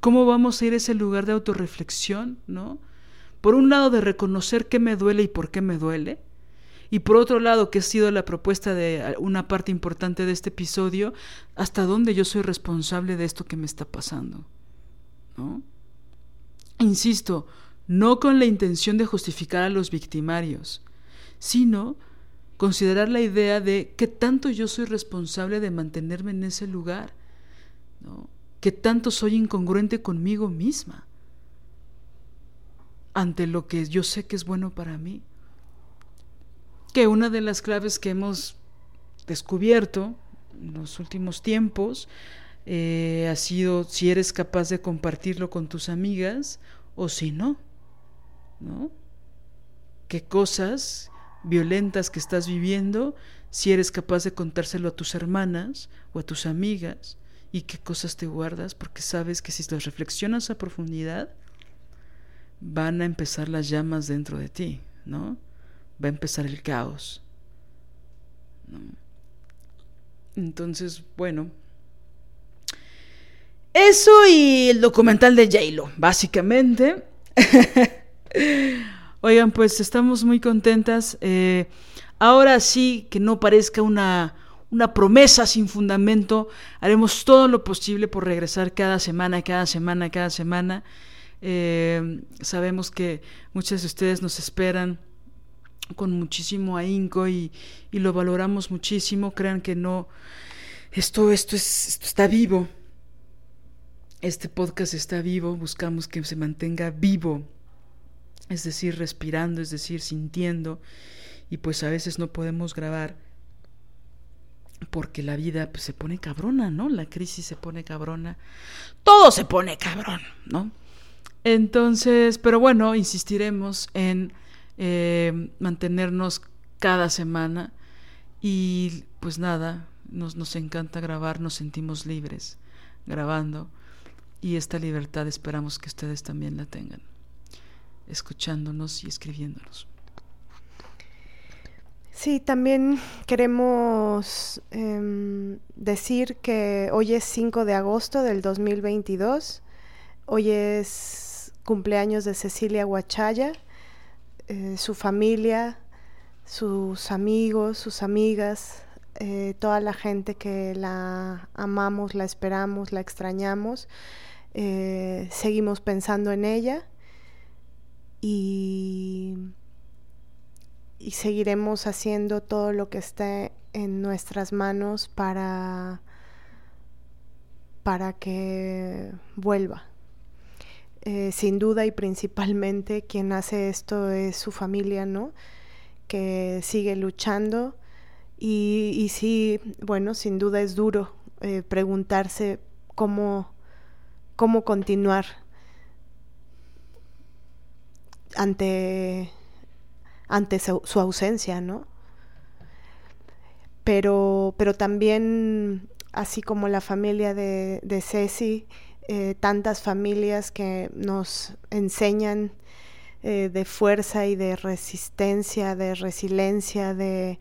¿cómo vamos a ir a ese lugar de autorreflexión, ¿no? Por un lado de reconocer qué me duele y por qué me duele, y por otro lado, que ha sido la propuesta de una parte importante de este episodio, hasta dónde yo soy responsable de esto que me está pasando, ¿no? Insisto, no con la intención de justificar a los victimarios, sino considerar la idea de qué tanto yo soy responsable de mantenerme en ese lugar, ¿no? qué tanto soy incongruente conmigo misma ante lo que yo sé que es bueno para mí. Que una de las claves que hemos descubierto en los últimos tiempos eh, ha sido si eres capaz de compartirlo con tus amigas o si no, ¿no? ¿Qué cosas violentas que estás viviendo, si eres capaz de contárselo a tus hermanas o a tus amigas y qué cosas te guardas, porque sabes que si las reflexionas a profundidad, van a empezar las llamas dentro de ti, ¿no? Va a empezar el caos. Entonces, bueno. Eso y el documental de J-Lo, básicamente. Oigan, pues estamos muy contentas. Eh, ahora sí, que no parezca una, una promesa sin fundamento, haremos todo lo posible por regresar cada semana, cada semana, cada semana. Eh, sabemos que muchas de ustedes nos esperan con muchísimo ahínco y, y lo valoramos muchísimo. Crean que no, esto, esto, es, esto está vivo. Este podcast está vivo, buscamos que se mantenga vivo es decir, respirando, es decir, sintiendo, y pues a veces no podemos grabar porque la vida pues, se pone cabrona, ¿no? La crisis se pone cabrona, todo se pone cabrón, ¿no? Entonces, pero bueno, insistiremos en eh, mantenernos cada semana. Y pues nada, nos, nos encanta grabar, nos sentimos libres grabando. Y esta libertad esperamos que ustedes también la tengan escuchándonos y escribiéndonos. Sí, también queremos em, decir que hoy es 5 de agosto del 2022. Hoy es cumpleaños de Cecilia Huachaya, eh, su familia, sus amigos, sus amigas, eh, toda la gente que la amamos, la esperamos, la extrañamos. Eh, seguimos pensando en ella y, seguiremos haciendo todo lo que esté en nuestras manos para, para que vuelva. Eh, sin duda y principalmente quien hace esto es su familia, ¿no? Que sigue luchando y, y sí, bueno, sin duda es duro eh, preguntarse cómo, cómo continuar ante, ante su, ausencia, ¿no? Pero, pero también, así como la familia de, de Ceci, eh, tantas familias que nos enseñan eh, de fuerza y de resistencia, de resiliencia, de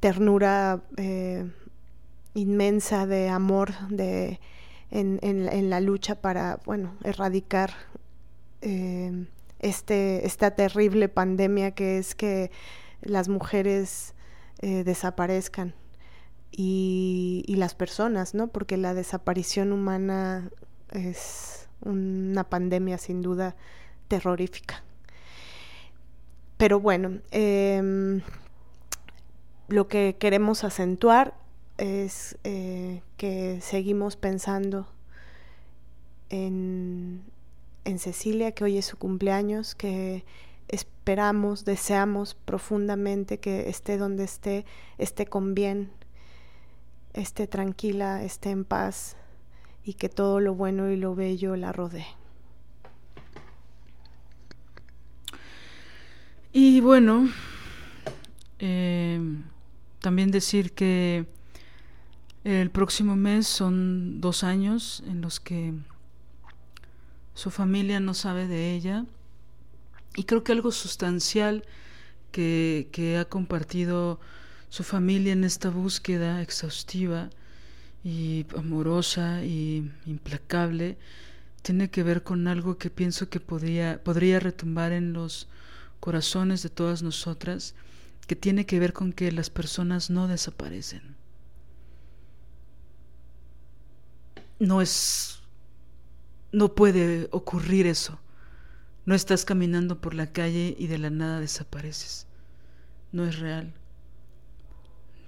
ternura eh, inmensa, de amor, de, en, en, la lucha para, bueno, erradicar este, esta terrible pandemia que es que las mujeres eh, desaparezcan. y, y las personas, ¿no? Porque la desaparición humana es una pandemia sin duda terrorífica. Pero bueno, em, lo que queremos acentuar es eh, que seguimos pensando en, en Cecilia, que hoy es su cumpleaños, que esperamos, deseamos profundamente que esté donde esté, esté con bien, esté tranquila, esté en paz y que todo lo bueno y lo bello la rodee. Y bueno, eh, también decir que el próximo mes son dos años en los que su familia no sabe de ella y creo que algo sustancial que, que ha compartido su familia en esta búsqueda exhaustiva y amorosa y implacable tiene que ver con algo que pienso que podría, podría retumbar en los corazones de todas nosotras, que tiene que ver con que las personas no desaparecen. No es... no puede ocurrir eso. No estás caminando por la calle y de la nada desapareces. No es real.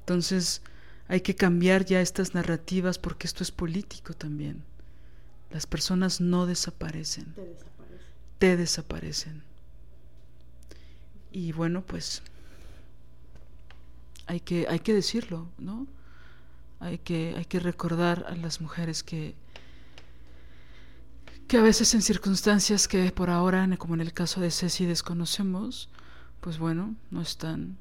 Entonces hay que cambiar ya estas narrativas porque esto es político también. Las personas no desaparecen. Te desaparecen. Te desaparecen. Y bueno, pues hay que, hay que decirlo, ¿no? Hay que, hay que recordar a las mujeres que, que a veces en circunstancias que por ahora, como en el caso de Ceci, desconocemos, pues bueno, no están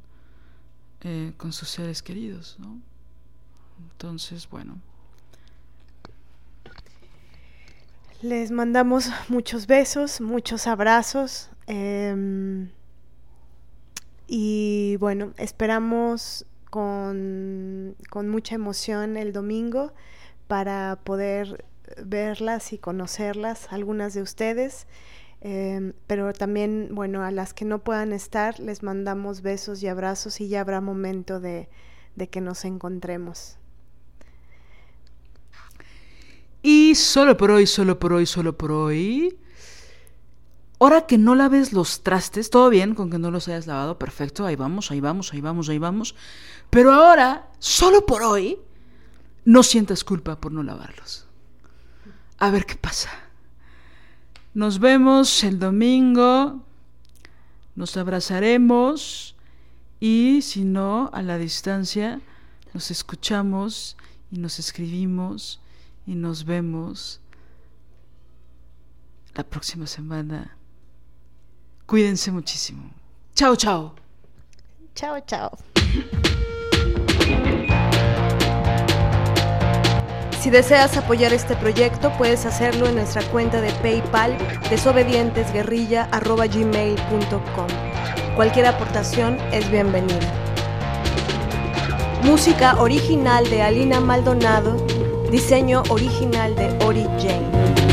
eh, con sus seres queridos, ¿no? Entonces, bueno. Les mandamos muchos besos, muchos abrazos. Eh, y bueno, esperamos con, con mucha emoción el domingo para poder verlas y conocerlas, algunas de ustedes. Eh, pero también, bueno, a las que no puedan estar, les mandamos besos y abrazos y ya habrá momento de, de que nos encontremos. Y solo por hoy, solo por hoy, solo por hoy. Ahora que no laves los trastes, todo bien con que no los hayas lavado, perfecto, ahí vamos, ahí vamos, ahí vamos, ahí vamos. Pero ahora, solo por hoy, no sientas culpa por no lavarlos a ver qué pasa. Nos vemos el domingo, nos abrazaremos y si no, a la distancia, nos escuchamos y nos escribimos y nos vemos la próxima semana. Cuídense muchísimo. Chao, chao. Chao, chao. Si deseas apoyar este proyecto, puedes hacerlo en nuestra cuenta de PayPal desobedientesguerrilla.gmail.com. Cualquier aportación es bienvenida. Música original de Alina Maldonado, diseño original de Ori Jane.